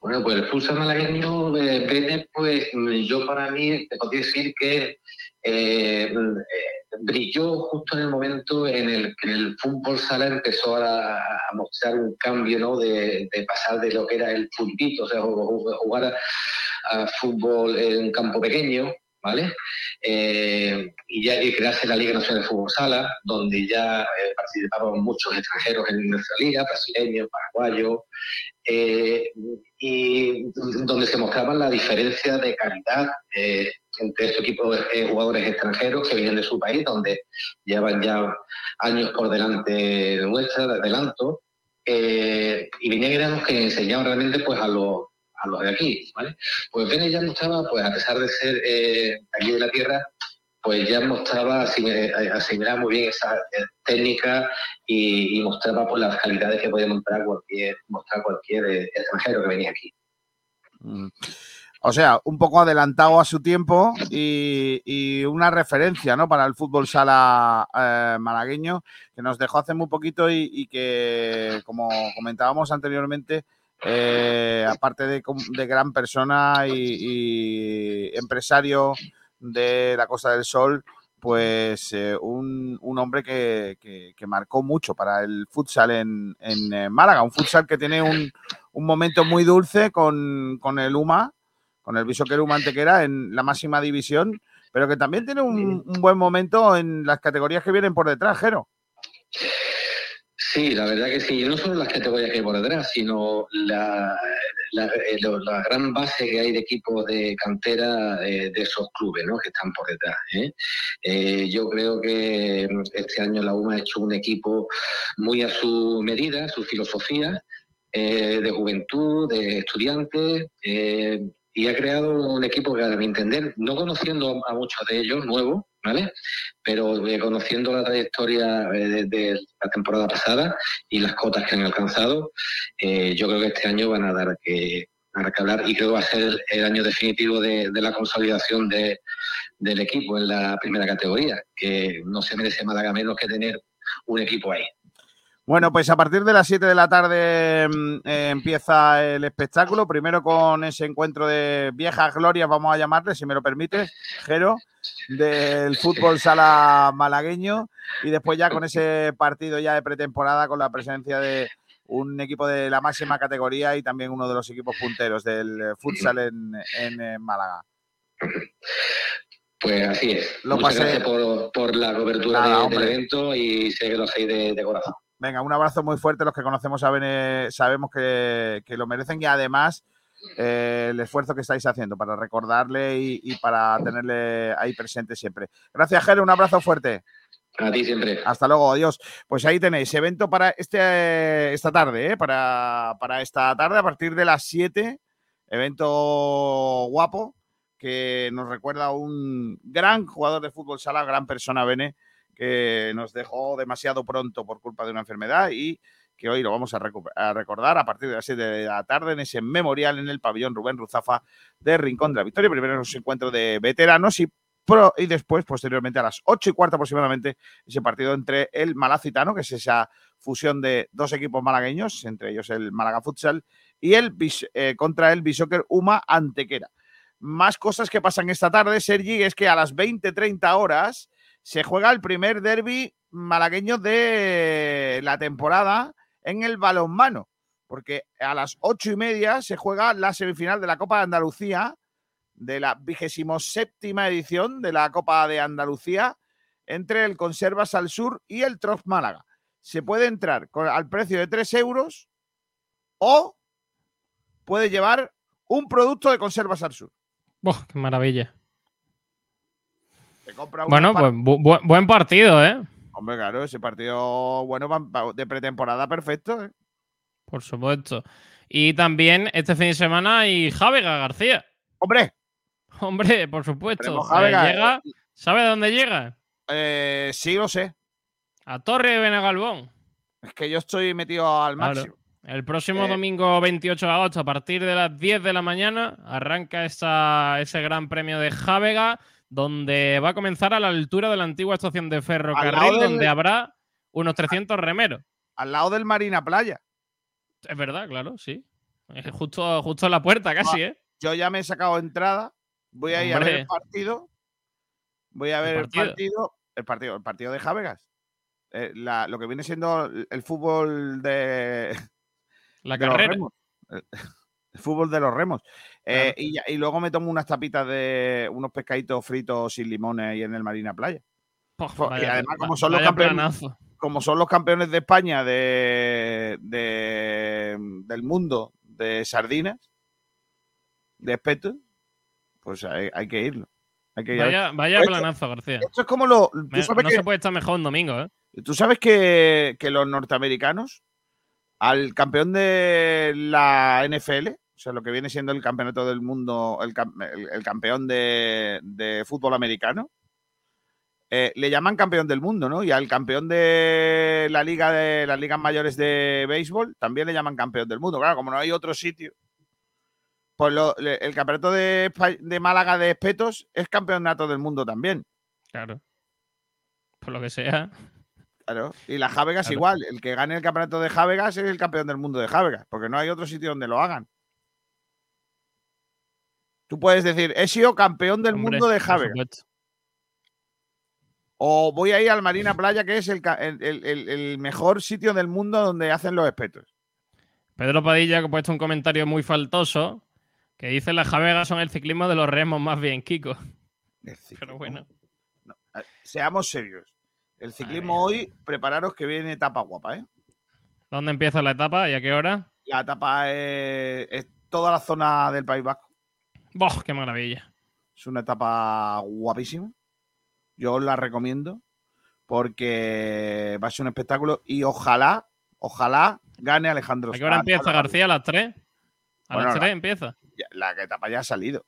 Bueno, pues el futsal malagueño, eh, Bene, pues mm, yo para mí te podría decir que eh, mm, eh, brilló justo en el momento en el que el fútbol sala empezó a, mostrar un cambio, ¿no? De, pasar de lo que era el fulbito, o sea, jug- jugar a, a fútbol en campo pequeño, Eh, y ya crearse la Liga Nacional de Fútbol Sala, donde ya eh, participaban muchos extranjeros en nuestra liga, brasileños, paraguayos, eh, y donde se mostraba la diferencia de calidad eh, entre estos equipos de jugadores extranjeros que vienen de su país, donde llevan ya años por delante de nuestra, de adelanto, y vinieron que enseñaban realmente pues a los de aquí, ¿vale? Pues Bene ya mostraba, pues a pesar de ser eh, aquí de la tierra, pues ya mostraba, eh, asimilaba muy bien esa eh, técnica y, mostraba pues, las calidades que podía mostrar cualquier, mostrar cualquier extranjero que venía aquí. Mm. O sea, un poco adelantado a su tiempo y, una referencia ¿no? para el fútbol sala malagueño que nos dejó hace muy poquito y que, como comentábamos anteriormente, eh, aparte de, gran persona y, y empresario de la Costa del Sol, pues eh, un, un hombre que, que- que marcó mucho para el futsal en, en, eh, Málaga. Un futsal que tiene un, un momento muy dulce con, con el UMA, con el Bishoker UMA Antequera en la máxima división, pero que también tiene un, un buen momento en las categorías que vienen por detrás, Jero. Sí, la verdad que sí. No solo las categorías que hay por detrás, sino la, la, eh, gran base que hay de equipos de cantera eh, de esos clubes ¿no? que están por detrás. ¿eh? Eh, yo creo que este año la UMA ha hecho un equipo muy a su medida, su filosofía, de juventud, de estudiantes, y ha creado un equipo que, a mi entender, no conociendo a muchos de ellos nuevos, ¿vale? Pero eh, conociendo la trayectoria eh, de, la temporada pasada y las cotas que han alcanzado, eh, yo creo que este año van a dar que, que hablar y creo que va a ser el, año definitivo de, de la consolidación de, del equipo en la primera categoría, que no se merece Málaga menos que tener un equipo ahí. Bueno, pues a partir de las 7 de la tarde mm, eh, empieza el espectáculo. Primero con ese encuentro de viejas glorias, vamos a llamarle, si me lo permites, Jero, del fútbol sala malagueño. Y después ya con ese partido ya de pretemporada con la presencia de un equipo de la máxima categoría y también uno de los equipos punteros del eh, futsal en, en, eh, Málaga. Pues así es. Lo Muchas pasé- gracias por, por la cobertura Nada, de- del evento y sé que lo hacéis de, de corazón. Venga, un abrazo muy fuerte. Los que conocemos a Bene sabemos que, que lo merecen y además eh, el esfuerzo que estáis haciendo para recordarle y, y para tenerle ahí presente siempre. Gracias, Jere, un abrazo fuerte. A ti siempre. Hasta luego, adiós. Pues ahí tenéis, evento para este, esta tarde, ¿eh? para, para esta tarde a partir de las 7. Evento guapo que nos recuerda a un gran jugador de fútbol sala, gran persona, Bene, que nos dejó demasiado pronto por culpa de una enfermedad y que hoy lo vamos a, recordar a partir de las 7 de la tarde en ese memorial en el pabellón Rubén Ruzafa de Rincón de la Victoria. Primero en los encuentros de veteranos y, pro- y después, posteriormente, a las 8 y cuarto aproximadamente, ese partido entre el Malacitano, que es esa fusión de dos equipos malagueños, entre ellos el Málaga Futsal, y el eh, contra el Bishoker Uma Antequera. Más cosas que pasan esta tarde, Sergi, es que a las 20-30 horas se juega el primer derby malagueño de la temporada en el balonmano, porque a las ocho y media se juega la semifinal de la Copa de Andalucía, de la vigésimo séptima edición de la Copa de Andalucía, entre el Conservas al Sur y el Trof Málaga. Se puede entrar con- al precio de 3 euros o puede llevar un producto de Conservas al Sur. Buah, qué maravilla. Te compra una Bueno, pues bu- bu- buen partido, ¿eh? Hombre, claro, ese partido bueno de pretemporada perfecto. ¿eh? Por supuesto. Y también este fin de semana hay Javega García. ¡Hombre! Hombre, por supuesto. Tenemos Eh, llega, ¿Sabe a dónde llega? Eh, sí, lo sé. A Torre de Benegalbón. Es que yo estoy metido al Claro. máximo. El próximo Eh, domingo 28 de agosto, a partir de las 10 de la mañana, arranca esa- ese gran premio de Javega, donde va a comenzar a la altura de la antigua estación de ferrocarril, del- donde habrá unos 300 remeros. Al lado del Marina Playa. Es verdad, claro, sí. Es justo, justo en la puerta, casi, ¿eh? Yo ya me he sacado entrada. Voy a ir a ver el partido. Voy a ver el partido? partido. El partido, el partido de Javegas. Eh, la- lo que viene siendo el, fútbol de. La de los carrera. remos. El, el fútbol de los remos. Eh, y, y luego me tomo unas tapitas de unos pescaditos fritos sin limones ahí en el Marina Playa. Pof, Fo- y además, como son los campeones, como son los campeones de España de, de- del mundo de sardinas, de espeto, pues hay, hay que irlo. Hay que ir a ver. Vaya, vaya Esto- planazo, García. Esto es como lo. Me- no que, se puede estar mejor un domingo, ¿eh? tú sabes que, que los norteamericanos, al campeón de la NFL, o sea, lo que viene siendo el campeonato del mundo, el, el- el campeón de, de fútbol americano, eh, le llaman campeón del mundo, ¿no? Y al campeón de la liga de las ligas mayores de béisbol también le llaman campeón del mundo. Claro, como no hay otro sitio, pues lo- el campeonato de, de Málaga de espetos es campeonato del mundo también. Claro. Por lo que sea. Claro. Y la Javegas Claro. igual. El que gane el campeonato de Javegas es el campeón del mundo de Javegas, porque no hay otro sitio donde lo hagan. Tú puedes decir, he sido campeón del Hombre, mundo de supuesto. O voy a ir al Marina Playa, que es el, el- el- mejor sitio del mundo donde hacen los espetos. Pedro Padilla que ha puesto un comentario muy faltoso que dice las javegas son el ciclismo de los remos más bien, Kiko. Pero bueno. Eh, Seamos serios. El ciclismo hoy, prepararos que viene etapa guapa, ¿eh? ¿Dónde empieza la etapa y a qué hora? La etapa es, es toda la zona del País Vasco. ¡Boh, qué maravilla! Es una etapa guapísima. Yo os la recomiendo porque va a ser un espectáculo y ojalá, ojalá gane Alejandro ¿A qué hora empieza García? ¿A las 3? ¿A Bueno, las la- 3 empieza? La etapa ya ha salido.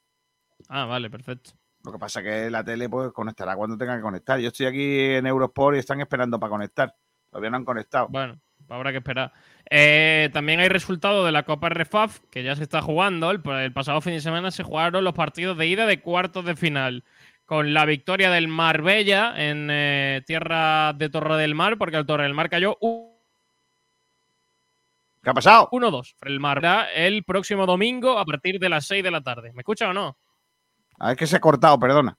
Ah, vale, perfecto. Lo que pasa es que la tele pues conectará cuando tenga que conectar. Yo estoy aquí en Eurosport y están esperando para conectar. Todavía no han conectado. Bueno, habrá que esperar. Eh, también hay resultado de la Copa RFAF, que ya se está jugando. El, el pasado fin de semana se jugaron los partidos de ida de cuartos de final. Con la victoria del Marbella en eh, tierra de Torre del Mar, porque el Torre del Mar cayó ¿Qué ha pasado? 1-2. El Mar el próximo domingo a partir de las 6 de la tarde. ¿Me escucha o no? A ver que se ha cortado, perdona.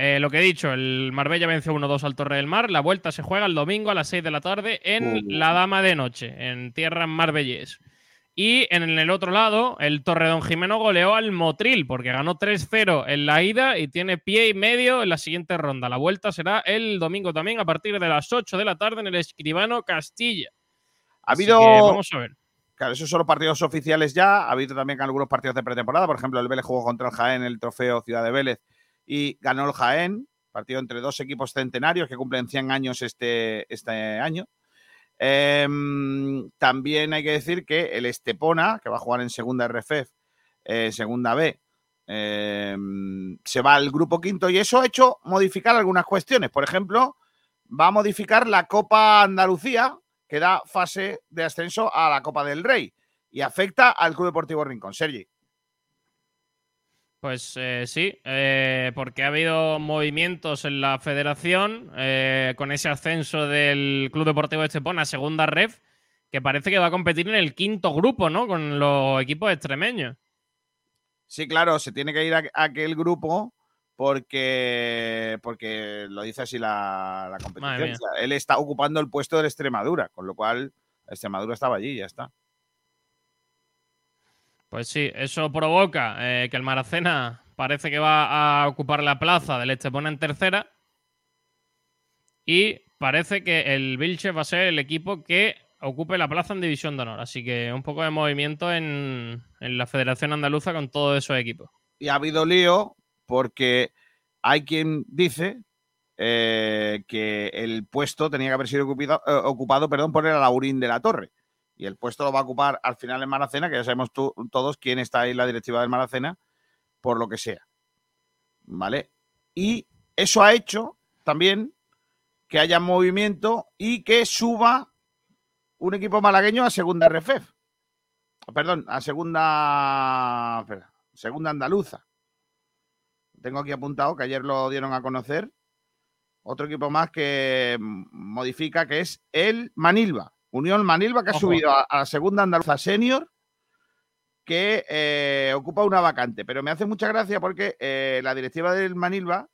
Eh, lo que he dicho, el Marbella venció 1-2 al Torre del Mar. La vuelta se juega el domingo a las 6 de la tarde en Uh. La Dama de Noche, en tierra marbellés. Y en el otro lado, el Torredón Jimeno goleó al Motril, porque ganó 3-0 en la ida y tiene pie y medio en la siguiente ronda. La vuelta será el domingo también a partir de las 8 de la tarde en el Escribano Castilla. Ha habido, vamos a ver. Claro, esos son los partidos oficiales ya. Ha habido también algunos partidos de pretemporada. Por ejemplo, el Vélez jugó contra el Jaén el trofeo Ciudad de Vélez y ganó el Jaén. Partido entre dos equipos centenarios que cumplen 100 años este, este año. Em, también hay que decir que el Estepona, que va a jugar en segunda RFF, eh, segunda B, em, se va al grupo quinto y eso ha hecho modificar algunas cuestiones. Por ejemplo, va a modificar la Copa Andalucía, que da fase de ascenso a la Copa del Rey y afecta al Club Deportivo Rincón. Sergi. Pues eh, sí, eh, porque ha habido movimientos en la federación eh, con ese ascenso del Club Deportivo Estepona a segunda ref, que parece que va a competir en el quinto grupo, ¿no? Con los equipos extremeños. Sí, claro, se tiene que ir a, aquel grupo porque, porque lo dice así la, la competición. O sea, él está ocupando el puesto de Extremadura, con lo cual Extremadura estaba allí y ya está. Pues sí, eso provoca eh, que el Maracena parece que va a ocupar la plaza del Estepona en tercera. Y parece que el Vilche va a ser el equipo que ocupe la plaza en División de Honor. Así que un poco de movimiento en, en la Federación Andaluza con todos esos equipos. Y ha habido lío porque hay quien dice eh, que el puesto tenía que haber sido ocupado, eh, ocupado perdón, por el Alaurín de la Torre. Y el puesto lo va a ocupar al final en Maracena, que ya sabemos tú- todos quién está ahí en la directiva del Maracena, por lo que sea. ¿Vale? Y eso ha hecho también que haya movimiento y que suba un equipo malagueño a segunda RFF. Perdón, a segunda. segunda andaluza. Tengo aquí apuntado que ayer lo dieron a conocer. Otro equipo más que modifica, que es el Manilva. Unión Manilva, que ha subido a, a la segunda andaluza senior, que eh, ocupa una vacante. Pero me hace mucha gracia porque eh, la directiva del Manilva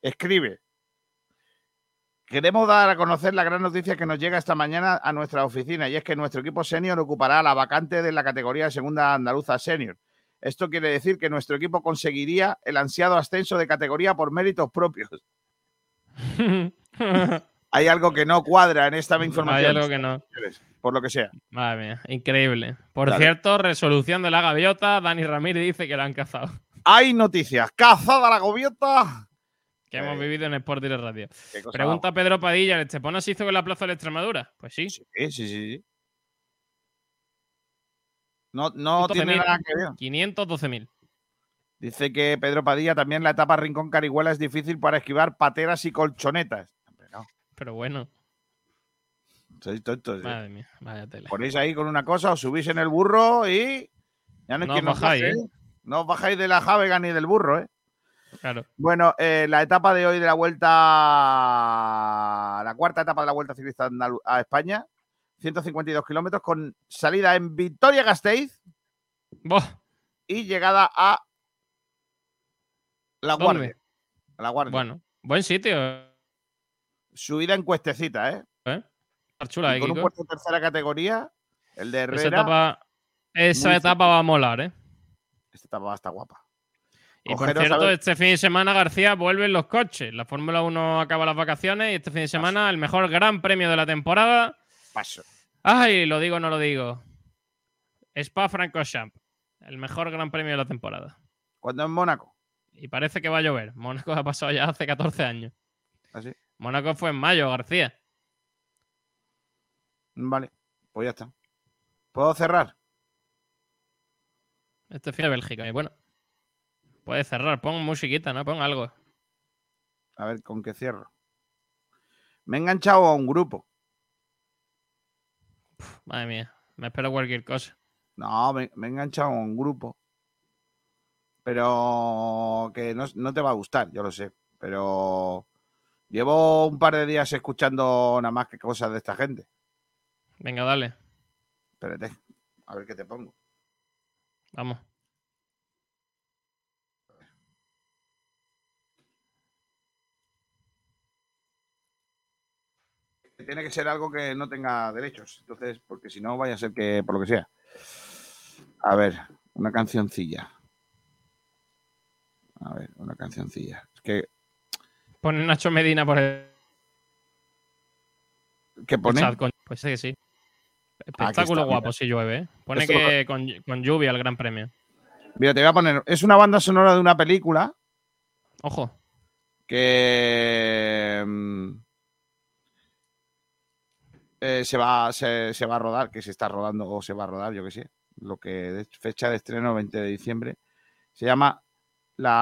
escribe. Queremos dar a conocer la gran noticia que nos llega esta mañana a nuestra oficina y es que nuestro equipo senior ocupará la vacante de la categoría de segunda andaluza senior. Esto quiere decir que nuestro equipo conseguiría el ansiado ascenso de categoría por méritos propios. Hay algo que no cuadra en esta información. Hay algo que no. Por lo que sea. Madre mía, increíble. Por Dale. cierto, resolución de la gaviota. Dani Ramírez dice que la han cazado. Hay noticias. ¡Cazada la gaviota! Que hemos vivido en Sport Direct Radio. Pregunta Pedro Padilla, ¿el Estepona se hizo con la plaza de la Extremadura? Pues sí. Sí, sí, sí. sí. No, no tiene 512.000. nada que ver. 512.000. Dice que Pedro Padilla también la etapa Rincón Carihuela es difícil para esquivar pateras y colchonetas. Pero bueno, sois tontos. ¿eh? madre mía, vaya tela. Ponéis ahí con una cosa, os subís en el burro y ya no, No quien os bajáis, ¿eh? ¿eh? No os bajáis de la Javega ni del burro, ¿eh? Claro. Bueno, eh, la etapa de hoy de la vuelta, la cuarta etapa de la vuelta ciclista a España, 152 kilómetros con salida en Vitoria-Gasteiz Buah, y llegada a La. Guardia. A La Guardia. Bueno, buen sitio. Subida en cuestecita, ¿eh? ¿eh? Está chula, Y ¿eh, con un Kiko? puerto de tercera categoría, el de Esa Herrera. etapa, esa etapa va a molar, ¿eh? Esta etapa va a estar guapa. Y por Cogeros, cierto, este fin de semana, García, vuelven los coches. La Fórmula 1 acaba las vacaciones y este fin de semana el mejor gran premio de la temporada. Paso. Ay, lo digo o no lo digo. Spa Francorchamps. El mejor gran premio de la temporada. ¿Cuándo en Mónaco? Y parece que va a llover. Mónaco ha pasado ya hace 14 años. Así. Mónaco fue en mayo, García. Vale, pues ya está. ¿Puedo cerrar? Este fin de Bélgica. Y bueno, puede cerrar. Pon musiquita, ¿no? Pon algo. A ver, ¿con qué cierro? Me he enganchado a un grupo. Madre mía. Me espero cualquier cosa. No, me, me he enganchado a un grupo. Pero que no, no te va a gustar, yo lo sé. Pero llevo un par de días escuchando nada más que cosas de esta gente. Venga, dale. Espérate, a ver qué te pongo. Vamos. Tiene que ser algo que no tenga derechos. Entonces, porque si no, vaya a ser que por lo que sea. A ver, una cancioncilla. A ver, una cancioncilla. Es que, Pone Nacho Medina por el ¿qué pone? chat, coño. Pues sí que sí. Espectáculo está, guapo mira. si llueve, ¿eh? Pone que con, con lluvia el Gran Premio. Mira, te voy a poner. Es una banda sonora de una película Ojo. que. mm, eh, se, va, se, se va a rodar, que se está rodando o se va a rodar, yo que sé. Lo que fecha de estreno 20 de diciembre. Se llama la.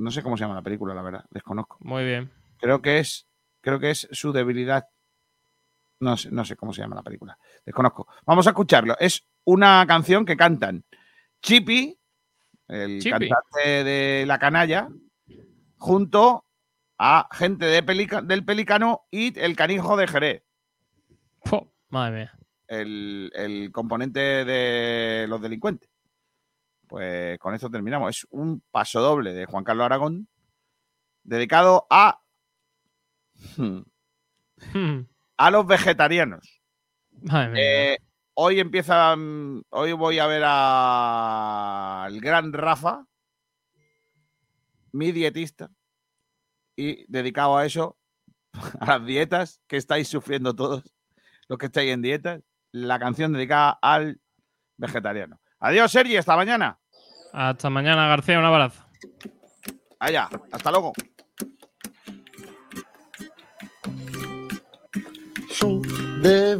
No sé cómo se llama la película, la verdad, desconozco. Muy bien. Creo que es, creo que es su debilidad. No sé, no sé cómo se llama la película. Desconozco. Vamos a escucharlo. Es una canción que cantan Chippy, el Chippy. cantante de La Canalla, junto a gente de Pelica- del Pelicano y el canijo de Jerez, madre mía. el, el componente de los delincuentes. Pues con esto terminamos. Es un paso doble de Juan Carlos Aragón dedicado a a los vegetarianos. Madre mía. Eh, hoy empieza, mm, hoy voy a ver al gran Rafa, mi dietista, y dedicado a eso, a las dietas que estáis sufriendo todos, los que estáis en dietas, la canción dedicada al vegetariano. Adiós, Sergi, hasta mañana. Hasta mañana, García. Un abrazo. Allá, hasta luego. De